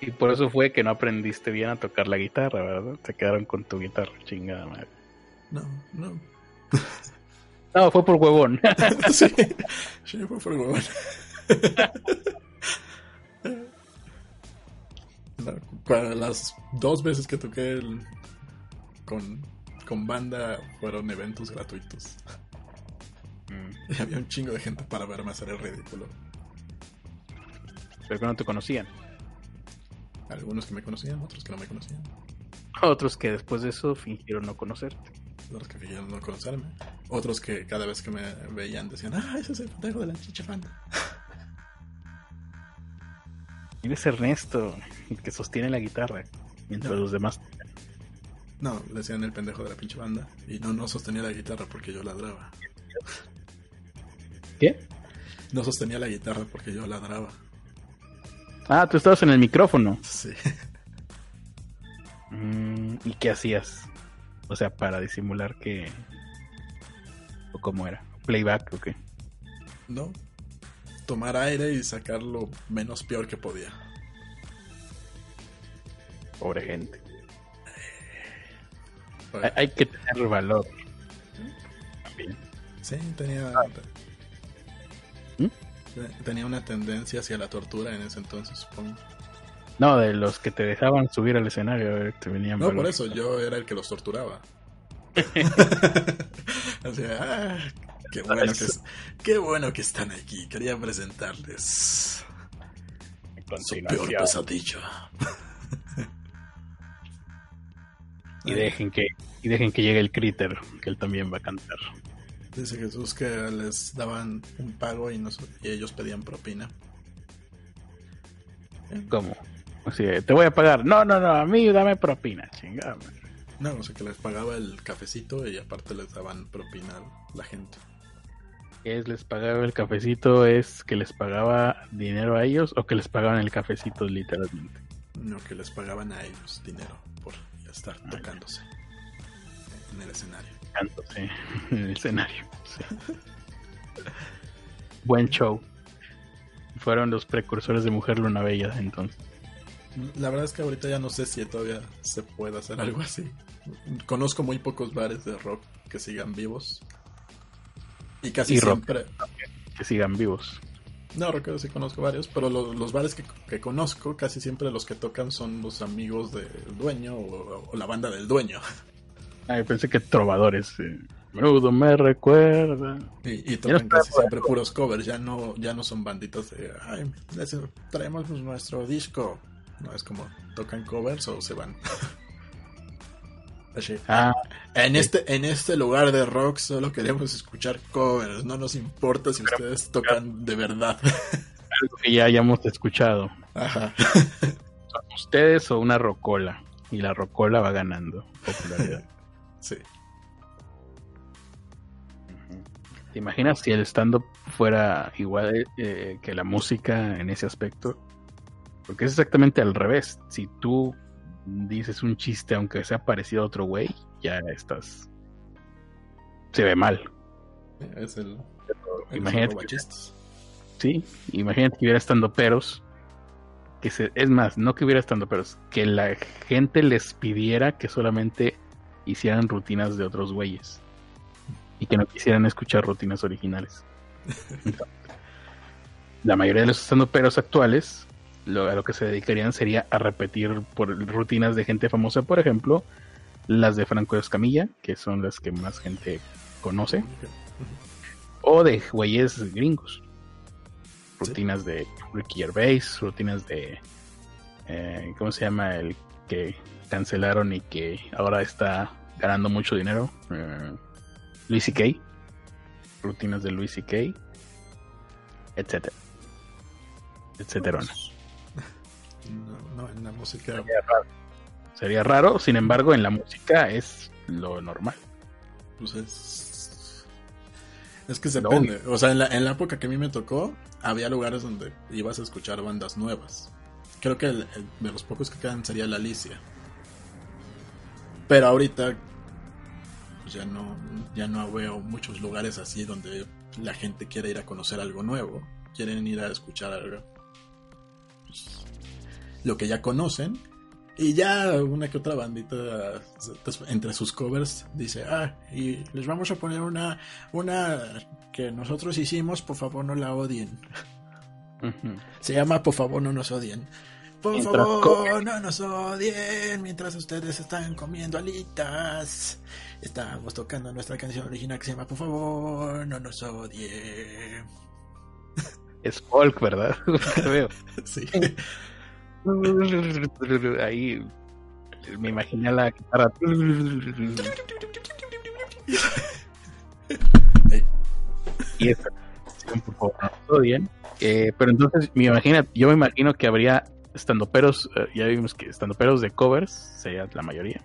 Y por eso fue que no aprendiste bien a tocar la guitarra, ¿verdad? Se quedaron con tu guitarra, chingada madre. No, no. [LAUGHS] No, fue por huevón. [LAUGHS] sí, sí, fue por huevón. para las dos veces que toqué con, con banda fueron eventos gratuitos. Mm. Y había un chingo de gente para verme hacer el ridículo. Pero que no te conocían. Algunos que me conocían, otros que no me conocían. Otros que después de eso fingieron no conocerte. Otros que fingieron no conocerme. Otros que cada vez que me veían decían, ah, ese es el pendejo de la chichafanda. [LAUGHS] Eres Ernesto, el que sostiene la guitarra, mientras los demás... [LAUGHS] No, le decían el pendejo de la pinche banda. Y no, no sostenía la guitarra porque yo ladraba. [LAUGHS] ¿Qué? No sostenía la guitarra porque yo ladraba. Ah, tú estabas en el micrófono. Sí. Mm, ¿Y qué hacías? O sea, para disimular que... ¿O cómo era? ¿Playback o qué? No. tomar aire y sacar lo menos peor que podía. Pobre gente. Hay, hay que tener valor. También. Sí, tenía. ¿Mm? Tenía una tendencia hacia la tortura en ese entonces, supongo. No, de los que te dejaban subir al escenario, a ver, te venían No, por eso yo era el que los torturaba. [LAUGHS] Ah, qué bueno que es- qué bueno que están aquí. Quería presentarles su peor pesadilla. [LAUGHS] Y dejen que y dejen que llegue el critter, que él también va a cantar. Dice Jesús que les daban un pago y, nos- y ellos pedían propina. ¿Cómo? Así, te voy a pagar. No, no, no, a mí dame propina, chingada. No, o sea que les pagaba el cafecito y aparte les daban propina a la gente. ¿Qué es les pagaba el cafecito? ¿Es que les pagaba dinero a ellos o que les pagaban el cafecito literalmente? No, que les pagaban a ellos dinero por estar tocándose en el escenario. Sí, [LAUGHS] en el escenario. sí. Buen show. Fueron los precursores de Mujer Luna Bella entonces. La verdad es que ahorita ya no sé si todavía se puede hacer algo así. Conozco muy pocos bares de rock que sigan vivos. Y casi Y rock. siempre... Que sigan vivos. No, rockeros sí conozco varios, pero lo- los bares que, que conozco casi siempre los que tocan son los amigos del dueño o, o la banda del dueño. Ay, pensé que trovadores. eh. Menudo me recuerda. Y, y tocan casi siempre puros covers, ya no, ya no son banditas de, ay, traemos nuestro disco. No, es como, tocan covers o se van. [LAUGHS] Así, Ah, En este, en este lugar de rock solo queremos escuchar covers, no nos importa si ustedes tocan de verdad. [LAUGHS] algo que ya hayamos escuchado. Ajá. ¿Son ustedes o una rocola? Y la rocola va ganando popularidad. [LAUGHS] Sí. ¿Te imaginas si el stand-up fuera igual eh, que la música en ese aspecto? Porque es exactamente al revés. Si tú dices un chiste, aunque sea parecido a otro güey, ya estás. Se ve mal. Es el, el Imagínate. robachistes. Sí, imagínate que hubiera estando peros. Que se, es más, no que hubiera estando peros, que la gente les pidiera que solamente hicieran rutinas de otros güeyes y que no quisieran escuchar rutinas originales. [LAUGHS] la mayoría de los estando peros actuales lo, a lo que se dedicarían sería a repetir por rutinas de gente famosa, por ejemplo, las de Franco Escamilla, que son las que más gente conoce, o de güeyes gringos. Rutinas de Ricky Gervais, rutinas de. eh, ¿Cómo se llama? El que cancelaron y que ahora está ganando mucho dinero. Eh, Luis C.K. Rutinas de Luis C.K. Etcétera. Etcétera. No, no, en la música. Sería raro. Sería raro, sin embargo, en la música es lo normal. Pues es. Es que depende. O sea, en la, en la época que a mí me tocó, había lugares donde ibas a escuchar bandas nuevas. Creo que el- el de los pocos que quedan sería la Alicia. Pero ahorita pues ya no, ya no veo muchos lugares así donde la gente quiere ir a conocer algo nuevo. Quieren ir a escuchar algo. pues, lo que ya conocen. Y ya una que otra bandita entre sus covers dice, ah, y les vamos a poner una, una que nosotros hicimos, por favor no la odien. Se llama Por favor no nos odien. Por Mientras favor comen. no nos odien mientras ustedes están comiendo alitas. Estamos tocando nuestra canción original que se llama Por favor no nos odien. Es folk, ¿verdad? [LAUGHS] [LAUGHS] Sí. Ahí me imaginé la guitarra. Y por favor, no nos odien. Eh, pero entonces, me imagina, yo me imagino que habría estandoperos, eh, ya vimos que estandoperos de covers, sería la mayoría.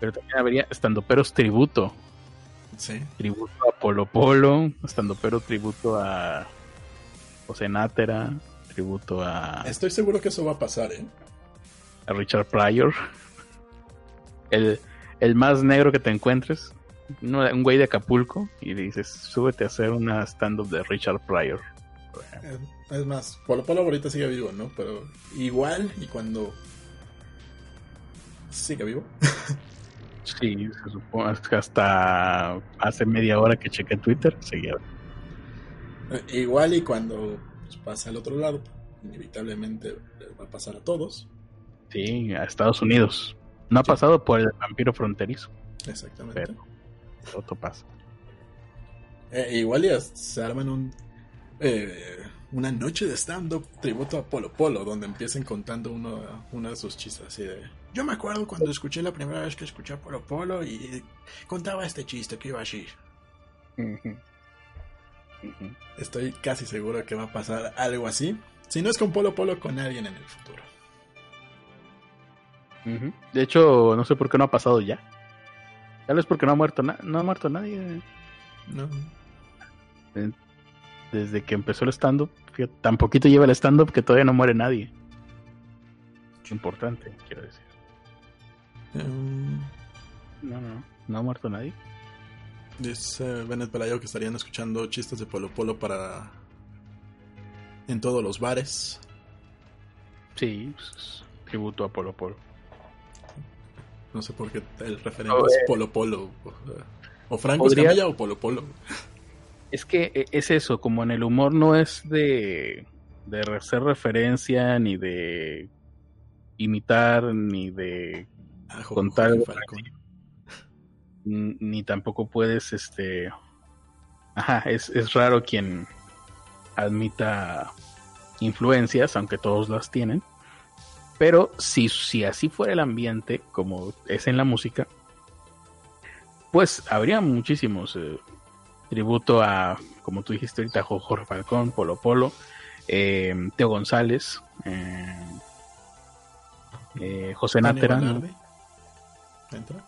Pero también habría estandoperos tributo. Sí. Tributo a Polo Polo, estandopero tributo a José Nátera, tributo a, Estoy seguro que eso va a pasar, ¿eh? a Richard Pryor. El, el más negro que te encuentres, un güey de Acapulco, y le dices, súbete a hacer una stand-up de Richard Pryor. ¿eh? Es más, Polo Polo ahorita sigue vivo, ¿no? Pero igual y cuando sigue vivo. [LAUGHS] sí, se supone que hasta hace media hora que chequé Twitter, seguía. Igual y cuando pues, pasa al otro lado, inevitablemente les va a pasar a todos. Sí, a Estados Unidos. No ha pasado por el vampiro fronterizo. Exactamente. Pero otro pasa. Eh, igual ya se arman un eh, una noche de stand-up tributo a Polo Polo, donde empiecen contando uno, uno de sus chistes así de... Yo me acuerdo cuando escuché la primera vez que escuché a Polo Polo y contaba este chiste que iba así. Estoy casi seguro que va a pasar algo así. Si no es con Polo Polo, con alguien en el futuro. De hecho, no sé por qué no ha pasado ya. Tal vez porque no ha muerto, no ha muerto nadie. No. Desde que empezó el stand-up, tan poquito lleva el stand-up que todavía no muere nadie. Importante, quiero decir. Um, no, no, no ha muerto nadie. Dice Bennett Pelayo que estarían escuchando chistes de Polo Polo para. en todos los bares. Sí, pues, tributo a Polo Polo. No sé por qué el referente es Polo Polo. O Franco Escamilla o Polo Polo. Es que e, es eso, como en el humor no es de, de hacer referencia, ni de imitar, ni de Ah, contar ni tampoco puedes este ajá es, es raro quien admita influencias aunque todos las tienen pero si, si así fuera el ambiente como es en la música pues habría muchísimos eh, tributo a como tú dijiste ahorita Jorge Falcón Polo Polo eh, Teo González eh, eh José Natera ¿Entra?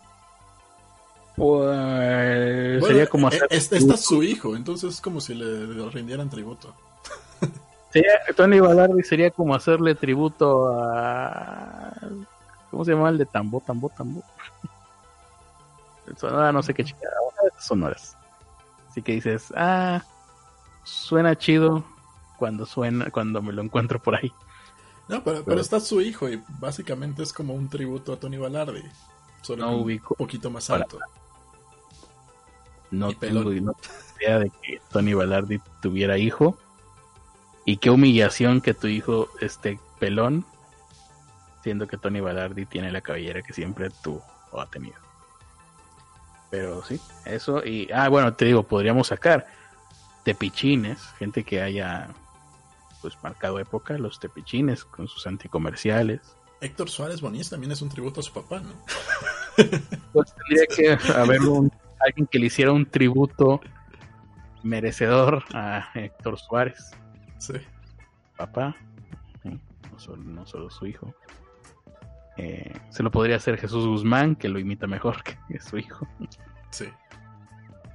Pues sería como hacer. Este está su hijo, entonces es como si le rindieran tributo. [LAUGHS] Sería, Tony Balardi sería como hacerle tributo a. ¿Cómo se llama el de Tambo? Tambo, Tambo. [LAUGHS] Sonora, no sé qué chica. sonoras. Así que dices, ah, suena chido cuando suena, cuando me lo encuentro por ahí. No, pero, pero está su hijo y básicamente es como un tributo a Tony Balardi. Solo no ubico. Un poquito más alto. No tengo idea de que Tony Balardi tuviera hijo. Y qué humillación que tu hijo esté pelón, siendo que Tony Balardi tiene la cabellera que siempre tuvo o ha tenido. Pero sí, eso y ah bueno, te digo, podríamos sacar tepichines, gente que haya pues marcado época, los tepichines con sus anticomerciales. Héctor Suárez Bonís también es un tributo a su papá, ¿no? Pues tendría que haber un, alguien que le hiciera un tributo merecedor a Héctor Suárez. Sí. Papá, no solo, no solo su hijo. Eh, se lo podría hacer Jesús Guzmán, que lo imita mejor que [LAUGHS] su hijo. Sí.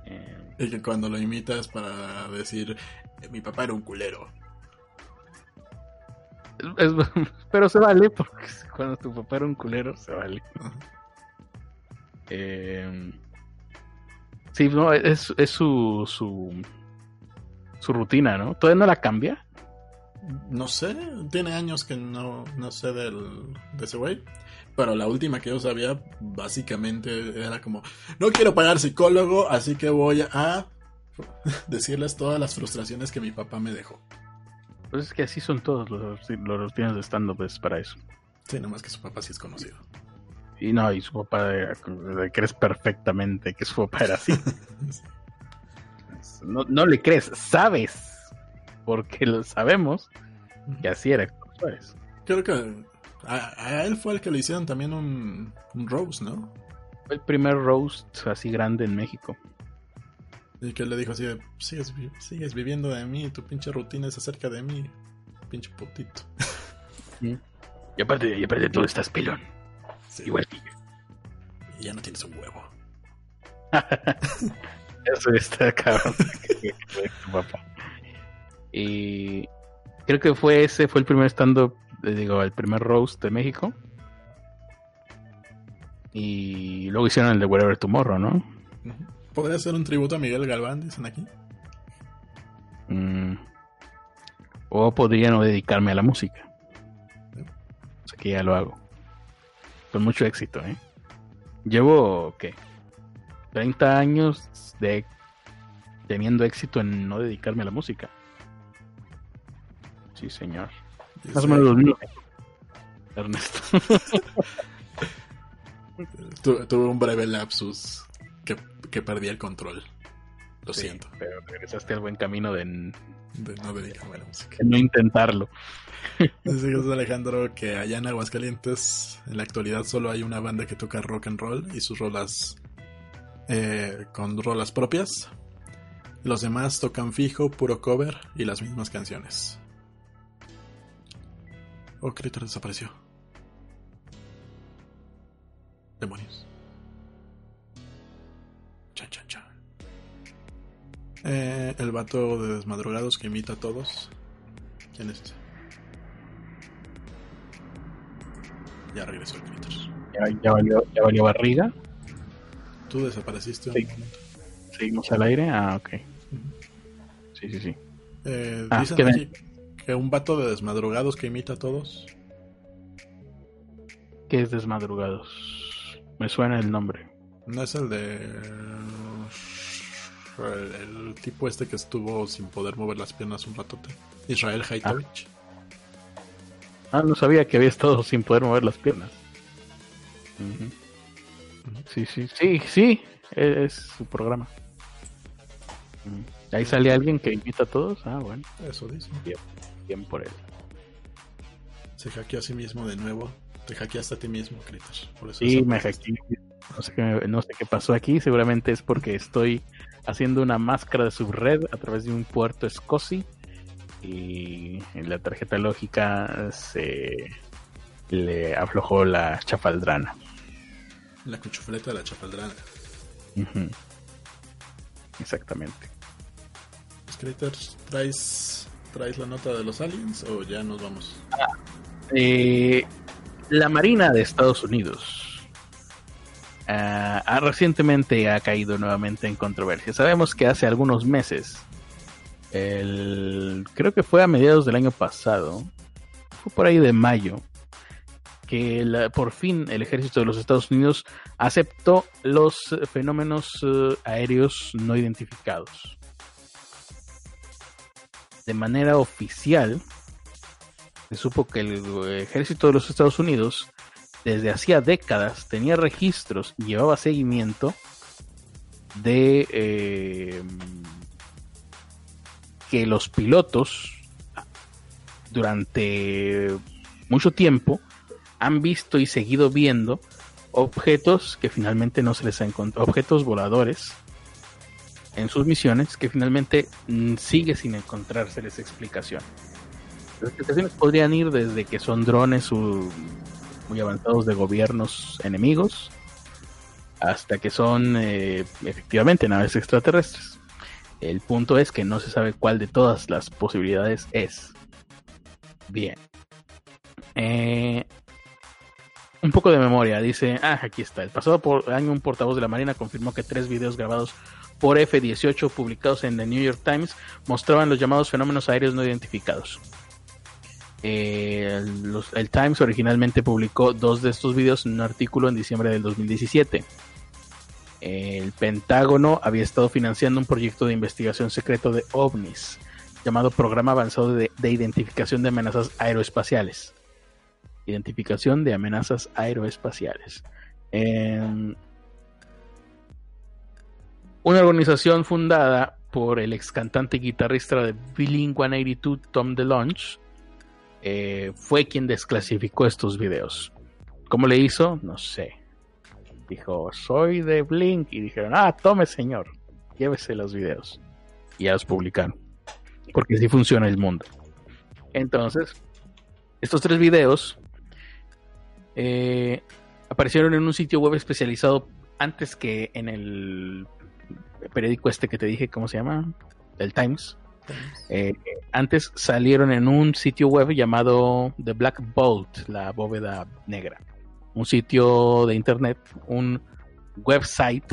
Eh, y que cuando lo imitas para decir, mi papá era un culero [LAUGHS] pero se vale, porque cuando tu papá era un culero, se vale. Eh, sí, no, es, es su, su, su rutina, ¿no? ¿Todavía no la cambia? No sé, tiene años que no, no sé del, de ese güey. Pero la última que yo sabía, básicamente era como: No quiero pagar psicólogo, así que voy a [LAUGHS] decirles todas las frustraciones que mi papá me dejó. Pues es que así son todos los, los rutinas de stand-up, es para eso. Sí, nomás que su papá sí es conocido. Y no, y su papá crees perfectamente que su papá era así. [LAUGHS] no, no le crees, sabes, porque lo sabemos que así era Creo que a, él fue el que le hicieron también un, un roast, ¿no? Fue el primer roast así grande en México. Y que le dijo así sigues, sigues viviendo de mí, tu pinche rutina es acerca de mí, pinche putito. Y aparte, y aparte tú estás pelón. Igual que yo. Y ya no tienes un huevo. [LAUGHS] Eso está cabrón. [LAUGHS] Y creo que fue ese, fue el primer stand-up, eh, digo, el primer roast de México. Y luego hicieron el de Whatever Tomorrow, ¿no? ¿Podría ser un tributo a Miguel Galván, dicen aquí? Mm. O podría no dedicarme a la música. O sea que ya lo hago. Con mucho éxito, ¿eh? Llevo, ¿qué? 30 años de teniendo éxito en no dedicarme a la música. Sí, señor. Más o menos los. Ernesto. [LAUGHS] tuve un breve lapsus que, que perdí el control. Lo Sí, siento. Pero regresaste al buen camino de, De no dedicarme a la música. no intentarlo. [LAUGHS] Dice Jesús Alejandro que allá en Aguascalientes en la actualidad solo hay una banda que toca rock and roll y sus rolas eh, con rolas propias. Los demás tocan fijo, puro cover y las mismas canciones. Oh, Critter desapareció. Demonios. Chan, chan, chan. Eh, el vato de desmadrugados que imita a todos. ¿Quién es ese? Ya regresó el Critter. Ya, ya valió, ya valió barriga. Tú desapareciste Sí. un momento. Seguimos al aire. Ah, ok. Sí, sí, sí. Eh, Ah, dicen ¿qué aquí que un vato de desmadrugados que imita a todos. ¿Qué es Desmadrugados? Me suena el nombre. No es el de. El, el tipo este que estuvo sin poder mover las piernas un ratote. Israel Haitovich. Ah, no sabía que había estado sin poder mover las piernas. Sí, sí, sí, sí. Es su programa. Ahí sale alguien que invita a todos. Ah, bueno, Eso dice. bien por él. Se hackeó a sí mismo de nuevo. Te hackeaste a ti mismo, Critter. Por eso Sí, me hackeé. No sé, qué, no sé qué pasó aquí. Seguramente es porque estoy haciendo una máscara de subred a través de un puerto SCSI. Y en la tarjeta lógica se le aflojó la chafaldrana. La cuchufleta de la chapaldrana. Ujú. Exactamente. Pues, Critter, ¿traes, ¿traes la nota de los aliens o ya nos vamos? Eh, la Marina de Estados Unidos ah, ha- recientemente ha caído nuevamente en controversia. Sabemos que hace algunos meses, creo que fue a mediados del año pasado, fue por ahí de mayo, que por fin el ejército de los Estados Unidos aceptó los fenómenos eh, aéreos no identificados. De manera oficial, se supo que el eh, ejército de los Estados Unidos desde hacía décadas tenía registros y llevaba seguimiento de eh, que los pilotos durante mucho tiempo han visto y seguido viendo objetos que finalmente no se les ha encontrado, objetos voladores en sus misiones que finalmente mm, sigue sin encontrárseles explicación. Las explicaciones podrían ir desde que son drones u- muy avanzados de gobiernos enemigos hasta que son eh, efectivamente naves extraterrestres. El punto es que no se sabe cuál de todas las posibilidades es. Bien. Eh, un poco de memoria. Dice, ah, aquí está. El pasado por- año un portavoz de la Marina confirmó que tres videos grabados por F-18 publicados en The New York Times mostraban los llamados fenómenos aéreos no identificados. Eh, el Times originalmente publicó dos de estos videos en un artículo en diciembre del 2017. El Pentágono había estado financiando un proyecto de investigación secreto de ovnis llamado Programa Avanzado de, de Identificación de Amenazas Aeroespaciales. Identificación de amenazas aeroespaciales. Em, una organización fundada por el ex cantante y guitarrista de Blink 182, Tom DeLonge, eh, fue quien desclasificó estos videos. ¿Cómo le hizo? No sé. Dijo, soy de Blink. Y dijeron, ah, tome señor, llévese los videos. Y ya los publicaron. Porque así funciona el mundo. Entonces, estos tres videos eh, aparecieron en un sitio web especializado antes que en el periódico este que te dije, ¿cómo se llama? El Times. Eh, antes salieron en un sitio web llamado The Black Bolt, la bóveda negra. Un sitio de internet, un website.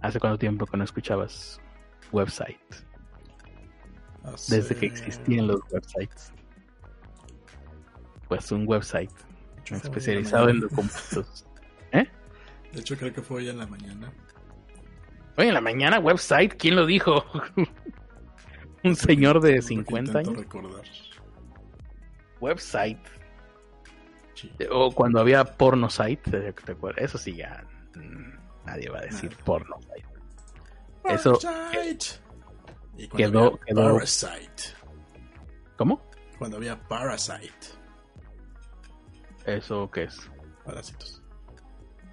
¿Hace cuánto tiempo que no escuchabas website? desde que existían los websites. Pues un website especializado en documentos. [LAUGHS] ¿Eh? De hecho, creo que fue hoy en la mañana. Hoy en la mañana, website, ¿quién lo dijo? [LAUGHS] un señor de 50 años. recordar. Website. O cuando había porno site, ¿te acuerdas? Eso sí, ya mm, nadie va a decir porno site. Eso quedó, quedó. Parasite. ¿Cómo? Cuando había Parasite. ¿Eso qué es? Parásitos.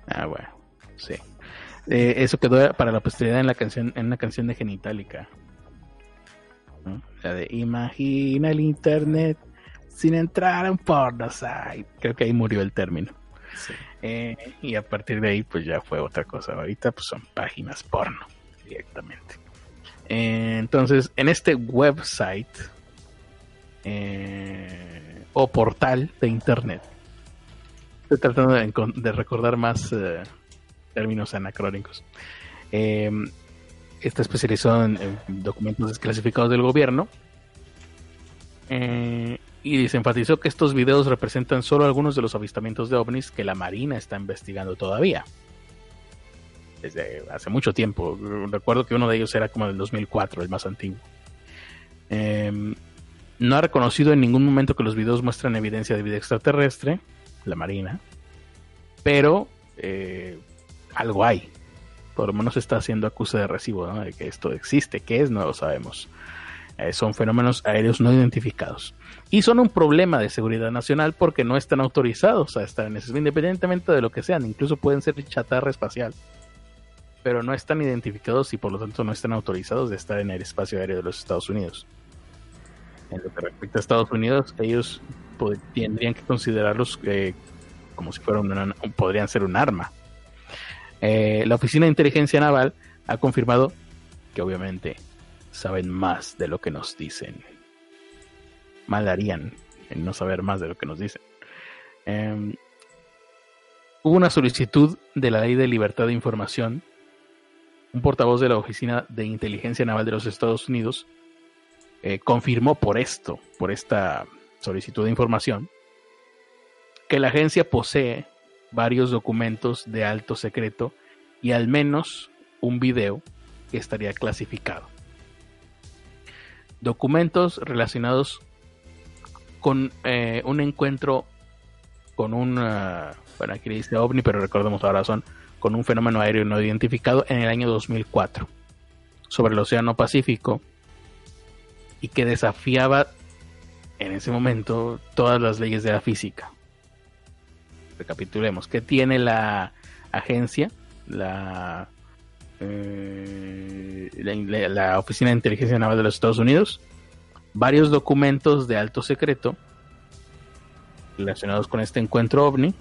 Ah, bueno, sí. Eh, eso quedó para la posteridad en la canción, en una canción de Genitalica. La de Imagina el internet sin entrar en porno site. Creo que ahí murió el término. Eh, y a partir de ahí, pues ya fue otra cosa. Ahorita, pues son páginas porno directamente. Eh, entonces, en este website eh, o portal de internet, estoy tratando de, recordar más términos anacrónicos. Está especializado en, en, documentos desclasificados del gobierno. Eh, y se enfatizó que estos videos representan solo algunos de los avistamientos de ovnis que la Marina está investigando todavía. Desde hace mucho tiempo. Recuerdo que uno de ellos era como del 2004, el más antiguo. Em, no ha reconocido en ningún momento que los videos muestran evidencia de vida extraterrestre, la Marina, pero eh, algo hay. Por lo menos está haciendo acuse de recibo de que esto existe. ¿Qué es? No lo sabemos. Eh, son fenómenos aéreos no identificados. Y son un problema de seguridad nacional porque no están autorizados a estar en eso, independientemente de lo que sean, incluso pueden ser chatarra espacial. Pero no están identificados y por lo tanto no están autorizados de estar en el espacio aéreo de los Estados Unidos. En lo que respecta a Estados Unidos, ellos tendrían que considerarlos eh, como si fueran podrían ser un arma. Eh, la Oficina de Inteligencia Naval ha confirmado que obviamente saben más de lo que nos dicen. Mal harían en no saber más de lo que nos dicen. Em, hubo una solicitud de la Ley de Libertad de Información. Un portavoz de la Oficina de Inteligencia Naval de los Estados Unidos eh, confirmó por esto, por esta solicitud de información, que la agencia posee varios documentos de alto secreto y al menos un video que estaría clasificado documentos relacionados con eh, un encuentro con un, bueno, aquí le dice ovni, pero recordemos ahora son con un fenómeno aéreo no identificado en el año 2004 sobre el Océano Pacífico y que desafiaba en ese momento todas las leyes de la física. Recapitulemos, ¿qué tiene la agencia? La eh, la, Oficina de Inteligencia Naval de los Estados Unidos, varios documentos de alto secreto relacionados con este encuentro ovni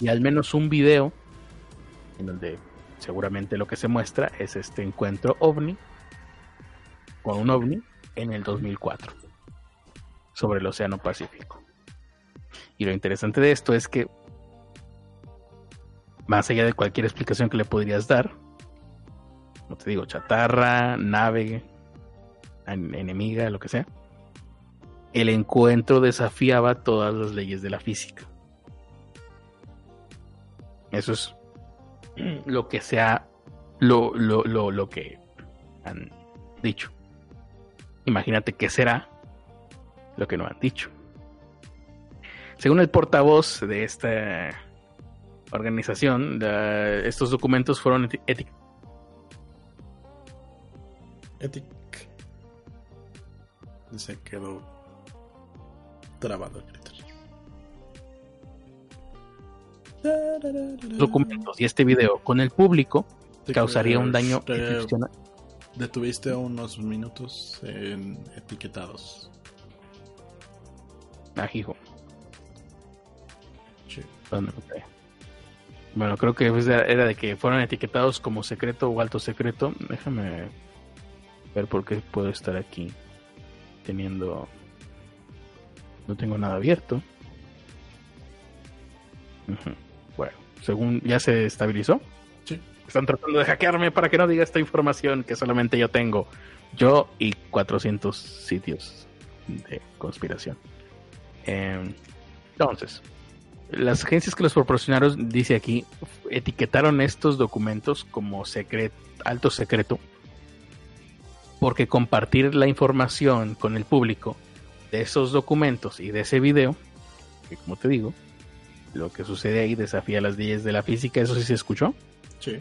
y al menos un video en donde seguramente lo que se muestra es este encuentro ovni con un ovni en el 2004 sobre el Océano Pacífico. Y lo interesante de esto es que más allá de cualquier explicación que le podrías dar, como te digo, chatarra, nave, enemiga, lo que sea, el encuentro desafiaba todas las leyes de la física. Eso es [CLEARS THROAT] lo que sea, lo, lo, lo, lo que han dicho. Imagínate qué será lo que no han dicho. Según el portavoz de esta organización, estos documentos fueron etiquetados Etic. Se quedó trabado Documentos y este video con el público causaría un daño excepcional. Detuviste unos minutos en etiquetados. Ah, Bueno, creo que era de que fueron etiquetados como secreto o alto secreto. Déjame ver por qué puedo estar aquí teniendo no tengo nada abierto bueno según ya se estabilizó sí. están tratando de hackearme para que no diga esta información que solamente yo tengo yo y 400 sitios de conspiración. Em, entonces, las agencias que los proporcionaron, dice aquí, etiquetaron estos documentos como secreto, alto secreto, porque compartir la información con el público de esos documentos y de ese video, que como te digo, lo que sucede ahí desafía las leyes de la física, eso sí se escuchó. Sí.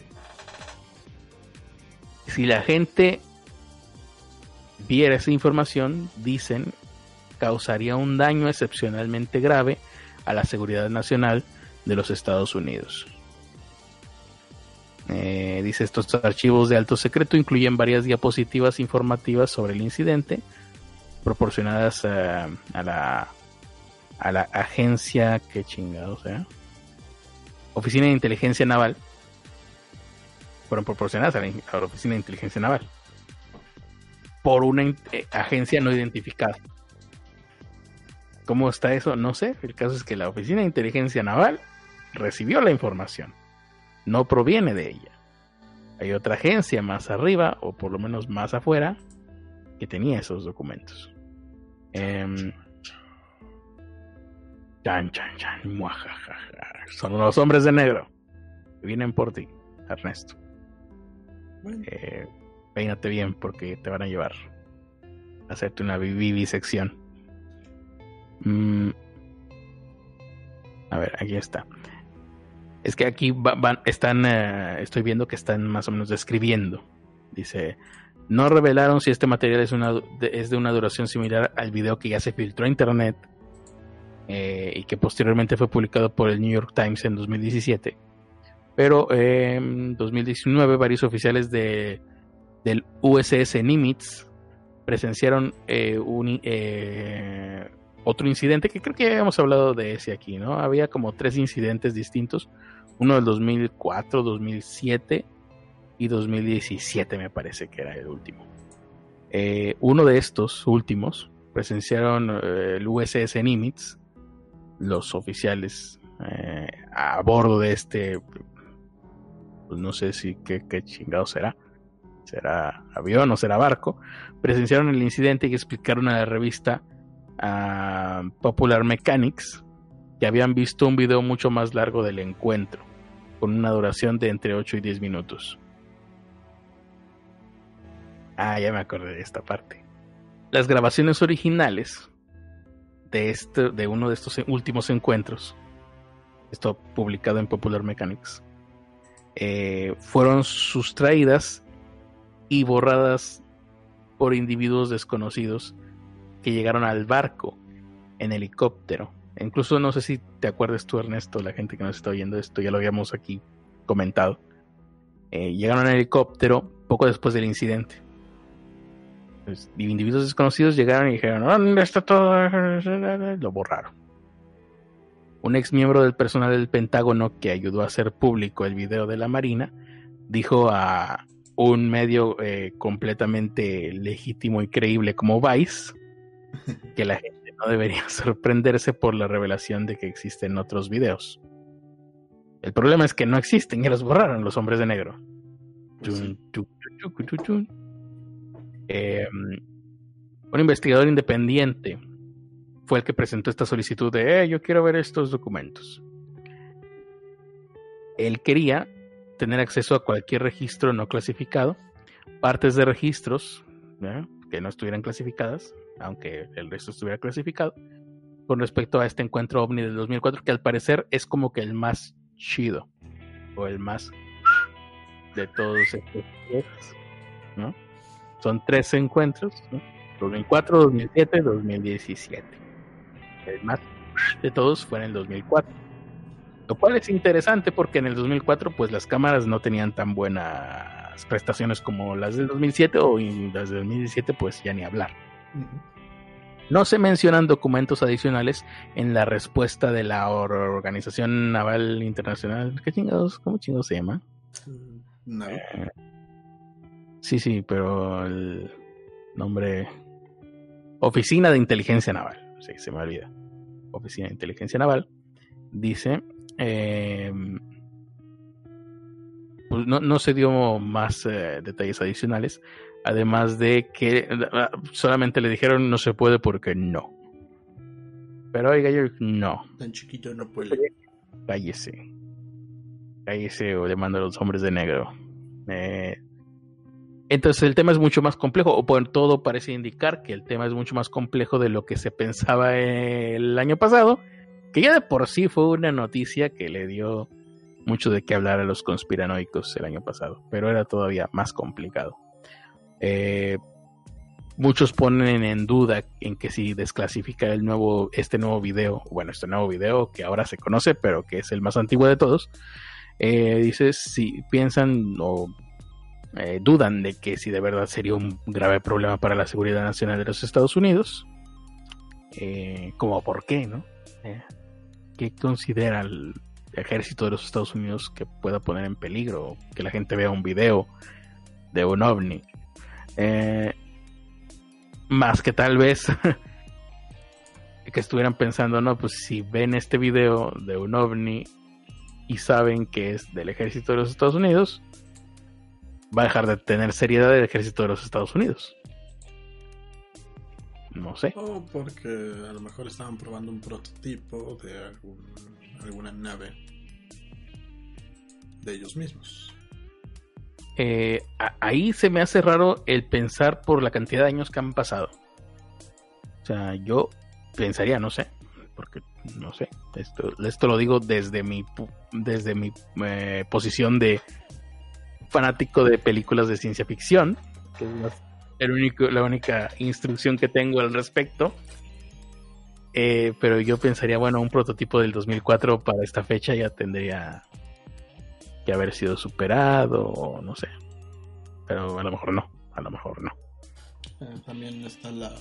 Si la gente viera esa información, dicen, causaría un daño excepcionalmente grave a la seguridad nacional de los Estados Unidos. Eh, dice, estos archivos de alto secreto incluyen varias diapositivas informativas sobre el incidente, proporcionadas a la a la agencia, que chingados, sea Oficina de Inteligencia Naval, fueron proporcionadas a la, Oficina de Inteligencia Naval por una eh, agencia no identificada. ¿Cómo está eso? No sé. El caso es que la Oficina de Inteligencia Naval recibió la información. No proviene de ella. Hay otra agencia más arriba, o por lo menos más afuera, que tenía esos documentos. Eh, Chan, chan, chan. Son los hombres de negro. vienen por ti, Ernesto. Eh, peínate bien porque te van a llevar a hacerte una vivisección. Mm. A ver, aquí está. Es que aquí van, están, eh, estoy viendo que están más o menos describiendo. Dice, no revelaron si este material es, de una duración similar al video que ya se filtró a internet eh, y que posteriormente fue publicado por el New York Times en 2017. Pero en 2019 varios oficiales de, del USS Nimitz presenciaron eh, un, otro incidente que creo que habíamos hablado de ese aquí, ¿no? Había como tres incidentes distintos, uno del 2004, 2007 y 2017 me parece que era el último. uno de estos últimos presenciaron el USS Nimitz los oficiales eh, a bordo de este, pues no sé si qué, chingado será, será avión o será barco, presenciaron el incidente y explicaron a la revista Popular Mechanics que habían visto un video mucho más largo del encuentro, con una duración de entre 8 y 10 minutos. Ah, ya me acordé de esta parte. Las grabaciones originales de, este, de uno de estos últimos encuentros, esto publicado en Popular Mechanics, eh, fueron sustraídas y borradas por individuos desconocidos que llegaron al barco en helicóptero. Incluso no sé si te acuerdas tú, Ernesto, la gente que nos está oyendo esto, ya lo habíamos aquí comentado. Eh, llegaron en helicóptero poco después del incidente. Pues, individuos desconocidos llegaron y dijeron, ¿dónde está todo? Lo borraron. Un ex miembro del personal del Pentágono que ayudó a hacer público el video de la Marina dijo a un medio eh, completamente legítimo y creíble como Vice que la gente no debería [LAUGHS] sorprenderse por la revelación de que existen otros videos. El problema es que no existen y los borraron los hombres de negro. Em, un investigador independiente fue el que presentó esta solicitud de, eh, yo quiero ver estos documentos. Él quería tener acceso a cualquier registro no clasificado, partes de registros que no estuvieran clasificadas, aunque el resto estuviera clasificado, con respecto a este encuentro ovni del 2004, que al parecer es como que el más chido, o el más de todos estos, ¿no? Son tres encuentros, 2004, 2007, 2017. El más de todos fue en el 2004. Lo cual es interesante porque en el 2004 pues las cámaras no tenían tan prestaciones como las del 2007 o las del 2017 pues ya ni hablar. No se mencionan documentos adicionales en la respuesta de la Organización Naval Internacional. ¿Qué chingados? ¿Cómo chingados se llama? No. Eh, Sí, sí, pero el nombre... Oficina de Inteligencia Naval. Sí, se me olvida. Oficina de Inteligencia Naval. Dice... Eh, pues, no, no se dio más eh, detalles adicionales, además de que ah, solamente le dijeron no se puede porque no. Pero oiga, yo no. Tan chiquito no puede. Cállese. Cállese o le mando a los hombres de negro. Eh, entonces el tema es mucho más complejo, o por todo parece indicar que el tema es mucho más complejo de lo que se pensaba el año pasado, que ya de por sí fue una noticia que le dio mucho de qué hablar a los conspiranoicos el año pasado, pero era todavía más complicado. Eh, muchos ponen en duda en que si desclasifica el nuevo, este nuevo video, bueno, este nuevo video que ahora se conoce, pero que es el más antiguo de todos, eh, dices si piensan o eh, dudan de que si de verdad sería un grave problema para la seguridad nacional de los Estados Unidos. Eh, como por qué, ¿no? ¿Qué considera ejército de los Estados Unidos que pueda poner en peligro que la gente vea un video de un ovni? más que tal vez [LAUGHS] que estuvieran pensando, no, pues si ven este video de un ovni y saben que es del ejército de los Estados Unidos, va a dejar de tener seriedad el ejército de los Estados Unidos. No sé. O porque a lo mejor estaban probando un prototipo de alguna nave de ellos mismos. Eh, ahí se me hace raro el pensar por la cantidad de años que han pasado. O sea, yo pensaría, no sé, porque no sé, esto, esto lo digo desde mi, desde mi eh, posición de fanático de películas de ciencia ficción, que es la única instrucción que tengo al respecto. Eh, pero yo pensaría, bueno, un prototipo del 2004 para esta fecha ya tendría que haber sido superado, o no sé. Pero a lo mejor no, a lo mejor no. Eh, también está la...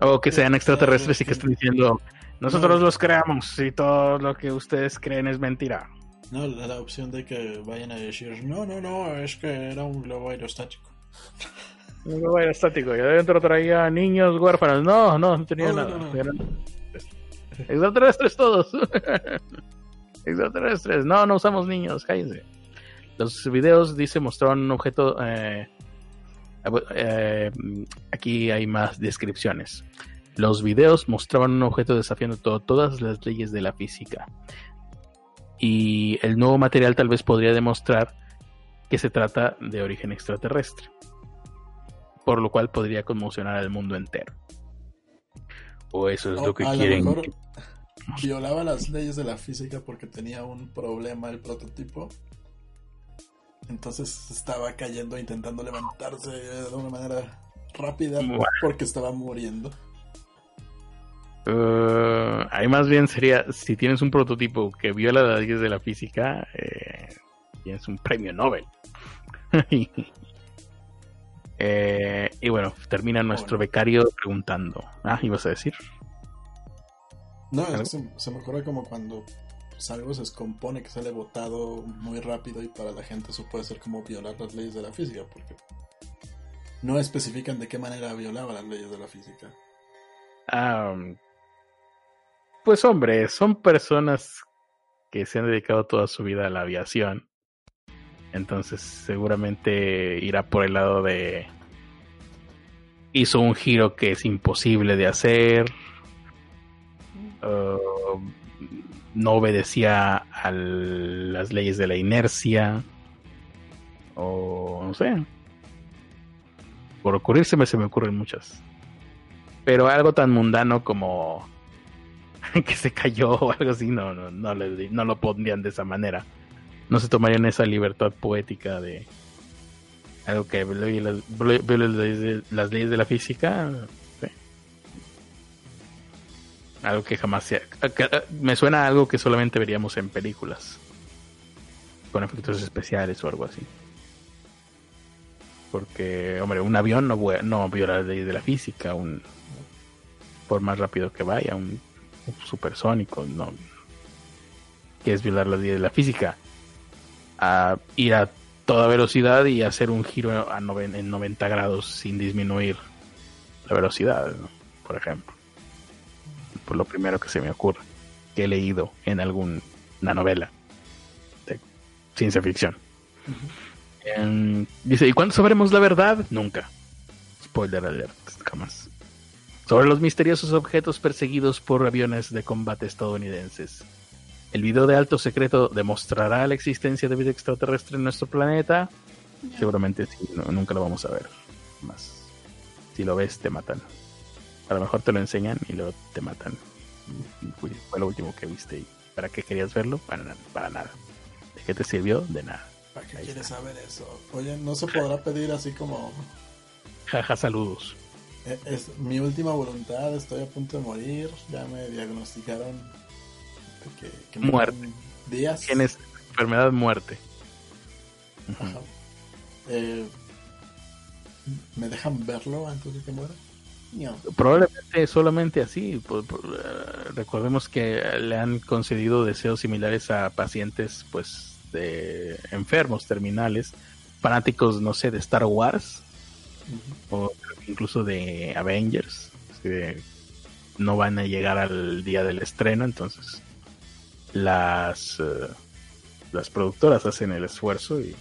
O que sean extraterrestres y que estén diciendo, nosotros los creamos y todo lo que ustedes creen es mentira. No, la, opción de que vayan a decir, no, no, no, es que era un globo aerostático. [LAUGHS] Un globo aerostático, y adentro traía niños huérfanos. No, no, no tenía nada. Extraterrestres todos. [LAUGHS] Extraterrestres. No, no usamos niños, cállense. Los videos, dice, mostraron un objeto. Eh, eh, aquí hay más descripciones. Los videos mostraban un objeto desafiando todas las leyes de la física. Y el nuevo material tal vez podría demostrar que se trata de origen extraterrestre. Por lo cual podría conmocionar al mundo entero. O eso es lo que quieren. violaba las leyes de la física porque tenía un problema el prototipo. Entonces estaba cayendo intentando levantarse de una manera rápida porque estaba muriendo. Uh, ahí más bien sería, si tienes un prototipo que viola las leyes de la física, eh, tienes un premio Nobel. [LAUGHS] Eh, y bueno, termina nuestro becario preguntando. Ah, ¿ibas a decir? No, se, se, me ocurre como cuando pues, algo se descompone, que sale botado muy rápido y para la gente eso puede ser como violar las leyes de la física, porque no especifican de qué manera violaba las leyes de la física. Ah, pues hombre, son personas que se han dedicado toda su vida a la aviación. Entonces seguramente irá por el lado de... Hizo un giro que es imposible de hacer. Uh, no obedecía a las leyes de la inercia. O no sé. Por ocurrirse se me ocurren muchas. Pero algo tan mundano como [LAUGHS] que se cayó o algo así, no, no, no, no lo pondrían de esa manera. No se tomarían esa libertad poética de algo que veo las, leyes de la física. Algo que jamás se... Me suena a algo que solamente veríamos en películas. Con efectos especiales o algo así. Porque, hombre, un avión no, viola las leyes de la física. Un, por más rápido que vaya, un supersónico, no, que es violar las leyes de la física, a ir a toda velocidad y hacer un giro a en 90 grados sin disminuir la velocidad, por ejemplo. Por lo primero que se me ocurre, que he leído en algún una novela de ciencia ficción. Em, dice, ¿y cuándo sabremos la verdad? Nunca. Spoiler alert, jamás. Sobre los misteriosos objetos perseguidos por aviones de combate estadounidenses. El video de alto secreto demostrará la existencia de vida extraterrestre en nuestro planeta. Seguramente sí, nunca lo vamos a ver. Más. Si lo ves, te matan. A lo mejor te lo enseñan y luego te matan. Fue lo último que viste. ¿Y ¿Para qué querías verlo? Para, nada. Para nada. ¿De qué te sirvió? De nada. ¿Para qué quieres saber eso? Oye, ¿no se podrá pedir así como... Jaja, saludos. Es, es mi última voluntad, estoy a punto de morir, ya me diagnosticaron que, que me Muerte. días. Tienes enfermedad muerte. Ajá. Eh, ¿Me dejan verlo antes de que muera? No. Probablemente solamente así. eh, recordemos que le han concedido deseos similares a pacientes, pues, de enfermos terminales, fanáticos, no sé, de Star Wars o incluso de Avengers. que no van a llegar al día del estreno, entonces las eh, las productoras hacen el esfuerzo y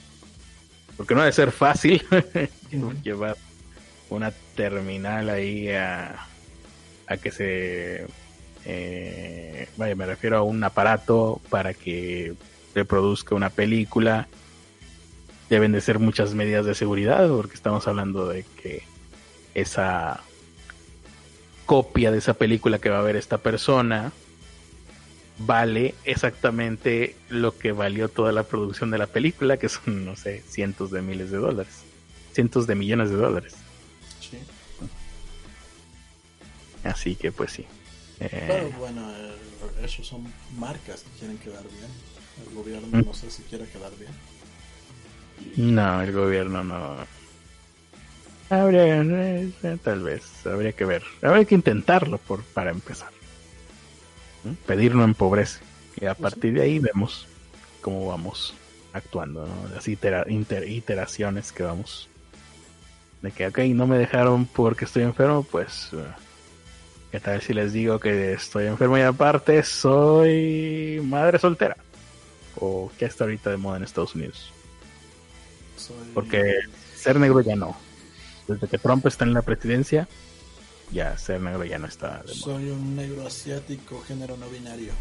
porque no debe ser fácil [LAUGHS] llevar una terminal ahí a, a que se eh, vaya me refiero a un aparato para que reproduzca una película. Deben de ser muchas medidas de seguridad porque estamos hablando de que esa copia de esa película que va a ver esta persona vale exactamente lo que valió toda la producción de la película, que son, no sé, cientos de miles de dólares, cientos de millones de dólares. Sí. Así que pues sí. Eh, Pero bueno, eh, esos son marcas que quieren quedar bien. El gobierno no sé si quiere quedar bien. no, el gobierno no. Habría, eh, tal vez, habría que ver, habría que intentarlo por, para empezar. Pedir no empobrece. Y a partir de ahí vemos cómo vamos actuando, ¿no? Las itera- inter- iteraciones que vamos. De que, ok, no me dejaron porque estoy enfermo, pues... eh, ¿Qué tal si les digo que estoy enfermo y aparte soy madre soltera? O que está ahorita de moda en Estados Unidos. Soy- Porque ser negro ya no. Desde que Trump está en la presidencia, ya ser negro ya no está de moda. Soy un negro asiático, género no binario.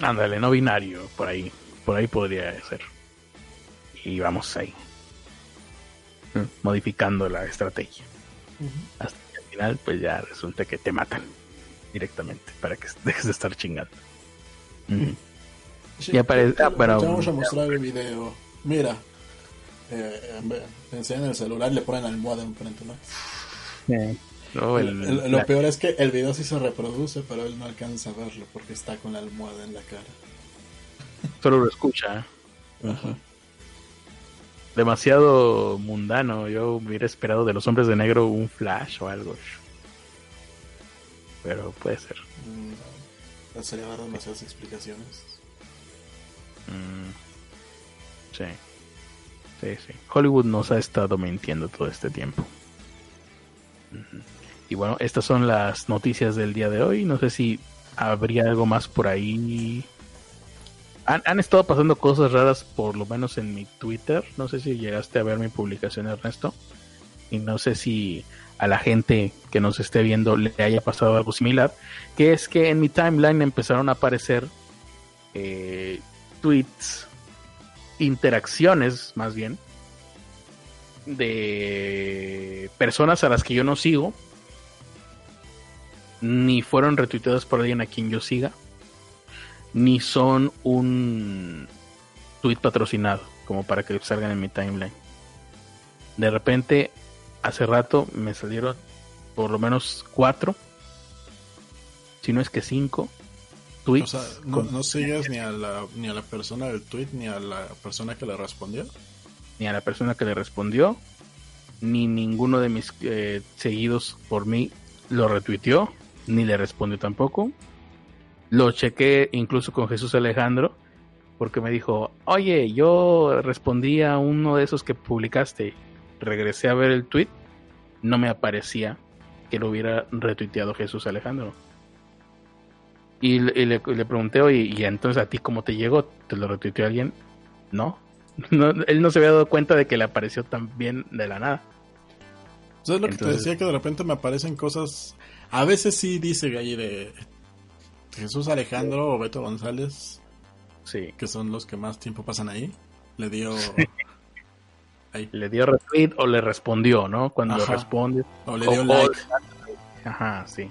Ándale, no binario, por ahí. Por ahí podría ser. Y vamos ahí. Mm, Modificando la estrategia. Hasta que al final, pues ya resulta que te matan directamente para que [LAUGHS] dejes de estar chingando. Sí, Y aparece- ah, te vamos a mostrar el video. Mira, eh, en vez- te enseñan el celular y le ponen almohada enfrente, ¿no? No, el- El- el- lo la- peor es que el video sí se reproduce, pero él no alcanza a verlo porque está con la almohada en la cara. solo lo escucha. Ajá. demasiado mundano. Yo hubiera esperado de los hombres de negro un flash o algo. Pero puede ser. Mm, sería dar demasiadas explicaciones. Mm, sí. Sí, sí. Hollywood nos ha estado mintiendo todo este tiempo. Y bueno, estas son las noticias del día de hoy. No sé si habría algo más por ahí. Han, han estado pasando cosas raras, por lo menos en mi Twitter. No sé si llegaste a ver mi publicación, Ernesto. Y no sé si a la gente que nos esté viendo le haya pasado algo similar. Que es que en mi timeline empezaron a aparecer eh, tweets, interacciones más bien, de personas a las que yo no sigo, ni fueron retuiteadas por alguien a quien yo siga, ni son un tweet patrocinado, como para que salgan en mi timeline. De repente, hace rato me salieron por lo menos cuatro, si no es que cinco, O tweets. sea, no, no sigues ni a, la, ni a la persona del tweet ni a la persona que le respondió. Ni a la persona que le respondió, ni ninguno de mis eh, seguidos por mí lo retuiteó, ni le respondió tampoco. Lo chequé incluso con Jesús Alejandro, porque me dijo, oye, yo respondí a uno de esos que publicaste. Regresé a ver el tweet, no me aparecía que lo hubiera retuiteado Jesús Alejandro. Y, le, le, pregunté, ¿y entonces a ti cómo te llegó? ¿Te lo retuiteó alguien? No. No. Él no se había dado cuenta de que le apareció tan bien de la nada. ¿Sabes lo que te decía? Que de repente me aparecen cosas. A veces sí dice ahí de Jesús Alejandro o Beto González. Sí. Que son los que más tiempo pasan ahí. Le dio. [LAUGHS] Ahí. Le dio retweet o le respondió, ¿no? Cuando responde. O le dio like. Ajá, sí.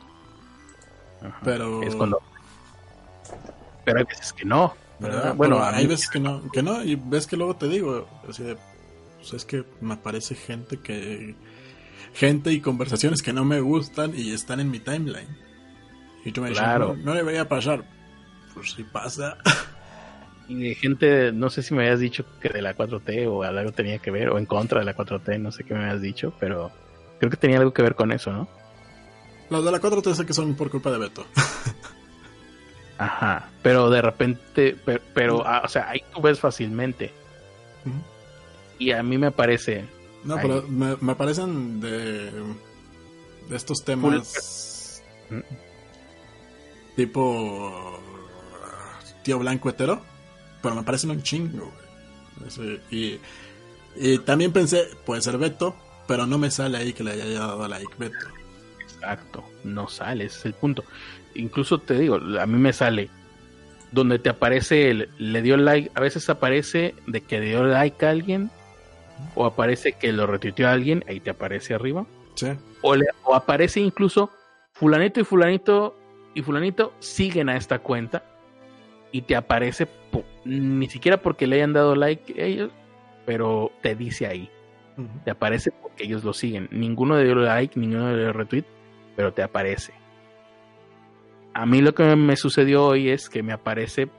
Pero. Es cuando. Pero hay veces que no. Bueno, hay veces que no, que no, y ves que luego te digo, así de, pues es que me aparece gente que, gente y conversaciones que no me gustan y están en mi timeline. Y tú me dices, no, no debería pasar. Pues si pasa. [LAUGHS] Y de gente, no sé si me habías dicho que de la 4T o algo tenía que ver, o en contra de la 4T, no sé qué me habías dicho, pero creo que tenía algo que ver con eso, ¿no? Los de la 4T sé que son por culpa de Beto. [LAUGHS] Ajá, pero de repente, pero, ah, o sea, ahí tú ves fácilmente. Y a mí me parece. No, pero me, me, aparecen de, de estos temas. Tipo. Tío Blanco Hetero. Pero me parecen un chingo, y, y también pensé, puede ser Beto, pero no me sale ahí que le haya dado like Beto. Exacto, no sale, ese es el punto. Incluso te digo, a mí me sale donde te aparece el, le dio like, a veces aparece de que dio like a alguien o aparece que lo retuiteó a alguien, ahí te aparece arriba. Sí. O, o aparece incluso fulanito y fulanito y fulanito siguen a esta cuenta y te aparece ni siquiera porque le hayan dado like a ellos, pero te dice ahí. Te aparece porque ellos lo siguen. Ninguno le dio like, ninguno le dio retweet, pero te aparece. A mí lo que me sucedió hoy es que me aparece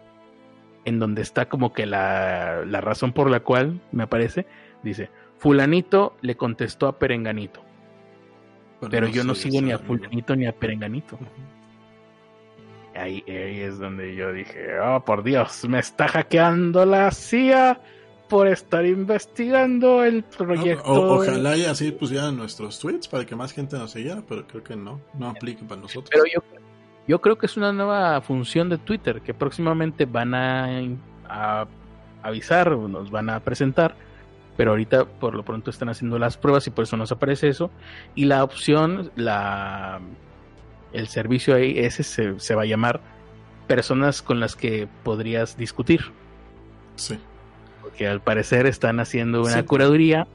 en donde está como que la, la razón por la cual me aparece, dice, fulanito le contestó a Perenganito. Pero, yo no sigo ni a fulanito ni a Perenganito. Ahí, es donde yo dije, oh por Dios, me está hackeando la CIA por estar investigando el proyecto. ojalá y así pusieran nuestros tweets para que más gente nos siguiera, pero creo que no, no aplica para nosotros. Pero yo, yo creo que es una nueva función de Twitter que próximamente van a, a avisar, nos van a presentar, pero ahorita por lo pronto están haciendo las pruebas y por eso nos aparece eso. Y la opción, la el servicio ahí, ese se, se va a llamar personas con las que podrías discutir. Sí que al parecer están haciendo una curaduría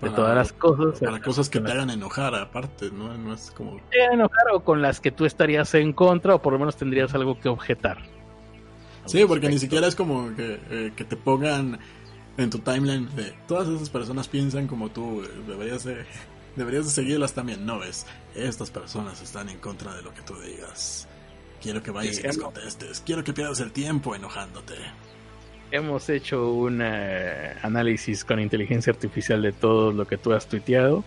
de todas las cosas. Para cosas que te hagan enojar, aparte, ¿no? No es como. Te hagan enojar o con las que tú estarías en contra o por lo menos tendrías algo que objetar. Sí, porque ni siquiera es como que, eh, que te pongan en tu timeline de todas esas personas piensan como tú, eh, deberías de, [LAUGHS] deberías de seguirlas también. No es, estas personas están en contra de lo que tú digas. Quiero que vayas y les contestes. Quiero que pierdas el tiempo enojándote hemos hecho un eh, análisis con inteligencia artificial de todo lo que tú has tuiteado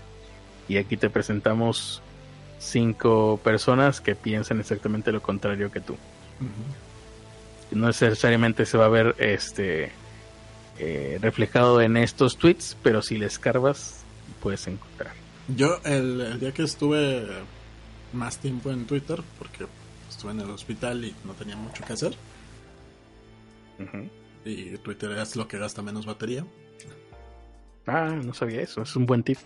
y aquí te presentamos cinco personas que piensan exactamente lo contrario que tú. No necesariamente se va a ver este eh, reflejado en estos tweets, pero si le escarbas puedes encontrar. Yo el, día que estuve más tiempo en Twitter, porque estuve en el hospital y no tenía mucho que hacer, y Twitter es lo que gasta menos batería. Ah, no sabía eso, es un buen tip.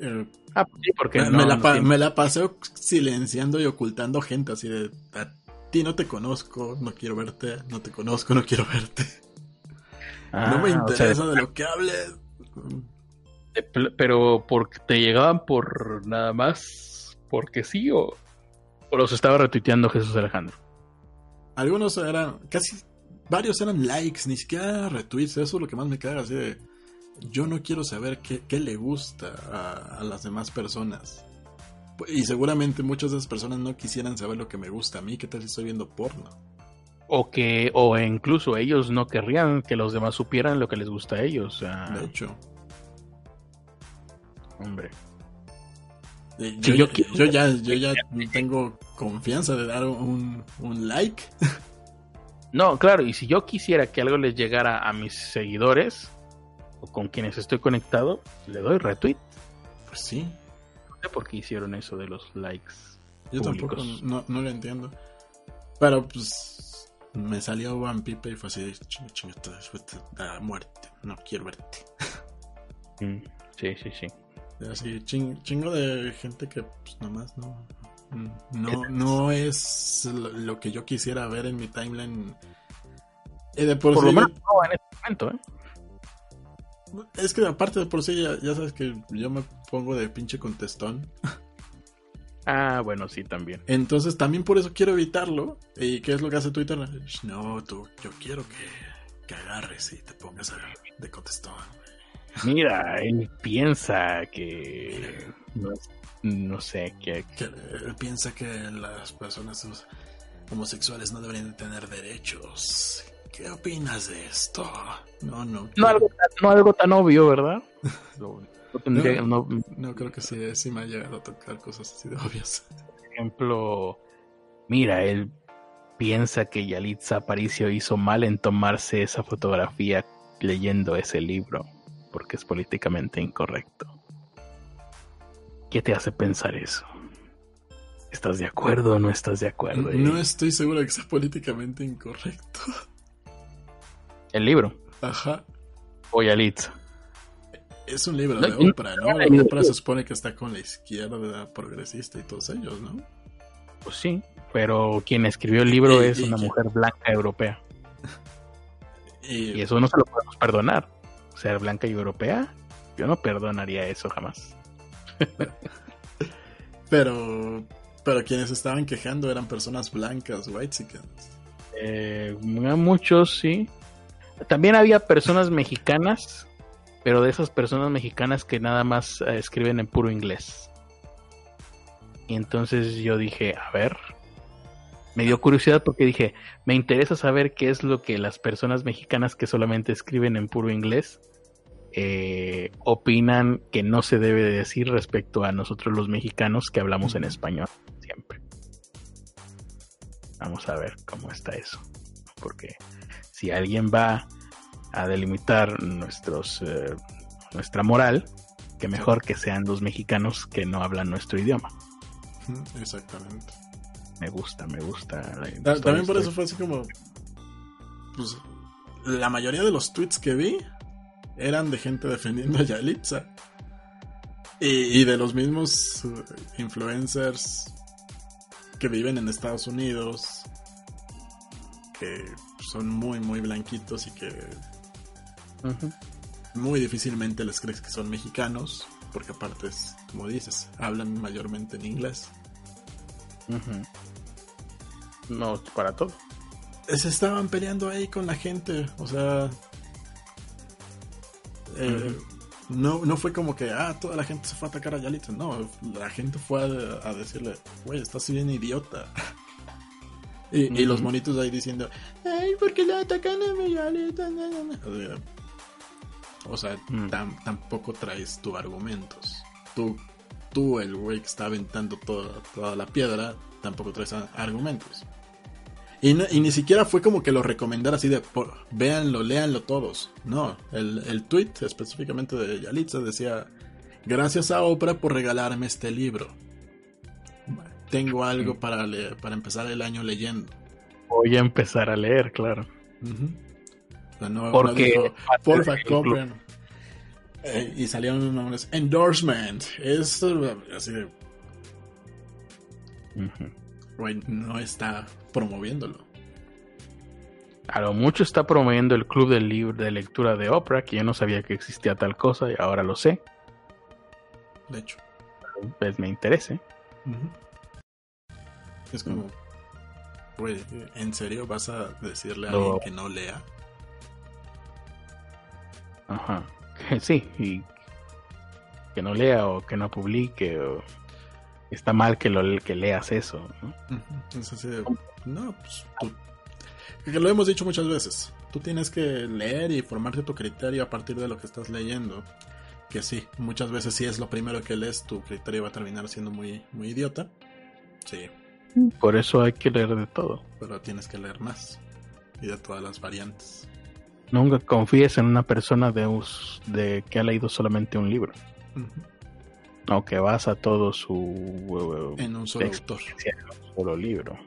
Eh, ah, sí, porque me, la me, la pasé silenciando y ocultando gente así de a ti no te conozco, no quiero verte, no te conozco, no quiero verte. no me ah, interesa de lo que hables. Pero porque te llegaban por nada más, porque sí o, o los estaba retuiteando Jesús Alejandro. Algunos eran casi varios eran likes, ni siquiera retweets. Eso es lo que más me caga. Así de, yo no quiero saber qué, qué le gusta a, las demás personas. Y seguramente muchas de esas personas no quisieran saber lo que me gusta a mí. ¿Qué tal si estoy viendo porno? O que, o incluso ellos no querrían que los demás supieran lo que les gusta a ellos. De hecho. Hombre. Eh, yo, yo, ya, yo ya [LAUGHS] tengo confianza de dar un, un like. [LAUGHS] No, claro, y si yo quisiera que algo les llegara a mis seguidores o con quienes estoy conectado, le doy retweet. Pues sí. No sé por qué hicieron eso de los likes. Yo tampoco no, no lo entiendo. Pero pues me salió One Pipe y fue así, chingo, chingo, a muerte, no quiero verte. Mm, sí, sí, sí. Así, ching, chingo de gente que pues nomás no, no, no es lo que yo quisiera ver en mi timeline. Y de por, lo menos no en este momento, ¿eh? Es que aparte de por sí, ya, ya, sabes que yo me pongo de pinche contestón. Ah, bueno, sí, también. Entonces también por eso quiero evitarlo. ¿Y qué es lo que hace Twitter? No, tú, yo quiero que, que agarres y te pongas a, de contestón. Mira, él piensa que... No, sé, que... Él piensa que las personas homosexuales no deberían tener derechos. ¿Qué opinas de esto? No, no. No algo, no algo tan obvio, ¿verdad? [LAUGHS] No, creo que sí, sí me ha llegado a tocar cosas así de obvias. Por ejemplo, mira, él piensa que Yalitza Aparicio hizo mal en tomarse esa fotografía leyendo ese libro, porque es políticamente incorrecto. ¿Qué te hace pensar eso? ¿Estás de acuerdo o no estás de acuerdo? No estoy seguro de que sea políticamente incorrecto. [LAUGHS] ¿El libro? Ajá. O Yalitza. Es un libro de Oprah, ¿no? Oprah se supone que está con la izquierda progresista y todos ellos, ¿no? Pues sí, pero quien escribió el libro es una mujer blanca europea. [LAUGHS] Y, eso no se lo podemos perdonar. Ser blanca y europea, yo no perdonaría eso jamás. [LAUGHS] pero, pero quienes estaban quejando eran personas blancas, white eh, muchos sí. También había personas mexicanas pero de esas personas mexicanas que nada más eh, escriben en puro inglés. Y entonces yo dije, a ver, me dio curiosidad porque dije, me interesa saber qué es lo que las personas mexicanas que solamente escriben en puro inglés eh, opinan que no se debe decir respecto a nosotros los mexicanos que hablamos en español siempre. Vamos a ver cómo está eso. Porque si alguien va a delimitar nuestros eh, nuestra moral, que mejor que sean los mexicanos que no hablan nuestro idioma. Exactamente. Me gusta, me gusta. También por eso fue así como. Pues la mayoría de los tweets que vi eran de gente defendiendo a Yalitza. Y, y de los mismos uh, influencers que viven en Estados Unidos, que son muy, muy blanquitos y que muy difícilmente les crees que son mexicanos, porque aparte es, como dices, hablan mayormente en inglés. No, para todo. Se estaban peleando ahí con la gente, o sea... Eh, no, no fue como que, ah, toda la gente se fue a atacar a Yalita. No, la gente fue a, decirle, güey, estás bien idiota. [LAUGHS] y, los monitos ahí diciendo, ay, ¿por qué le atacan a mi Yalita? O sea, mm. tampoco traes tu argumentos. Tú, tú el güey que está aventando toda, toda la piedra, tampoco traes argumentos. Y, ni siquiera fue como que lo recomendara así de, por, véanlo, léanlo todos. No, el, el tweet específicamente de Yalitza decía, gracias a Oprah por regalarme este libro. Tengo algo para, leer, para empezar el año leyendo. Voy a empezar a leer, claro. Porque porfa, compren. Eh, y salieron nombres endorsement. Es así de. no está promoviéndolo. A lo mucho está promoviendo el club de, libro, de lectura de Oprah, que yo no sabía que existía tal cosa y ahora lo sé. De hecho. Pues me interese. Es como, ¿en serio vas a decirle a alguien que no lea? Ajá. [LAUGHS] Sí, y que no lea o que no publique o está mal que lo que leas eso, ¿no? no, pues que lo hemos dicho muchas veces. Tú tienes que leer y formarte tu criterio a partir de lo que estás leyendo. Que sí, muchas veces si es lo primero que lees, tu criterio va a terminar siendo muy, muy idiota. Sí. Por eso hay que leer de todo. Pero tienes que leer más. Y de todas las variantes. Nunca confíes en una persona de, de que ha leído solamente un libro. O que basa todo su en un solo autor. En un solo libro.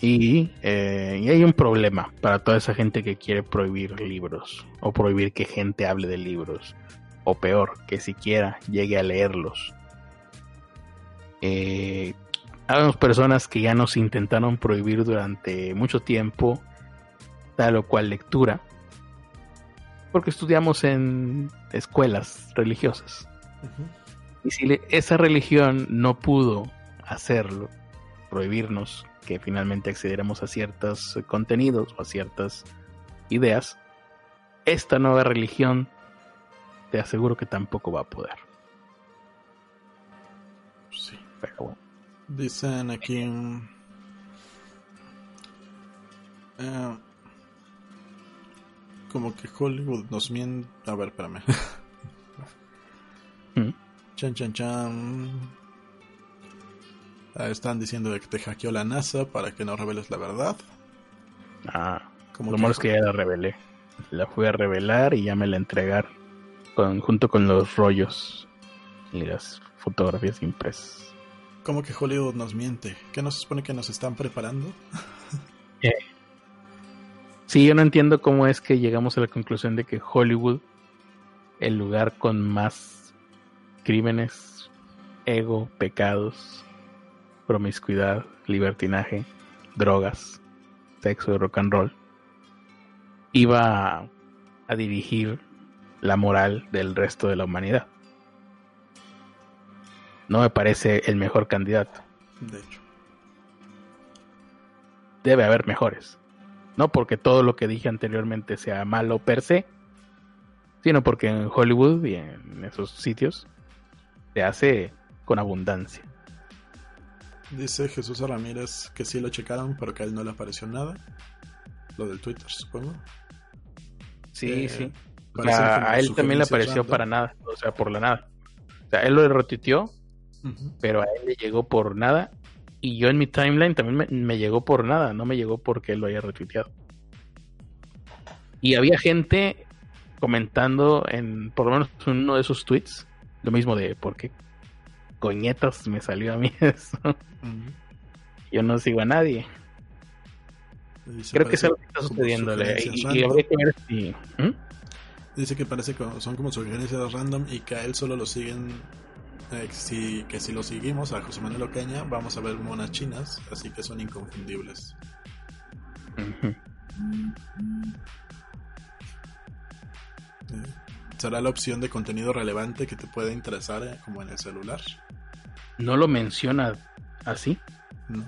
y, eh, y hay un problema para toda esa gente que quiere prohibir libros o prohibir que gente hable de libros o peor, que siquiera llegue a leerlos. Eh, hay personas que ya nos intentaron prohibir durante mucho tiempo tal o cual lectura porque estudiamos en escuelas religiosas. Y si esa religión no pudo hacerlo, prohibirnos que finalmente accediéramos a ciertos contenidos o a ciertas ideas, esta nueva religión te aseguro que tampoco va a poder. Sí. Pero bueno. Dicen aquí... Uh, como que Hollywood nos miente. A ver, espérame. [LAUGHS] ¿Mm? Chan, chan, chan. Ah, están diciendo que te hackeó la NASA para que no reveles la verdad. Ah, como lo malo es que ya la revelé. La fui a revelar y ya me la entregaron. Con, junto con los rollos y las fotografías impresas. ¿Cómo que Hollywood nos miente? ¿Qué nos supone que nos están preparando? Eh, Sí, yo no entiendo cómo es que llegamos a la conclusión de que Hollywood, el lugar con más crímenes, ego, pecados, promiscuidad, libertinaje, drogas, sexo y rock and roll, iba a, dirigir la moral del resto de la humanidad. No me parece el mejor candidato. De hecho. Debe haber mejores. No porque todo lo que dije anteriormente sea malo per se, sino porque en Hollywood y en esos sitios se hace con abundancia. Dice Jesús Ramírez que sí lo checaron, pero que a él no le apareció nada. Lo del Twitter, supongo. Sí, eh, sí. a él también le apareció para nada, o sea, por la nada. O sea, él lo retuiteó, pero a él le llegó por nada y yo en mi timeline también me, llegó por nada, no me llegó porque él lo haya retuiteado. Y había gente comentando en por lo menos uno de esos tweets, lo mismo de por qué coñetas me salió a mí [LAUGHS] eso. Yo no sigo a nadie. Creo que es algo que está sucediéndole. Y, habría que ver si. Dice que parece que son como sugerencias random y que a él solo lo siguen eh, si, que si lo seguimos a José Manuel Ocaña, vamos a ver monas chinas, así que son inconfundibles. Eh, ¿Será la opción de contenido relevante que te puede interesar eh, como en el celular? ¿No lo menciona así? No.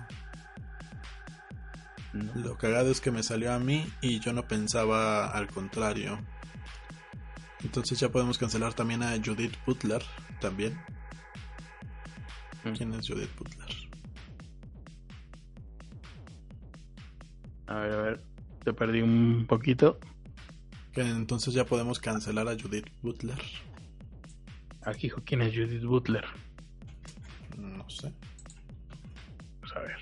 Lo cagado es que me salió a mí y yo no pensaba al contrario. Entonces ya podemos cancelar también a Judith Butler también. ¿Quién es Judith Butler? A ver, a ver. Te perdí un poquito. Que entonces ya podemos cancelar a Judith Butler. Aquí dijo quién es Judith Butler. No sé. Pues a ver.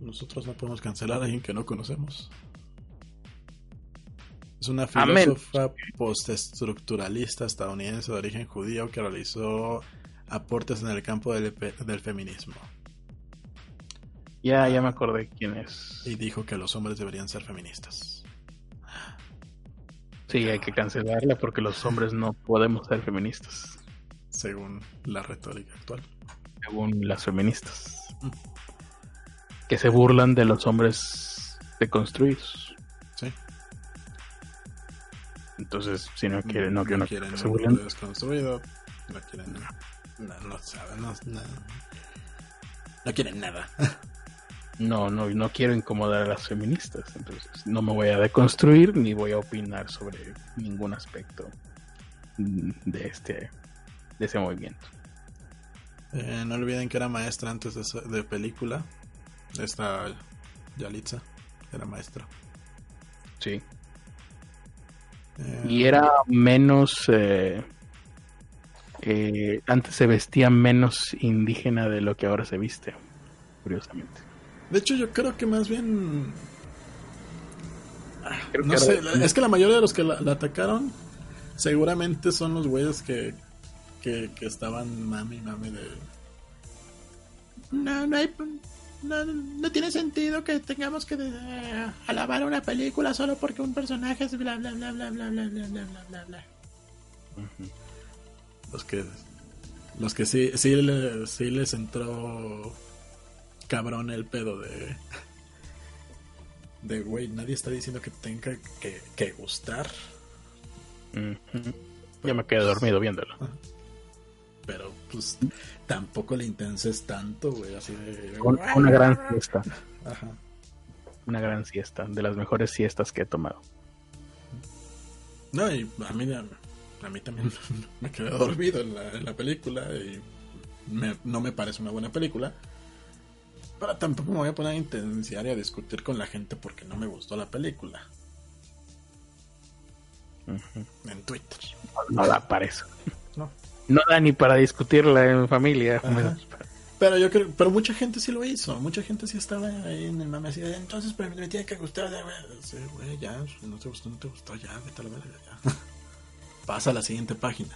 Nosotros no podemos cancelar a alguien que no conocemos. Es una filósofa postestructuralista estadounidense de origen judío que realizó aportes en el campo del, feminismo. Ya, ya me acordé quién es. Y dijo que los hombres deberían ser feministas. Sí, hay que cancelarla porque los hombres no podemos ser feministas. Según la retórica actual. Según las feministas. Mm. Que se burlan de los hombres deconstruidos. Sí. Entonces, si no quieren, no, que no, quieren se burlen. desconstruido, no quieren no, no saben, no, no, quieren nada. No, no, no quiero incomodar a las feministas, entonces no me voy a deconstruir ni voy a opinar sobre ningún aspecto de este de ese movimiento. Eh, no olviden que era maestra antes de, de película. Esta Yalitza era maestra. Sí. Eh, y era menos eh, eh, antes se vestía menos indígena de lo que ahora se viste, curiosamente. De hecho, yo creo que más bien. no sé, es que la mayoría de los que la, atacaron seguramente son los güeyes que, que, estaban mami, mami de. No, no hay. no, no tiene sentido que tengamos que eh, alabar una película solo porque un personaje es bla bla bla bla bla bla bla bla bla bla bla. Los que los que sí, sí, le- sí les entró cabrón el pedo de de güey, nadie está diciendo que tenga que, que gustar. Ya me quedé dormido viéndolo. pero pues tampoco le intenses tanto, güey, así de una gran siesta. Ajá. Una gran siesta. De las mejores siestas que he tomado. No, y a mí, a mí también [LAUGHS] me quedé dormido en la, en la película y me- no me parece una buena película. Pero tampoco me voy a poner a intensiar y a discutir con la gente porque no me gustó la película en Twitter. No da para eso. No. No da ni para discutirla en familia. Pero yo creo, pero mucha gente sí lo hizo, mucha gente sí estaba ahí en el mame así entonces pero me tiene que gustar, ya, güey, Sí, güey, ya, si no te gustó, no te gustó, ya, vete a la verga, ya. Pasa a la siguiente página.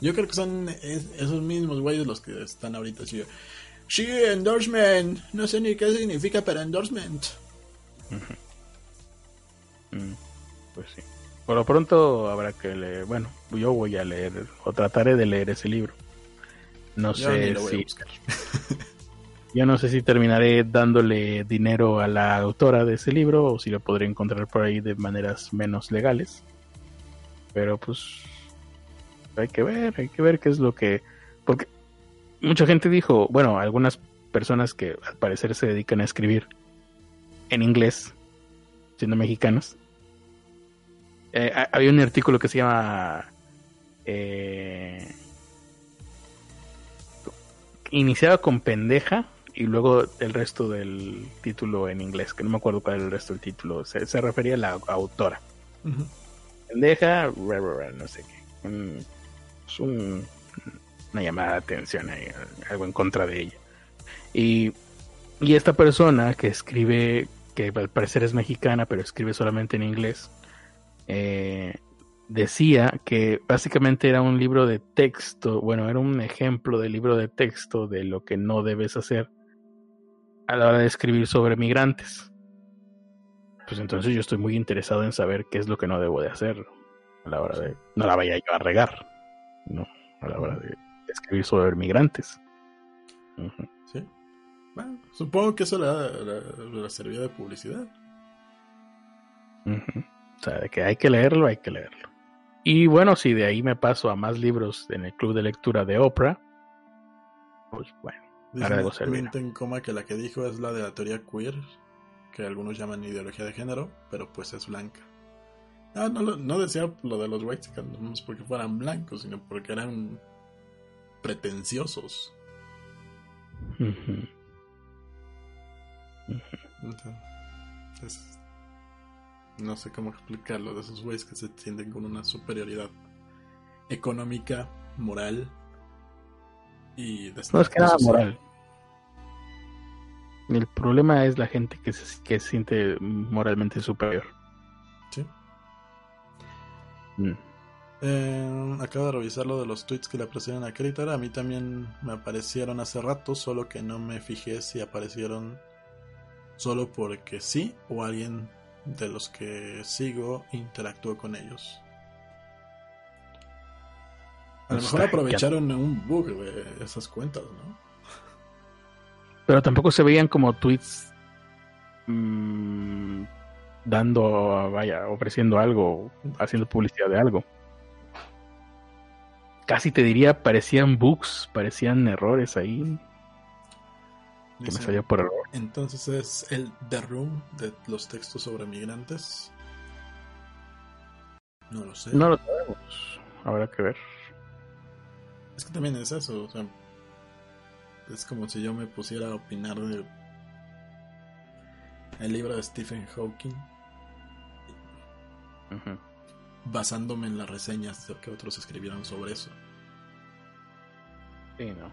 Yo creo que son es- esos mismos güeyes los que están ahorita así. Sí, endorsement. No sé ni qué significa, pero endorsement. Mm, Pues sí. Por lo pronto habrá que leer. Bueno, yo voy a leer o trataré de leer ese libro. No Yo sé lo voy a si. buscar. [LAUGHS] Yo no sé si terminaré dándole dinero a la autora de ese libro o si lo podré encontrar por ahí de maneras menos legales. Pero pues hay que ver, hay que ver qué es lo que... Porque mucha gente dijo, bueno, algunas personas que al parecer se dedican a escribir en inglés, siendo mexicanos. eh, ha- había un artículo que se llama... eh, iniciaba con pendeja y luego el resto del título en inglés, que no me acuerdo cuál era el resto del título, se, refería a la autora. Ujú. Pendeja, no sé qué. Un- es un- una llamada de atención, algo en contra de ella. Y, y esta persona que escribe, que al parecer es mexicana, pero escribe solamente en inglés, eh, decía que básicamente era un libro de texto, bueno, era un ejemplo de libro de texto de lo que no debes hacer a la hora de escribir sobre migrantes. Pues entonces yo estoy muy interesado en saber qué es lo que no debo de hacer a la hora de... No la vaya yo a regar, ¿no? A la hora de escribir sobre migrantes. Sí. Bueno, supongo que eso le, da- le- le servía de publicidad. Ujú. O sea, de que hay que leerlo, hay que leerlo. Y bueno, si de ahí me paso a más libros en el club de lectura de Oprah, pues bueno, Ahora debo Dice servir. Mint en coma que la que dijo es la de la teoría queer, que algunos llaman ideología de género, pero pues es blanca. No, no, lo- no decía lo de los white no es porque fueran blancos, sino porque eran pretenciosos. Entonces, no sé cómo explicarlo de esos güeyes que se sienten con una superioridad económica, moral y de no es que nada moral. El problema es la gente que se, que se siente moralmente superior. Sí. Mm. Eh, acabo de revisar lo de los tweets que le aparecieron a Critter. A mí también me aparecieron hace rato, solo que no me fijé si aparecieron solo porque sí o alguien de los que sigo interactuó con ellos. A lo mejor aprovecharon un bug de esas cuentas, ¿no? Pero tampoco se veían como tweets mm, dando, vaya, ofreciendo algo, haciendo publicidad de algo. Casi te diría, parecían bugs, parecían errores ahí que me salió por error. Entonces es el The Room de los textos sobre migrantes. No lo sé. No lo sabemos, habrá que ver. Es que también es eso, o sea, es como si yo me pusiera a opinar de el libro de Stephen Hawking basándome en las reseñas que otros escribieron sobre eso. Sí, no.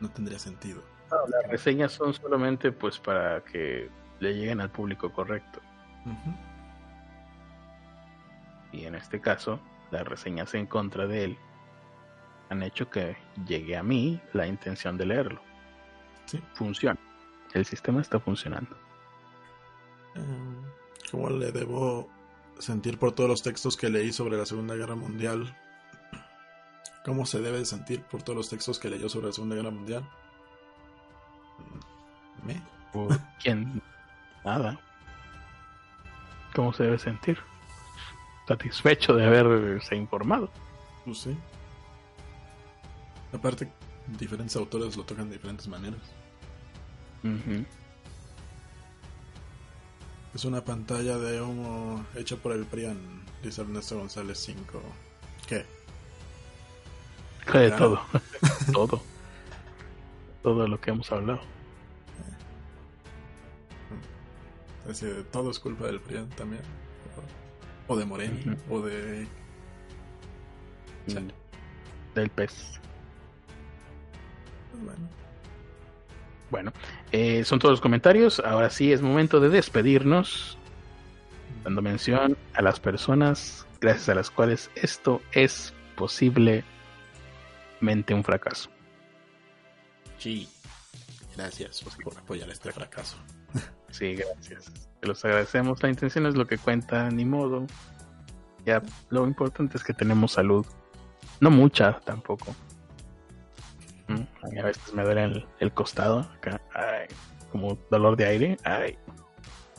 No tendría sentido. No, las reseñas son solamente pues para que le lleguen al público correcto. Y en este caso, las reseñas en contra de él han hecho que llegue a mí la intención de leerlo. Sí. Funciona. el sistema está funcionando. Eh, ¿Cómo le debo sentir por todos los textos que leí sobre la Segunda Guerra Mundial? ¿Cómo se debe sentir por todos los textos que leyó sobre la Segunda Guerra Mundial? ¿Me? ¿Por quién? Nada. ¿Cómo se debe sentir? Satisfecho de haberse informado. Pues sí. Aparte, diferentes autores lo tocan de diferentes maneras. Es una pantalla de humo hecha por el PRIAN, dice Ernesto González 5. ¿Qué? De Claro. todo. [LAUGHS] todo. Todo lo que hemos hablado. Es decir, todo es culpa del PRIAN también. O de Moreno, o de... Chale. Del pez. Pues bueno. Bueno, eh, son todos los comentarios. Ahora sí es momento de despedirnos. Dando mención a las personas gracias a las cuales esto es posiblemente un fracaso. Sí. Gracias por apoyar este fracaso. [LAUGHS] Sí, gracias. Te los agradecemos. La intención es lo que cuenta, ni modo. Ya, lo importante es que tenemos salud. No mucha tampoco. A mí a veces me duele el, el costado, acá, ay, como dolor de aire. Ay,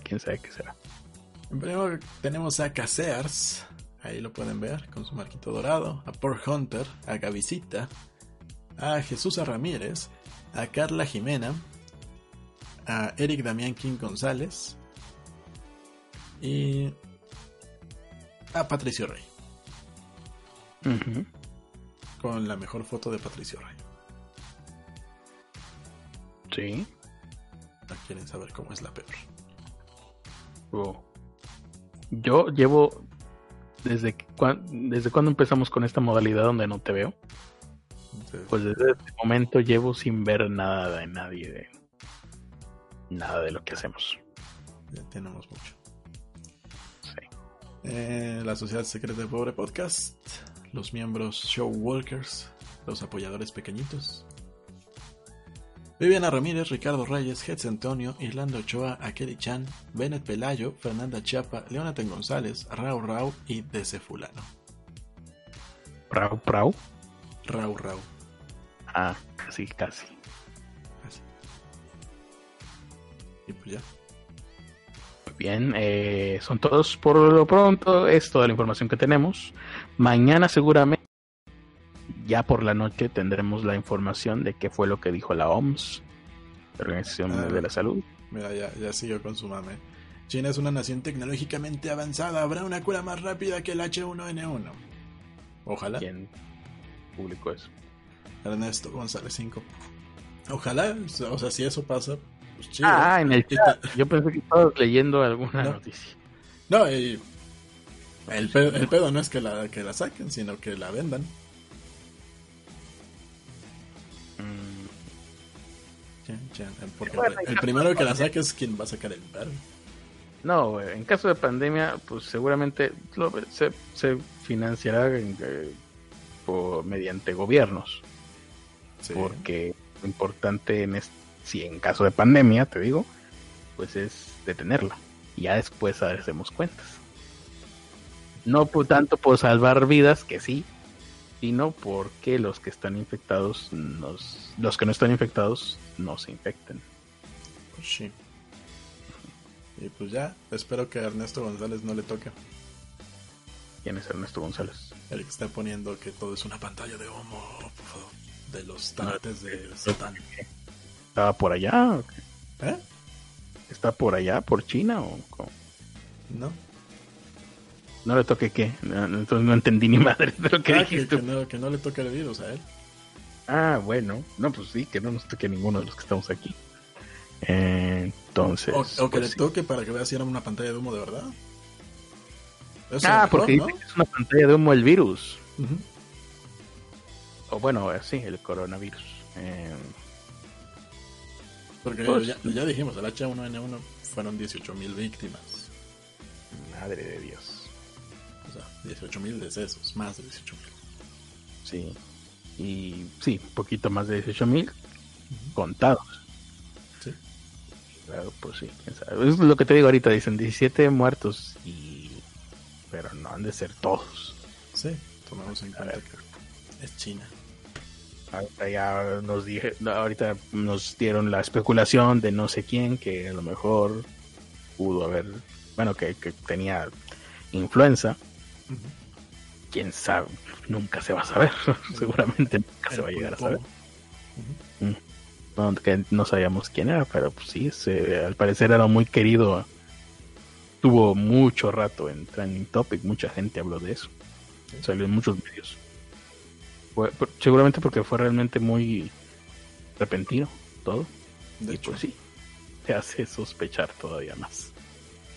quién sabe qué será. Primero tenemos a Casears, ahí lo pueden ver, con su marquito dorado, a Por Hunter, a Gavisita, a Jesús Ramírez, a Carla Jimena, a Eric Damián King González y a Patricio Rey, con la mejor foto de Patricio Rey. Sí. ¿No quieren saber cómo es la peor? Oh. Yo llevo desde cuan- desde cuando empezamos con esta modalidad donde no te veo. Entonces, Pues desde ese momento llevo sin ver nada de nadie, de nada de lo que hacemos. ya tenemos mucho. Sí. Eh, la Sociedad Secreta de Pobre Podcast, los miembros Show Walkers, los apoyadores pequeñitos. Viviana Ramírez, Ricardo Reyes, Hetz Antonio, Irlando Ochoa, Akeli Chan, Bennett Pelayo, Fernanda Chiapa, Leonatan González, Rau Rau y DC Fulano. Prau, prau. Rau Rau. Ah, casi, casi. Así. Y pues ya. Muy bien, eh, son todos por lo pronto. Es toda la información que tenemos. Mañana seguramente, ya por la noche, tendremos la información de qué fue lo que dijo la OMS, la Organización Ah. De la Salud. Mira, ya, ya siguió con su mame. China es una nación tecnológicamente avanzada. Habrá una cura más rápida que el H1N1. Ojalá. ¿Quién publicó eso? Ernesto González 5. Ojalá, o sea, si eso pasa, pues chido. Ah, en el chat. Yo pensé que estabas leyendo alguna No. noticia. No, y el pedo, el pedo no es que la, que la saquen, sino que la vendan. Chan, chan. Porque Bueno, el, primero que la saque es quien va a sacar el paro. No, en caso de pandemia, pues seguramente lo- se, se financiará en, eh, por- mediante gobiernos. Sí. Porque lo importante en es, si en caso de pandemia, te digo, pues es detenerla. Y ya después hacemos cuentas. No por tanto por salvar vidas, que sí, sino porque los que están infectados, nos, los que no están infectados, no se infecten. Pues sí. Y pues ya, espero que a Ernesto González no le toque. ¿Quién es Ernesto González? El que está poniendo que todo es una pantalla de homo, por favor. De los tantes de Satán. ¿Estaba por allá? ¿Eh? ¿Está por allá, por China o cómo? ¿No? No le toque qué. No, no, entonces no entendí ni madre de lo que Ah, dijiste. que no, que no le toque el virus a él. Ah, bueno. No, pues sí, que no nos toque ninguno de los que estamos aquí. Eh, entonces. O, o que pues le sí. toque para que vea si era una pantalla de humo de verdad. Eso es Ah, mejor, porque ¿no? dice que es una pantalla de humo el virus. O bueno, sí, el coronavirus. Eh, Porque Pues- ya, ya dijimos, el H1N1 fueron 18.000 víctimas. madre de Dios. O sea, 18.000 decesos, más de 18.000. Sí. Y sí, un poquito más de 18 mil contados. Sí. Claro, pues sí. Es lo que te digo ahorita, dicen 17 muertos y... Pero no han de ser todos. Sí, tomamos en cuenta que es China. Ahorita ya nos dije, ahorita nos dieron la especulación de no sé quién que a lo mejor pudo haber, bueno, que, tenía influenza. Quién sabe, nunca se va a saber, [LAUGHS] seguramente nunca se va a llegar a saber. no, que no sabíamos quién era, pero pues sí, al parecer era muy querido. Tuvo mucho rato en Trending Topic, mucha gente habló de eso. Salió en muchos medios seguramente porque fue realmente muy repentino todo. De y hecho. pues sí, te hace sospechar todavía más.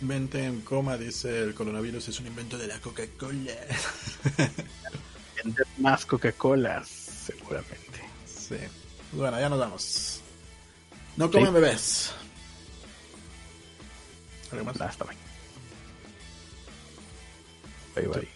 Mente en coma, dice el coronavirus es un invento de la Coca-Cola. Vender más Coca-Cola, seguramente. Sí. Bueno, ya nos vamos. No comen bebés. Hasta Bye bye.